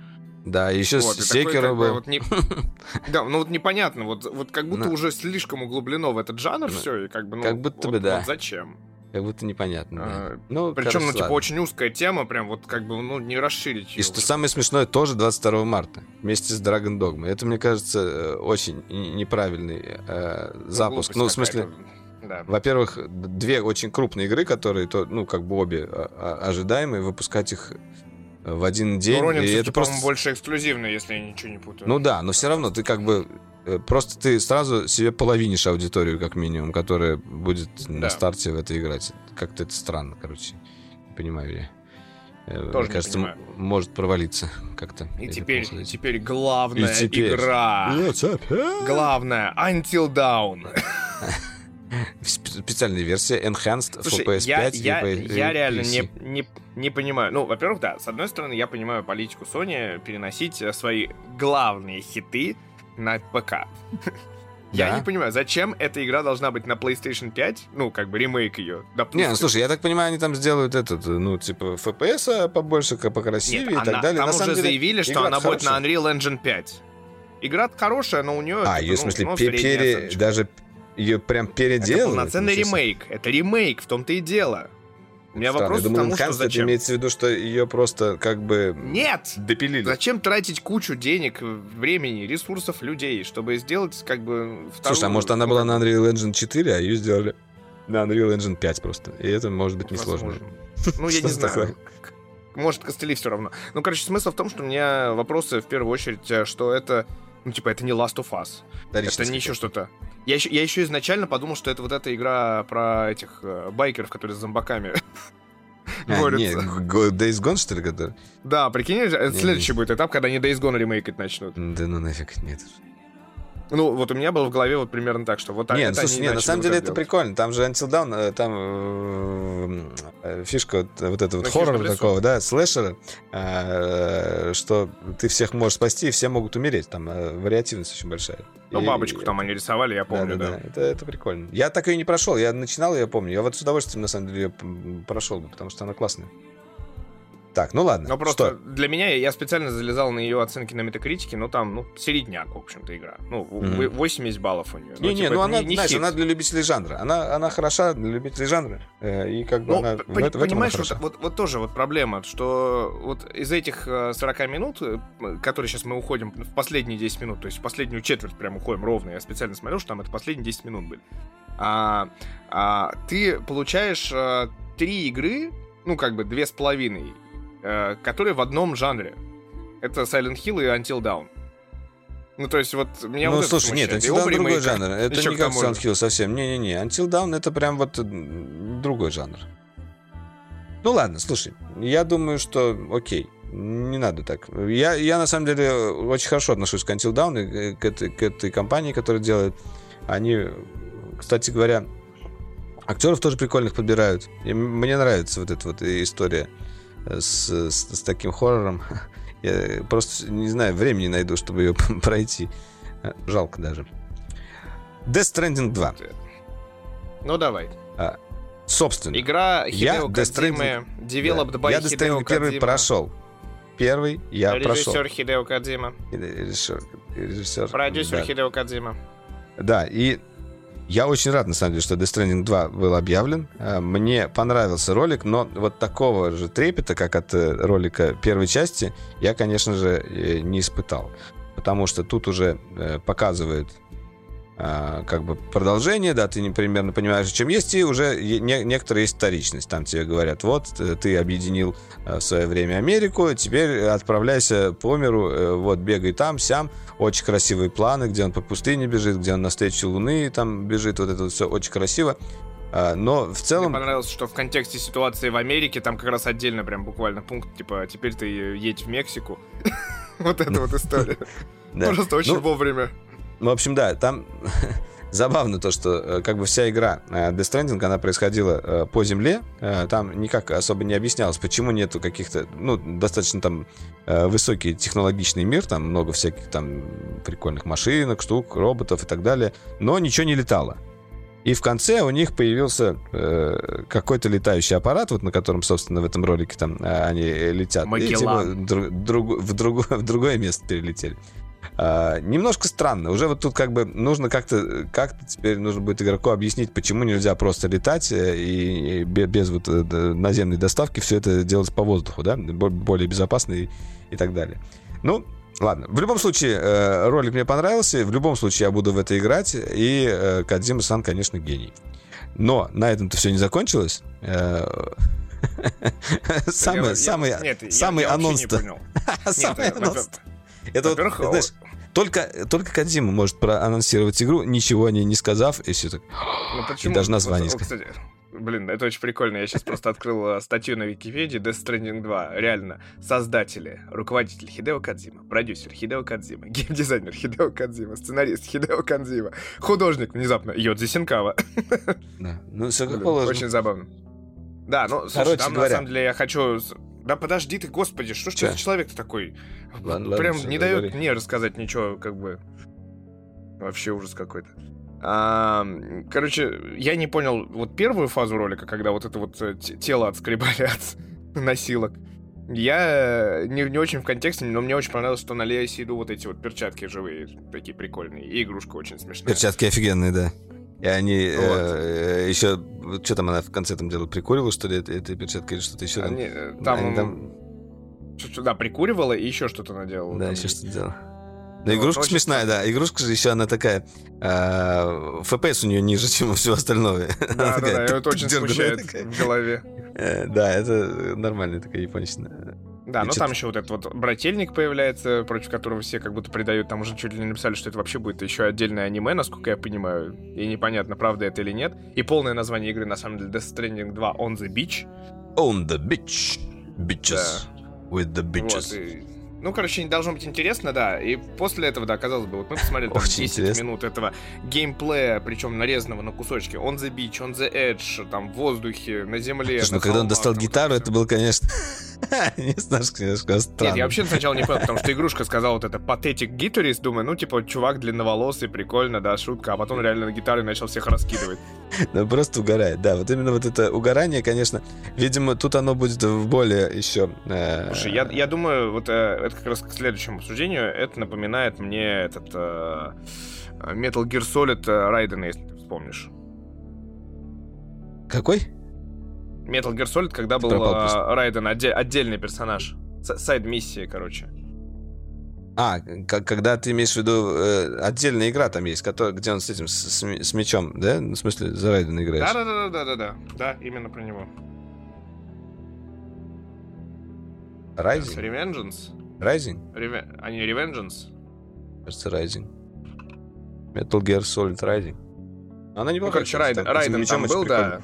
Speaker 1: Да, еще вот, Секера был.
Speaker 2: Вот не... Да, ну вот непонятно, вот, вот как будто уже слишком углублено в этот жанр все, и как бы, ну,
Speaker 1: как будто бы, да.
Speaker 2: Вот зачем?
Speaker 1: Как будто непонятно. А,
Speaker 2: да. ну, Причем, ну, типа, ладно. очень узкая тема, прям вот как бы, ну, не расширить.
Speaker 1: И что самое смешное, тоже 22 марта, вместе с Dragon Dogma. Это, мне кажется, очень неправильный э, ну, запуск. Ну, в смысле, да. во-первых, две очень крупные игры, которые, то, ну, как бы обе а, а, ожидаемые, выпускать их в один день. Ну,
Speaker 2: Ронин, и это просто больше эксклюзивный, если я ничего не путаю.
Speaker 1: Ну да, но все равно ты как бы Э, просто ты сразу себе половинишь аудиторию, как минимум, которая будет да. на старте в это играть. Как-то это странно, короче. Не понимаю я. Э, Тоже Мне кажется, понимаю. может провалиться как-то.
Speaker 2: И теперь, теперь главная и теперь... игра. Главная Until Down.
Speaker 1: Специальная версия Enhanced
Speaker 2: Слушай, for PS5 я, я, я реально не, не, не понимаю. Ну, во-первых, да, с одной стороны, я понимаю политику Sony переносить свои главные хиты на ПК. Я не понимаю, зачем эта игра должна быть на PlayStation 5? Ну, как бы ремейк ее.
Speaker 1: Не, ну слушай, я так понимаю, они там сделают этот, ну, типа, FPS побольше, покрасивее Нет, и так далее.
Speaker 2: Там на уже заявили, что она будет на Unreal Engine 5. Игра хорошая, но у нее...
Speaker 1: А, ее, в смысле, ну, пере... даже ее прям переделали? Это
Speaker 2: полноценный ремейк. Это ремейк, в том-то и дело. У меня Странно. вопрос
Speaker 1: я думаю, к тому, что зачем? имеется в виду, что ее просто как бы
Speaker 2: Нет!
Speaker 1: допилили.
Speaker 2: Зачем тратить кучу денег, времени, ресурсов людей, чтобы сделать как бы
Speaker 1: вторую... Слушай, а может она была на Unreal Engine 4, а ее сделали на Unreal Engine 5 просто. И это может быть несложно.
Speaker 2: Ну, я не знаю. Может, костыли все равно. Ну, короче, смысл в том, что у меня вопросы в первую очередь, э, что это ну, типа, это не Last of Us. это не еще что-то. Я еще, я еще изначально подумал, что это вот эта игра про этих э, байкеров, которые с зомбаками
Speaker 1: а, нет, Days Gone, что ли, который?
Speaker 2: Да, прикинь, это следующий будет этап, когда они Days Gone ремейкать начнут.
Speaker 1: Да ну нафиг, нет.
Speaker 2: Ну, вот у меня было в голове вот примерно так, что вот
Speaker 1: Нет, это слушай, нет, на самом деле это делать. прикольно. Там же Until Dawn, э, там э, э, фишка вот, вот этого вот ну, хоррора такого, да, слэшера, э, что ты всех можешь спасти, и все могут умереть. Там э, вариативность очень большая.
Speaker 2: Ну, и, бабочку там они рисовали, я помню, да. да. да.
Speaker 1: Это, это прикольно. Я так ее не прошел, я начинал, я помню. Я вот с удовольствием, на самом деле, ее прошел бы, потому что она классная. Так, ну ладно.
Speaker 2: Ну просто что? для меня я специально залезал на ее оценки на метакритике, но там, ну, середняк, в общем-то, игра. Ну, mm-hmm. 80 баллов у нее.
Speaker 1: Не, ну, не, типа, ну она, не, не знаешь, хит. она для любителей жанра. Она, она хороша для любителей жанра. Э, и как бы ну, она
Speaker 2: в, в Понимаешь, вот, вот, вот тоже вот проблема, что вот из этих 40 э, минут, э, которые сейчас мы уходим в последние 10 минут, то есть в последнюю четверть прям уходим ровно, я специально смотрел, что там это последние 10 минут были. А, а, ты получаешь а, три игры, ну, как бы две с половиной, э, которые в одном жанре. Это Silent Hill и Until Dawn. Ну, то есть, вот меня
Speaker 1: Ну,
Speaker 2: вот
Speaker 1: слушай, нет, Until Dawn другой жанр. Это не как Silent Hill совсем. Не-не-не. Until Dawn это прям вот другой жанр. Ну ладно, слушай, я думаю, что окей, не надо так. Я, я на самом деле очень хорошо отношусь к Until Dawn и к этой, к этой компании, которая делает. Они, кстати говоря, актеров тоже прикольных подбирают. И мне нравится вот эта вот история с, с, с таким хоррором. Я просто не знаю, времени найду, чтобы ее пройти. Жалко даже. Death Stranding 2.
Speaker 2: Ну, давай.
Speaker 1: А, собственно.
Speaker 2: Игра Хидео Кодзимы,
Speaker 1: developed by Я Death Stranding первый прошел. Первый я
Speaker 2: Режиссер
Speaker 1: прошел.
Speaker 2: Режиссер Хидео Кодзима.
Speaker 1: Режиссер. Режиссер.
Speaker 2: Продюсер да. Хидео Кодзима.
Speaker 1: Да, и я очень рад, на самом деле, что Death Stranding 2 был объявлен. Э, мне понравился ролик, но вот такого же трепета, как от э, ролика первой части, я, конечно же, э, не испытал. Потому что тут уже показывают как бы продолжение, да, ты примерно понимаешь, чем есть, и уже не, некоторая есть вторичность. Там тебе говорят, вот, ты объединил в свое время Америку, теперь отправляйся по миру, вот, бегай там, сям. Очень красивые планы, где он по пустыне бежит, где он на встречу Луны там бежит, вот это вот все очень красиво. А, но в целом...
Speaker 2: Мне понравилось, что в контексте ситуации в Америке там как раз отдельно прям буквально пункт, типа, теперь ты едь в Мексику. Вот эта вот история. Просто очень ну, вовремя.
Speaker 1: Ну, в общем, да, там забавно то, что э, как бы вся игра э, Death Stranding, она происходила э, по земле, там никак особо не объяснялось, почему нету каких-то, ну, достаточно там высокий технологичный мир, там много всяких там прикольных машинок, штук, роботов и так далее, но ничего не летало. И в конце у них появился э, какой-то летающий аппарат, вот на котором, собственно, в этом ролике там они летят.
Speaker 2: Магеллан.
Speaker 1: И типа, друг, в, друг, в другое место перелетели. А, немножко странно. Уже вот тут как бы нужно как-то как теперь нужно будет игроку объяснить, почему нельзя просто летать э, и, и без вот э, наземной доставки все это делать по воздуху, да, более безопасно и, и так далее. Ну, Ладно, в любом случае, э, ролик мне понравился, в любом случае я буду в это играть, и э, Кадзима-сан, конечно, гений. Но на этом-то все не закончилось. Самый, самый, самый анонс. Самый анонс. Это вот, знаешь, только, только Кадзима может проанонсировать игру, ничего о ней не сказав, и все так. Ну, почему? И даже название вот, сказать.
Speaker 2: Блин, это очень прикольно. Я сейчас просто открыл э, статью на Википедии Death Stranding 2. Реально. Создатели, руководитель Хидео Кадзима, продюсер Хидео Кадзима, геймдизайнер Хидео Кадзима, сценарист Хидео Кадзима, художник внезапно Йодзи Синкава.
Speaker 1: Да, ну все как положено.
Speaker 2: Очень забавно. Да, ну, слушай, там говоря... на самом деле я хочу да подожди ты, господи, что ж ты за человек-то такой? Ладно, Прям ладно, не дает говори. мне рассказать ничего, как бы. Вообще ужас какой-то. А, короче, я не понял вот первую фазу ролика, когда вот это вот э, тело отскребали от носилок. Я не, не очень в контексте, но мне очень понравилось, что на Леосе идут вот эти вот перчатки живые, такие прикольные. И игрушка очень смешная.
Speaker 1: Перчатки офигенные, да. И они вот. э, еще... Что там она в конце там делала? Прикуривала, что ли, этой перчаткой или что-то еще?
Speaker 2: Они, э, там... Они там... Да, прикуривала и еще что-то наделала.
Speaker 1: Да, там. еще что-то делала. Да, игрушка очень... смешная, да. Игрушка же еще она такая... Э, FPS у нее ниже, чем у всего остального.
Speaker 2: Да, да, да, это очень смущает в голове.
Speaker 1: Э, да, это нормальная такая япончина.
Speaker 2: Да, но там еще вот этот вот брательник появляется, против которого все как будто придают. Там уже чуть ли не написали, что это вообще будет еще отдельное аниме, насколько я понимаю. И непонятно, правда это или нет. И полное название игры, на самом деле, Death Stranding 2 On the Beach.
Speaker 1: On the Beach. Bitches. Да. With the bitches. Вот, и
Speaker 2: ну, короче, не должно быть интересно, да. И после этого, да, казалось бы, вот мы посмотрели там 10 интересно. минут этого геймплея, причем нарезанного на кусочки. On the beach, on the edge, там, в воздухе, на земле.
Speaker 1: Слушай, ну когда он достал гитару, это был, конечно... Не знаю, конечно, странно.
Speaker 2: Нет, я вообще сначала не понял, потому что игрушка сказала вот это патетик гитарист, думаю, ну, типа, чувак длинноволосый, прикольно, да, шутка, а потом реально на гитаре начал всех раскидывать.
Speaker 1: Ну, просто угорает, да, вот именно вот это угорание, конечно, видимо, тут оно будет в более еще...
Speaker 2: Э, Слушай, я, я думаю, вот э, это как раз к следующему обсуждению, это напоминает мне этот э, Metal Gear Solid Raiden, если ты вспомнишь.
Speaker 1: Какой?
Speaker 2: Metal Gear Solid, когда был uh, Райден отде- отдельный персонаж. Сайд-миссия, короче.
Speaker 1: А, когда ты имеешь в виду э, отдельная игра там есть, который, где он с этим, с, с мечом, да? Ну, в смысле, за Райдена играешь?
Speaker 2: Да-да-да-да-да-да. Да, именно про него.
Speaker 1: Rising?
Speaker 2: Revengeance?
Speaker 1: Rising?
Speaker 2: Реве... А не Revengeance?
Speaker 1: Кажется, Rising. Metal Gear Solid Rising. Она не
Speaker 2: Ну, короче, Райден, Райден там был, да.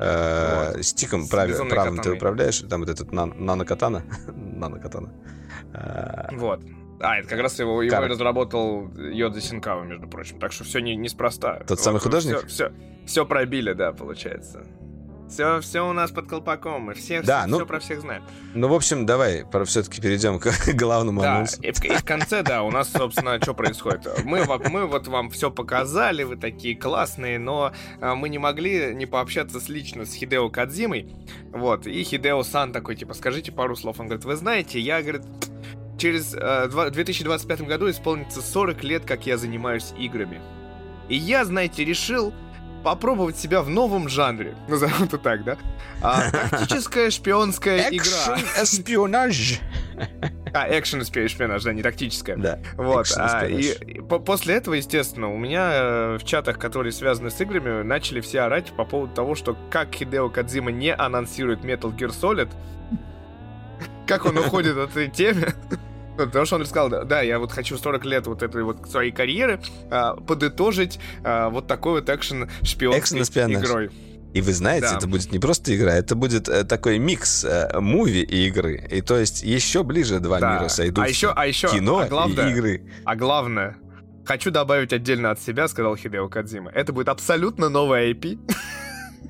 Speaker 1: Э, Стиком правым ты управляешь, там вот этот нано-катана. Нано-катана.
Speaker 2: Э, вот. А, это как раз его, его разработал Йодзи Синкава, между прочим. Так что все не, неспроста.
Speaker 1: Тот вот, самый художник?
Speaker 2: Все, все, все пробили, да, получается. Все, все у нас под колпаком, мы все, да, все, ну, все про всех знаем.
Speaker 1: Ну, в общем, давай все-таки перейдем к главному
Speaker 2: да,
Speaker 1: анонсу.
Speaker 2: И в, и в конце, да, у нас, собственно, что происходит. Мы, мы вот вам все показали, вы такие классные, но а, мы не могли не пообщаться с лично с Хидео Кадзимой. Вот, и Хидео-сан такой, типа, скажите пару слов. Он говорит, вы знаете, я, говорит, через э, 2025 году исполнится 40 лет, как я занимаюсь играми. И я, знаете, решил попробовать себя в новом жанре. Назовем это так, да? А, тактическая шпионская игра.
Speaker 1: Экшен-эспионаж.
Speaker 2: А, экшен шпионаж, да, не тактическая.
Speaker 1: Да.
Speaker 2: Вот. А, и, и по после этого, естественно, у меня э, в чатах, которые связаны с играми, начали все орать по поводу того, что как Хидео Кадзима не анонсирует Metal Gear Solid, как он уходит от этой темы. Ну, потому что он рассказал, да, я вот хочу 40 лет вот этой вот своей карьеры а, подытожить а, вот такой вот экшен шпионской игрой.
Speaker 1: И вы знаете, да. это будет не просто игра, это будет э, такой микс э, муви и игры. И то есть еще ближе два да. мира сойдут.
Speaker 2: А еще, а еще,
Speaker 1: кино а главное, и игры.
Speaker 2: А главное, хочу добавить отдельно от себя, сказал Хидео Кадзима. Это будет абсолютно новая IP.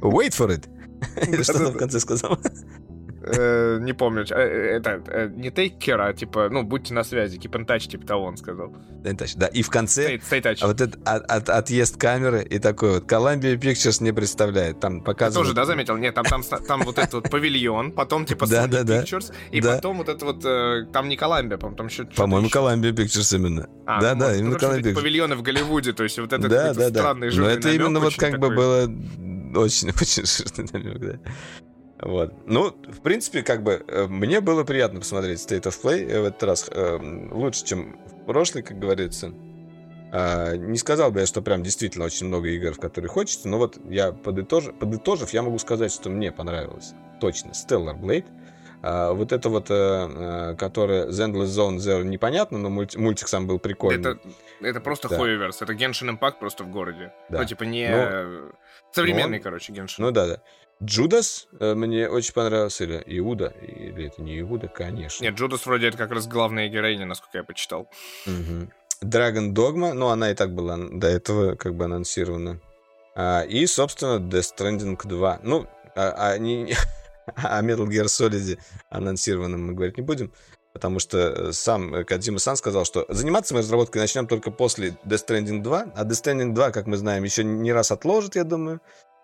Speaker 1: Wait for it. Что он в конце сказал?
Speaker 2: Э, не помню, э, это э, не take care, а типа, ну, будьте на связи, keep in touch, типа того он сказал.
Speaker 1: Touch, да, и в конце
Speaker 2: stay, stay touch.
Speaker 1: вот этот от, от, отъезд камеры и такой вот, Columbia Pictures не представляет, там показывают...
Speaker 2: Ты тоже, да, заметил? Нет, там, там, там вот этот вот павильон, потом типа да, да, Pictures, и да. потом вот это вот, там не Columbia, по-моему, там еще...
Speaker 1: По-моему, Columbia Pictures именно. А, да, ну, да, именно Columbia Pictures.
Speaker 2: павильоны в Голливуде, то есть вот это да, да, странный да. Но
Speaker 1: это именно вот как бы было очень-очень жирный намек, да. Вот. Ну, в принципе, как бы э, мне было приятно посмотреть State of Play в этот раз э, лучше, чем в прошлый, как говорится. Э, не сказал бы я, что прям действительно очень много игр, в которые хочется, но вот я подытож... подытожив, я могу сказать, что мне понравилось точно Stellar Blade. А, вот это вот, э, э, которое The Endless Zone Zero непонятно, но мульти- мультик сам был прикольный.
Speaker 2: Это, это просто да. Хойверс, это Genshin Impact просто в городе. Да. Ну, типа не... Ну, современный, ну, короче, Genshin.
Speaker 1: Ну да, да. Джудас э, мне очень понравился, или Иуда, или это не Иуда, конечно.
Speaker 2: Нет, Джудас вроде это как раз главная героиня, насколько я почитал.
Speaker 1: Угу. Dragon Dogma, ну она и так была до этого как бы анонсирована. А, и, собственно, Death Stranding 2. Ну, а, а, не, о Metal Gear Solid анонсированном мы говорить не будем, потому что сам Кадзима Сан сказал, что заниматься мы разработкой начнем только после Death Stranding 2, а Death Stranding 2, как мы знаем, еще не раз отложит, я думаю.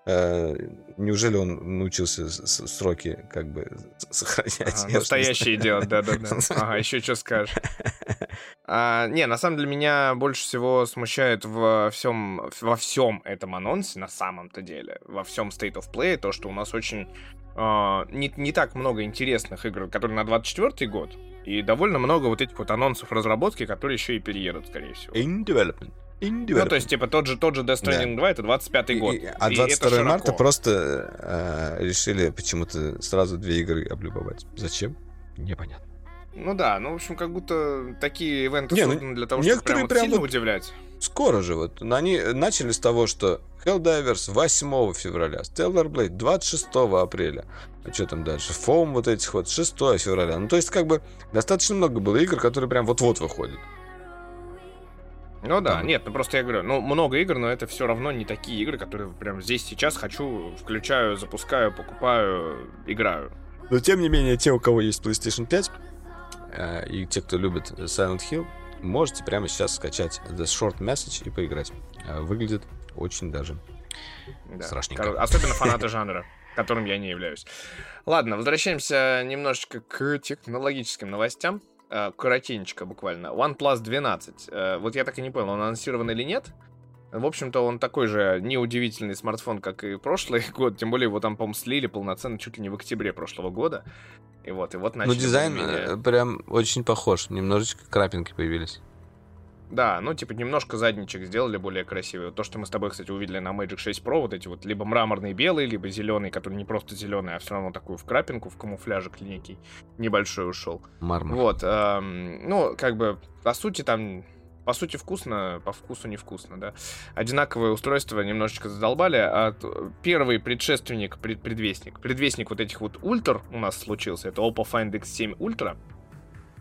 Speaker 1: Э, неужели он научился сроки как бы сохранять?
Speaker 2: Ага, настоящее делать, да-да-да. Ага, еще что скажешь? А, не, на самом деле меня больше всего смущает во всем, во всем этом анонсе, на самом-то деле, во всем State of Play, то, что у нас очень Uh, не, не так много интересных игр, которые на 24 год, и довольно много вот этих вот анонсов разработки, которые еще и переедут, скорее всего.
Speaker 1: In development.
Speaker 2: Ну, то есть, типа, тот же, тот же Death Stranding да. 2, это 25-й год. И,
Speaker 1: а 22 марта просто э, решили почему-то сразу две игры облюбовать. Зачем? Непонятно.
Speaker 2: Ну да, ну, в общем, как будто такие ивенты Не, ну, созданы ну, для того, чтобы прям, прям сильно вот удивлять.
Speaker 1: Скоро же вот. Они начали с того, что Helldivers 8 февраля, Stellar Blade 26 апреля. А что там дальше? Foam вот этих вот 6 февраля. Ну, то есть, как бы, достаточно много было игр, которые прям вот-вот выходят.
Speaker 2: Ну да, там. нет, ну просто я говорю, ну много игр, но это все равно не такие игры, которые прям здесь сейчас хочу, включаю, запускаю, покупаю, играю.
Speaker 1: Но тем не менее, те, у кого есть PlayStation 5, э, и те, кто любит Silent Hill, можете прямо сейчас скачать The Short Message и поиграть. Э, выглядит очень даже да. страшненько.
Speaker 2: Особенно фанаты жанра, которым я не являюсь. Ладно, возвращаемся немножечко к технологическим новостям. Э, коротенечко буквально. OnePlus 12. Э, вот я так и не понял, он анонсирован или нет. В общем-то, он такой же неудивительный смартфон, как и прошлый год. Тем более его там, по-моему, слили полноценно чуть ли не в октябре прошлого года. И вот, и вот
Speaker 1: начали... Ну, дизайн менее... Э, прям очень похож. Немножечко крапинки появились.
Speaker 2: Да, ну, типа, немножко задничек сделали более красивый. То, что мы с тобой, кстати, увидели на Magic 6 Pro, вот эти вот либо мраморный белый, либо зеленый, который не просто зеленый, а все равно такую в крапинку, в камуфляжик некий небольшой ушел.
Speaker 1: Мармар.
Speaker 2: Вот, эм, ну, как бы, по сути, там по сути, вкусно, по вкусу невкусно, да. Одинаковое устройство немножечко задолбали. А первый предшественник, пред, предвестник, предвестник вот этих вот ультр у нас случился, это Oppo Find X7 Ultra.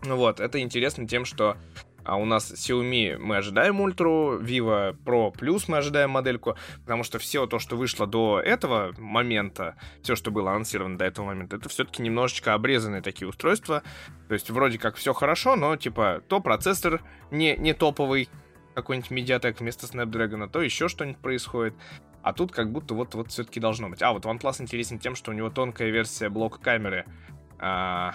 Speaker 2: Вот, это интересно тем, что а у нас Xiaomi мы ожидаем ультру, Vivo Pro Plus мы ожидаем модельку, потому что все то, что вышло до этого момента, все, что было анонсировано до этого момента, это все-таки немножечко обрезанные такие устройства. То есть вроде как все хорошо, но типа то процессор не, не топовый, какой-нибудь Mediatek вместо Snapdragon, то еще что-нибудь происходит. А тут как будто вот, вот все-таки должно быть. А, вот OnePlus интересен тем, что у него тонкая версия блок-камеры. А,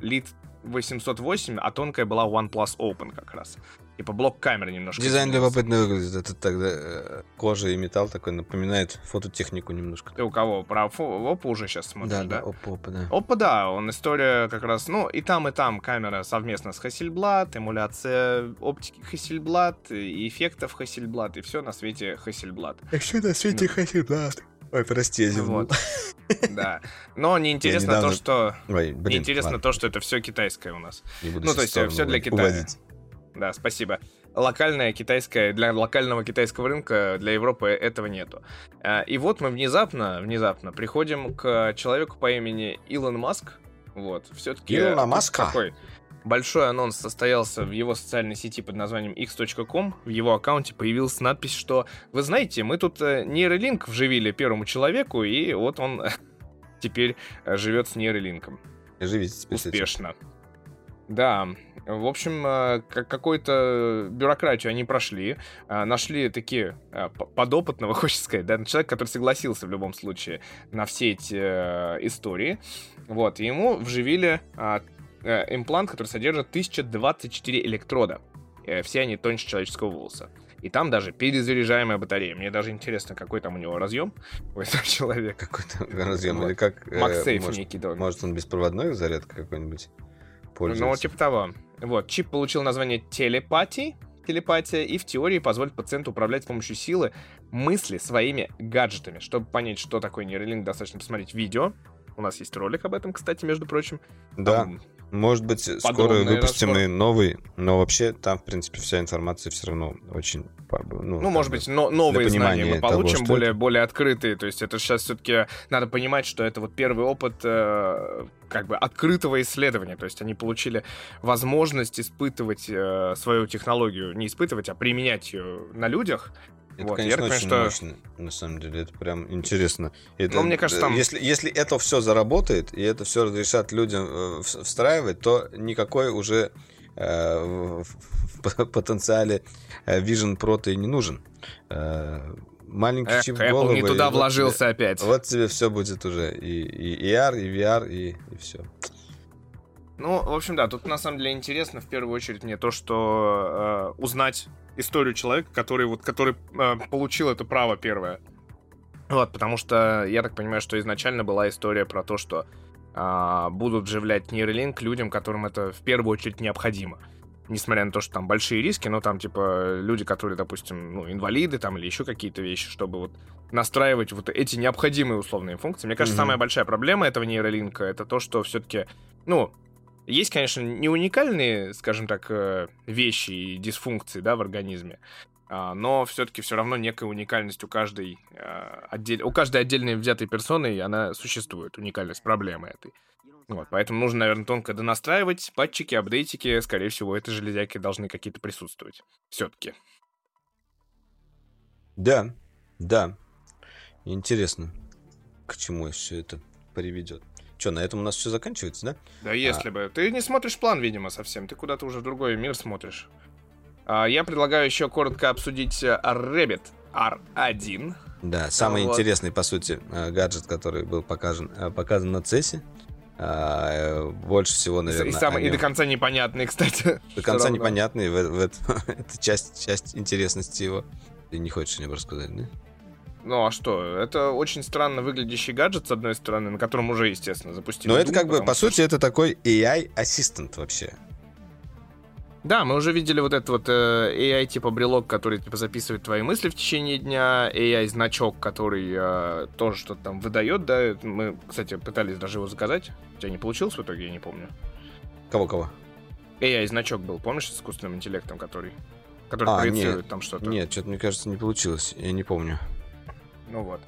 Speaker 2: Lead 808, а тонкая была OnePlus Open как раз. Типа блок камеры немножко.
Speaker 1: Дизайн любопытно выглядит. Это тогда э, кожа и металл такой напоминает фототехнику немножко.
Speaker 2: Ты у кого? Про Oppo уже сейчас смотришь, да?
Speaker 1: Да, да, Oppo, Oppo, да.
Speaker 2: Oppo, да, он история как раз, ну, и там, и там камера совместно с Hasselblad, эмуляция оптики Hasselblad, и эффектов Hasselblad, и все на свете Hasselblad.
Speaker 1: И все на свете ну. Hasselblad. Ой, прости, я
Speaker 2: вот. Да. Но неинтересно недавно... то, что... Ой, блин, неинтересно ладно. то, что это все китайское у нас. Ну, то есть все для Китая. Уводить. Да, спасибо. Локальная китайская, для локального китайского рынка, для Европы этого нету. А, и вот мы внезапно, внезапно приходим к человеку по имени Илон Маск. Вот, все-таки...
Speaker 1: Илона Маска?
Speaker 2: Какой? Большой анонс состоялся в его социальной сети под названием x.com. В его аккаунте появилась надпись, что «Вы знаете, мы тут э, нейролинк вживили первому человеку, и вот он теперь э, живет с нейролинком».
Speaker 1: Живите
Speaker 2: Успешно. Да, в общем, э, какую-то бюрократию они прошли, нашли такие подопытного, хочется сказать, да, человек, который согласился в любом случае на все эти истории, вот, и ему вживили а, Э, имплант, который содержит 1024 электрода. Э, все они тоньше человеческого волоса. И там даже перезаряжаемая батарея. Мне даже интересно, какой там у него разъем у этого человека.
Speaker 1: Какой там разъем? Или как...
Speaker 2: Э, некий, да.
Speaker 1: Может, он беспроводной зарядка какой-нибудь
Speaker 2: пользуется? Ну, типа того. Вот, чип получил название телепатии, телепатия, и в теории позволит пациенту управлять с помощью силы мысли своими гаджетами. Чтобы понять, что такое нейролинк, достаточно посмотреть видео. У нас есть ролик об этом, кстати, между прочим.
Speaker 1: Да. Там может быть, скоро выпустим разбор. и новый, но вообще там, в принципе, вся информация все равно очень...
Speaker 2: Ну, ну может быть, но, новые знания мы получим, того, более, это... более открытые. То есть это сейчас все-таки надо понимать, что это вот первый опыт э, как бы открытого исследования. То есть они получили возможность испытывать э, свою технологию, не испытывать, а применять ее на людях.
Speaker 1: Это, вот, конечно, я очень что... мощно, на самом деле. Это прям интересно. Это,
Speaker 2: ну, мне кажется, там...
Speaker 1: если, если это все заработает, и это все разрешат людям э, встраивать, то никакой уже э, в, потенциале э, Vision Pro и не нужен. Э, маленький Эх, чип
Speaker 2: Apple не туда вложился
Speaker 1: тебе,
Speaker 2: опять.
Speaker 1: Вот тебе все будет уже. И, и AR, и VR, и, и все.
Speaker 2: Ну, в общем, да, тут на самом деле интересно в первую очередь мне то, что э, узнать историю человека, который вот, который э, получил это право первое. Вот, потому что я так понимаю, что изначально была история про то, что э, будут вживлять нейролинк людям, которым это в первую очередь необходимо. Несмотря на то, что там большие риски, но там, типа, люди, которые, допустим, ну, инвалиды там или еще какие-то вещи, чтобы вот настраивать вот эти необходимые условные функции. Мне кажется, mm-hmm. самая большая проблема этого нейролинка это то, что все-таки, ну, есть, конечно, не уникальные, скажем так, э, вещи и дисфункции, да, в организме, а, но все-таки все равно некая уникальность у каждой, а, отдель... у каждой отдельной взятой персоны, она существует, уникальность проблемы этой. Вот, поэтому нужно, наверное, тонко донастраивать. Патчики, апдейтики, скорее всего, этой железяки должны какие-то присутствовать. Все-таки.
Speaker 1: Да, да. Интересно, к чему все это приведет. Что, на этом у нас все заканчивается, да?
Speaker 2: Да, если а... бы. Ты не смотришь план, видимо, совсем. Ты куда-то уже в другой мир смотришь. А, я предлагаю еще коротко обсудить э, Rabbit R1.
Speaker 1: Да, самый вот. интересный, по сути, э, гаджет, который был показан, э, показан на CES. А, больше всего, наверное.
Speaker 2: И, самый, и до конца непонятный, кстати.
Speaker 1: До конца непонятный. В, в, в, это часть, часть интересности его. Ты не хочешь о нем рассказать, да?
Speaker 2: Ну а что? Это очень странно выглядящий гаджет, с одной стороны, на котором уже, естественно, запустили.
Speaker 1: Но это как бы, по сути, это такой AI-ассистент вообще.
Speaker 2: Да, мы уже видели вот этот вот э, AI типа брелок, который типа записывает твои мысли в течение дня, AI значок, который э, тоже что-то там выдает, да. Мы, кстати, пытались даже его заказать. У тебя не получилось в итоге, я не помню.
Speaker 1: Кого кого?
Speaker 2: AI значок был, помнишь, с искусственным интеллектом, который, который а, проецирует
Speaker 1: нет,
Speaker 2: там что-то.
Speaker 1: Нет, что-то мне кажется не получилось, я не помню.
Speaker 2: Ну вот.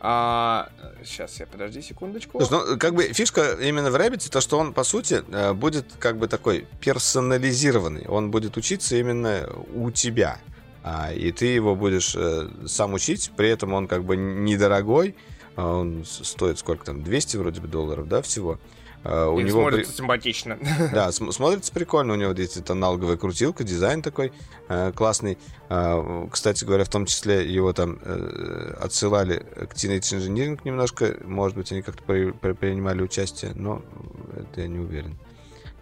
Speaker 2: А, сейчас я, подожди секундочку.
Speaker 1: Ну, как бы фишка именно в Rabbit, то, что он, по сути, э, будет как бы такой персонализированный. Он будет учиться именно у тебя. А, и ты его будешь э, сам учить, при этом он как бы недорогой, а он стоит сколько там, 200 вроде бы долларов, да, всего.
Speaker 2: Uh, у него смотрится при... симпатично.
Speaker 1: Да, см- смотрится прикольно. У него эта аналоговая крутилка, дизайн такой uh, классный. Uh, кстати говоря, в том числе его там э, отсылали к Teenage Engineering немножко. Может быть, они как-то при- при- принимали участие, но это я не уверен.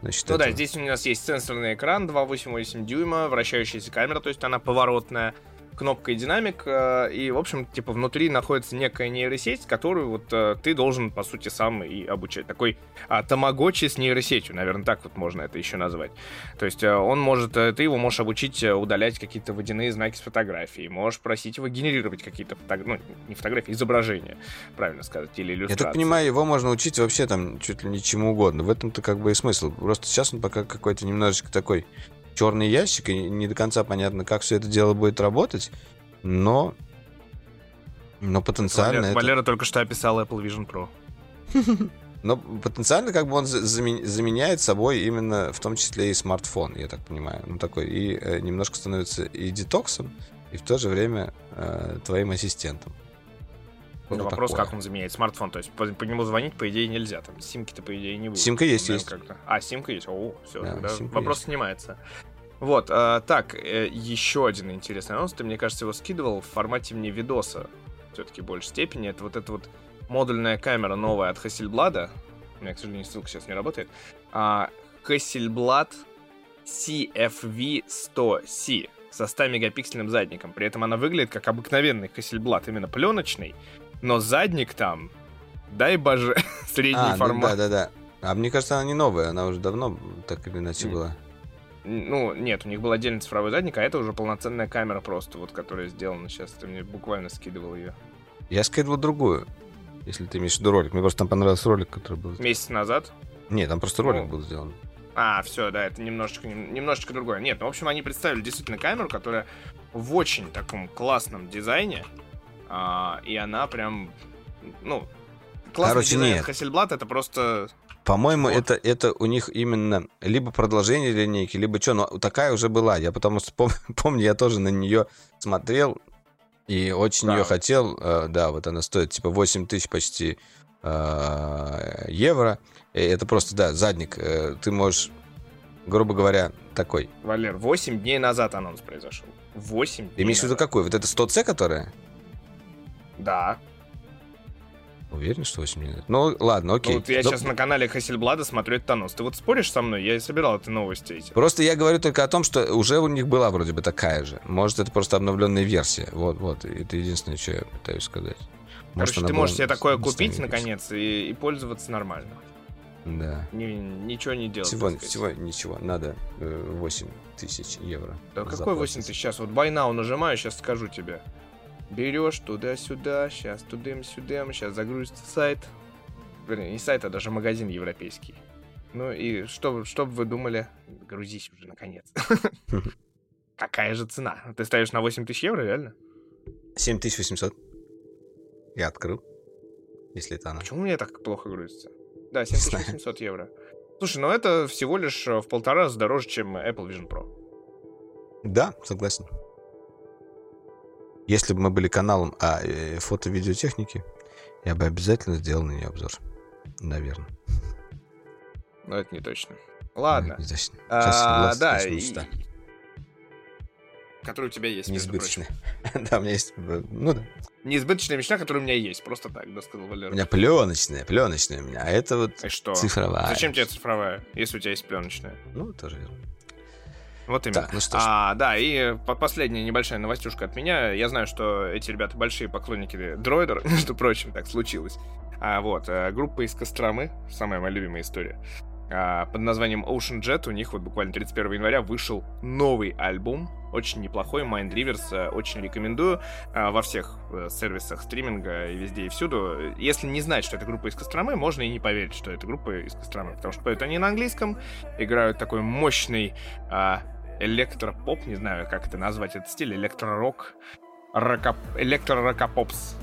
Speaker 2: Значит, ну это... да, здесь у нас есть сенсорный экран 2,88 дюйма, вращающаяся камера, то есть она поворотная кнопка и динамик, э, и, в общем, типа, внутри находится некая нейросеть, которую вот э, ты должен, по сути, сам и обучать. Такой а, тамагочи с нейросетью, наверное, так вот можно это еще назвать. То есть э, он может, ты его можешь обучить удалять какие-то водяные знаки с фотографии, можешь просить его генерировать какие-то фотографии, ну, не фотографии, изображения, правильно сказать, или иллюстрации.
Speaker 1: Я так понимаю, его можно учить вообще там чуть ли не чему угодно. В этом-то как бы и смысл. Просто сейчас он пока какой-то немножечко такой черный ящик, и не до конца понятно, как все это дело будет работать, но, но потенциально... Валера,
Speaker 2: это... Валера только что описал Apple Vision Pro.
Speaker 1: Но потенциально как бы он заменяет собой именно в том числе и смартфон, я так понимаю. Ну такой, и э, немножко становится и детоксом, и в то же время э, твоим ассистентом.
Speaker 2: Ну, вопрос, такое. как он заменяет смартфон. То есть по, по нему звонить, по идее, нельзя. Там симки-то, по идее, не будет.
Speaker 1: Симка есть, есть.
Speaker 2: А, симка есть. О, все, да, тогда вопрос есть. снимается. Вот, а, так, э, еще один интересный анонс. Ты, мне кажется, его скидывал в формате мне видоса. Все-таки в большей степени. Это вот эта вот модульная камера новая от Hasselblad. У меня, к сожалению, ссылка сейчас не работает. А, Hasselblad CFV100C со 100 мегапиксельным задником. При этом она выглядит как обыкновенный Hasselblad, именно пленочный но задник там, дай боже, средний а, формат.
Speaker 1: Ну, да, да, да. А мне кажется, она не новая, она уже давно так или иначе была.
Speaker 2: Ну, нет, у них был отдельный цифровой задник, а это уже полноценная камера просто, вот, которая сделана сейчас. Ты мне буквально скидывал ее.
Speaker 1: Я скидывал другую, если ты имеешь в виду ролик. Мне просто там понравился ролик, который был...
Speaker 2: Месяц назад?
Speaker 1: Нет, там просто ролик ну, был сделан.
Speaker 2: А, все, да, это немножечко, немножечко другое. Нет, ну, в общем, они представили действительно камеру, которая в очень таком классном дизайне, а, и она прям, ну, классный Короче, нет. Hasselblad это просто...
Speaker 1: По-моему, вот. это, это у них именно либо продолжение линейки, либо что, но такая уже была. Я потому что пом- помню, я тоже на нее смотрел и очень да. ее хотел. Э, да, вот она стоит типа 8 тысяч почти э, евро. И это просто, да, задник. Э, ты можешь, грубо говоря, такой.
Speaker 2: Валер, 8 дней назад анонс произошел. 8 дней
Speaker 1: имеешь в виду какой? Вот это 100C, которая?
Speaker 2: Да.
Speaker 1: Уверен, что 8 минут? Ну, ладно, окей. Ну, вот
Speaker 2: я Но... сейчас на канале Хасельблада смотрю этот анонс. Ты вот споришь со мной? Я собирал эти новости эти.
Speaker 1: Просто я говорю только о том, что уже у них была вроде бы такая же. Может, это просто обновленная версия. Вот, вот. Это единственное, что я пытаюсь сказать.
Speaker 2: Может, Короче, ты можешь себе такое купить, наконец, и, и пользоваться нормально.
Speaker 1: Да.
Speaker 2: Ни, ничего не делать.
Speaker 1: Всего, всего ничего. Надо э, 8 тысяч евро.
Speaker 2: Да какой 8 тысяч? Сейчас вот now нажимаю, сейчас скажу тебе. Берешь туда-сюда, сейчас тудым-сюдым, сейчас загрузится сайт. Вернее, не сайт, а даже магазин европейский. Ну и что, что бы вы думали? Грузись уже, наконец. Какая же цена? Ты ставишь на 8 тысяч евро, реально?
Speaker 1: 7800. Я открыл. Если это она.
Speaker 2: Почему у меня так плохо грузится? Да, 7800 евро. Слушай, ну это всего лишь в полтора раза дороже, чем Apple Vision Pro.
Speaker 1: Да, согласен. Если бы мы были каналом а, э, фото-видеотехники, я бы обязательно сделал на нее обзор. Наверное.
Speaker 2: Но это не точно. Ладно.
Speaker 1: Не точно.
Speaker 2: Сейчас а, да, и... Который у тебя есть,
Speaker 1: Неизбыточная. да, у меня есть... Э, ну да.
Speaker 2: Неизбыточная мечта, которая у меня есть. Просто так, да, сказал Валера.
Speaker 1: У меня пленочная, пленочная у меня. А это вот и что? цифровая.
Speaker 2: Зачем тебе цифровая, если у тебя есть пленочная?
Speaker 1: Ну, тоже верно.
Speaker 2: Вот именно. Так, ну что ж. А, да, и последняя небольшая новостюшка от меня. Я знаю, что эти ребята большие поклонники дроидер, между прочим, так случилось. А вот, э, группа из Костромы, самая моя любимая история, а, под названием Ocean Jet. У них вот буквально 31 января вышел новый альбом, очень неплохой, Mind Rivers, э, очень рекомендую а, во всех э, сервисах стриминга и везде и всюду. Если не знать, что это группа из Костромы, можно и не поверить, что это группа из Костромы, потому что поют они на английском, играют такой мощный а, электропоп, не знаю, как это назвать, этот стиль, электророк, рокоп... электро-рокопопс.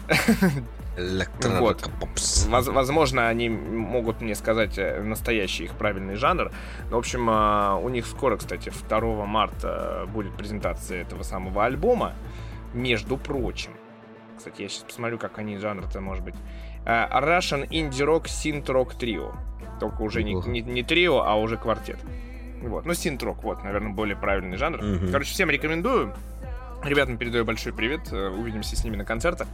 Speaker 2: Вот. Возможно, они могут мне сказать э, настоящий их правильный жанр. Но, в общем, э, у них скоро, кстати, 2 марта будет презентация этого самого альбома. Между прочим. Кстати, я сейчас посмотрю, как они жанр-то может быть. Э, Russian Indie Rock Synth Rock Trio. Только уже не, не, не трио, а уже квартет. Вот. Ну, Rock, вот, наверное, более правильный жанр. Угу. Короче, всем рекомендую. Ребятам передаю большой привет. Увидимся с ними на концертах.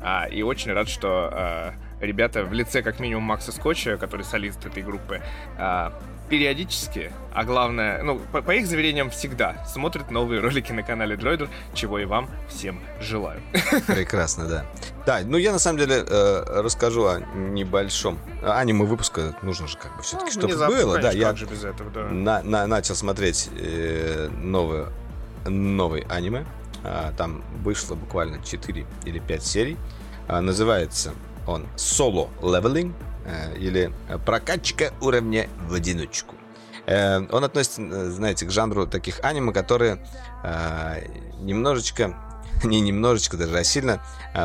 Speaker 2: А, и очень рад, что а, ребята в лице как минимум Макса Скотча, который солист этой группы, а, периодически, а главное, ну, по, по их заверениям всегда, смотрят новые ролики на канале Droider, чего и вам всем желаю.
Speaker 1: Прекрасно, да. Да, ну я на самом деле э, расскажу о небольшом аниме выпуска. Нужно же как бы все-таки, ну, чтобы было. Конечно, да, я
Speaker 2: же без этого, да.
Speaker 1: На, на, начал смотреть э, новый, новый аниме. А, там вышло буквально 4 или 5 серий. А, называется он Solo Leveling или прокачка уровня в одиночку. Э, он относится, знаете, к жанру таких аниме, которые а, немножечко не немножечко даже, а сильно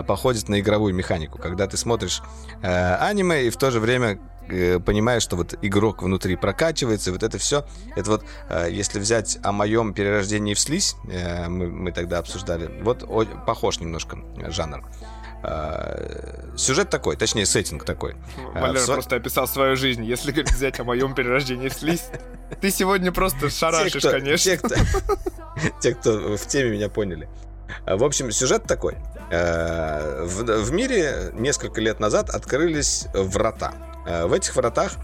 Speaker 1: походит на игровую механику. Когда ты смотришь э, аниме и в то же время э, понимаешь, что вот игрок внутри прокачивается, вот это все. Это вот, э, если взять о моем перерождении в слизь, э, мы, мы тогда обсуждали, вот похож немножко жанр. Uh, сюжет такой, точнее, сеттинг такой.
Speaker 2: Валера uh, просто описал свою жизнь. Если взять о моем перерождении в слизь, ты сегодня просто шарашишь, те, кто, конечно.
Speaker 1: Те кто, те, кто в теме меня поняли. В общем, сюжет такой. В, в мире несколько лет назад открылись врата. В этих вратах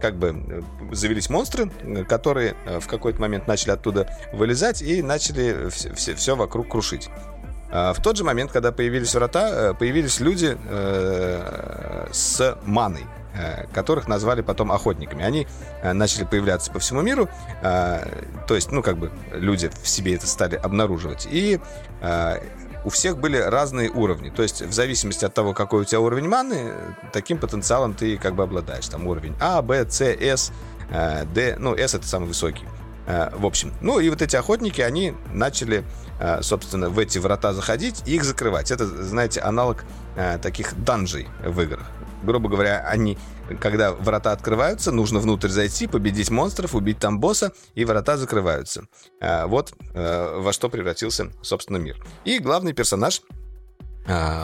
Speaker 1: как бы завелись монстры, которые в какой-то момент начали оттуда вылезать и начали все, все вокруг крушить. А, в тот же момент, когда появились врата, э, появились люди э, с маной э, которых назвали потом охотниками. Они начали появляться по всему миру, то есть, ну, как бы люди в себе это стали обнаруживать. И у всех были разные уровни. То есть, в зависимости от того, какой у тебя уровень маны, таким потенциалом ты как бы обладаешь. Там уровень А, Б, С, С, Д. Ну, С это самый высокий. В общем, ну и вот эти охотники, они начали Э, собственно, в эти врата заходить и их закрывать. Это, знаете, аналог э, таких данжей в играх. Грубо говоря, они, когда врата открываются, нужно внутрь зайти, победить монстров, убить там босса, и врата закрываются. Э, вот во что превратился, собственно, мир. И главный персонаж,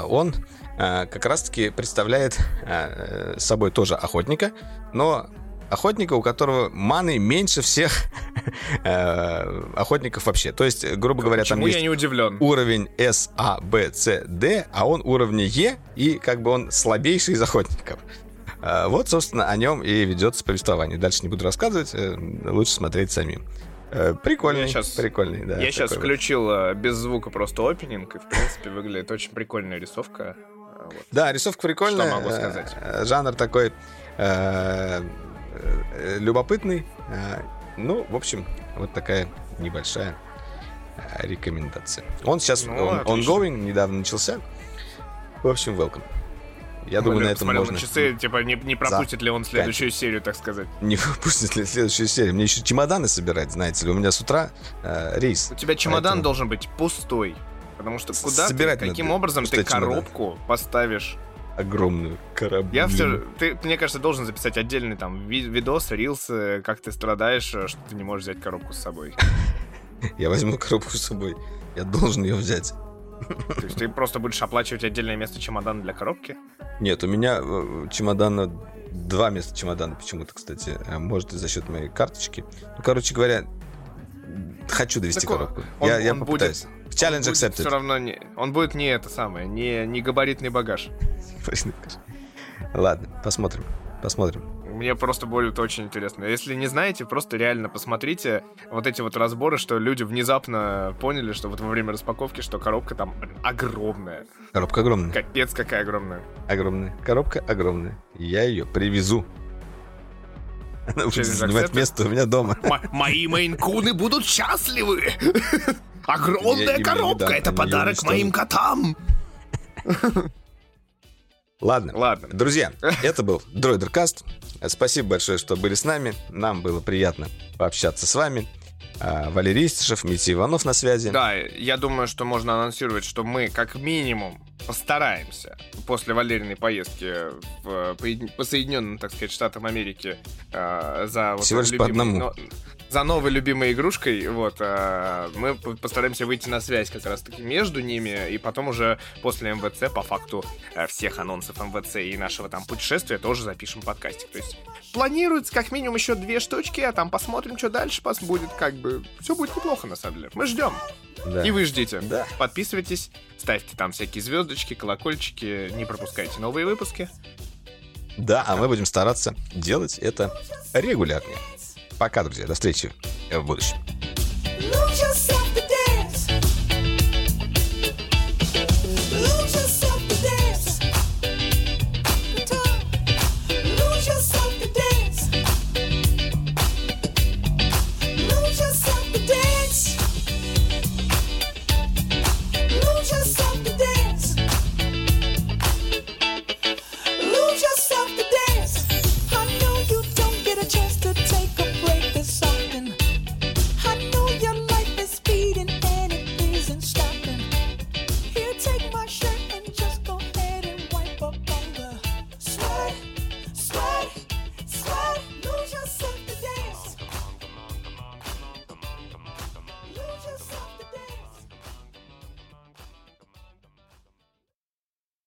Speaker 1: он как раз-таки представляет собой тоже охотника, но охотника, у которого маны меньше всех э, охотников вообще. То есть, грубо говоря,
Speaker 2: Почему
Speaker 1: там есть
Speaker 2: я не удивлен?
Speaker 1: уровень S, A, B, C, D, а он уровня E, и как бы он слабейший из охотников. Э, вот, собственно, о нем и ведется повествование. Дальше не буду рассказывать, э, лучше смотреть самим. Прикольный, я сейчас, прикольный, да.
Speaker 2: Я сейчас включил без звука просто опенинг, и, в принципе, выглядит очень прикольная рисовка.
Speaker 1: Вот. Да, рисовка прикольная.
Speaker 2: Что могу сказать?
Speaker 1: Жанр такой любопытный. Э, ну, в общем, вот такая небольшая э, рекомендация. Он сейчас ну, он, ongoing, недавно начался. В общем, welcome. Я думаю, на этом можно... на
Speaker 2: часы, типа, не, не пропустит ли он следующую 5. серию, так сказать.
Speaker 1: Не пропустит ли следующую серию. Мне еще чемоданы собирать, знаете ли. У меня с утра э, рейс.
Speaker 2: У тебя чемодан поэтому... должен быть пустой. Потому что куда Собирать ты, каким надо. образом ты коробку чемодан? поставишь
Speaker 1: огромную корабль.
Speaker 2: Я все, ты, мне кажется, должен записать отдельный там видос, рилс, как ты страдаешь, э, что ты не можешь взять коробку с собой.
Speaker 1: Я возьму коробку с собой. Я должен ее взять.
Speaker 2: То есть ты просто будешь оплачивать отдельное место чемодана для коробки?
Speaker 1: Нет, у меня э, чемодана два места чемодана почему-то, кстати. Э, может, за счет моей карточки. Ну, короче говоря, хочу довести так коробку. Он, я, он я попытаюсь. Будет
Speaker 2: Challenge accepted. Все равно не, он будет не это самое, не, не габаритный багаж.
Speaker 1: Ладно, посмотрим. Посмотрим.
Speaker 2: Мне просто будет очень интересно. Если не знаете, просто реально посмотрите вот эти вот разборы, что люди внезапно поняли, что вот во время распаковки, что коробка там огромная.
Speaker 1: Коробка огромная.
Speaker 2: Капец, какая огромная.
Speaker 1: Огромная. Коробка огромная. Я ее привезу. Занимать место у меня дома.
Speaker 2: Мои мейнкуны будут счастливы! Огромная коробка! Это подарок моим котам!
Speaker 1: Ладно. Ладно. Друзья, это был Дроидеркаст. Спасибо большое, что были с нами. Нам было приятно пообщаться с вами. А, Валерий Истишев, Митя Иванов на связи.
Speaker 2: Да, я думаю, что можно анонсировать, что мы как минимум постараемся после Валериной поездки в, по, по Соединенным, так сказать, Штатам Америки э, за
Speaker 1: Всего вот, лишь по одному. Но,
Speaker 2: за новой любимой игрушкой, вот, э, мы постараемся выйти на связь как раз-таки между ними, и потом уже после МВЦ, по факту э, всех анонсов МВЦ и нашего там путешествия тоже запишем подкастик. То есть планируется как минимум еще две штучки, а там посмотрим, что дальше пос будет, как бы, все будет неплохо на самом деле. Мы ждем. Да. И вы ждите. Да. Подписывайтесь, ставьте там всякие звездочки, колокольчики, не пропускайте новые выпуски.
Speaker 1: Да, а мы будем стараться делать это регулярнее. Пока, друзья. До встречи в будущем.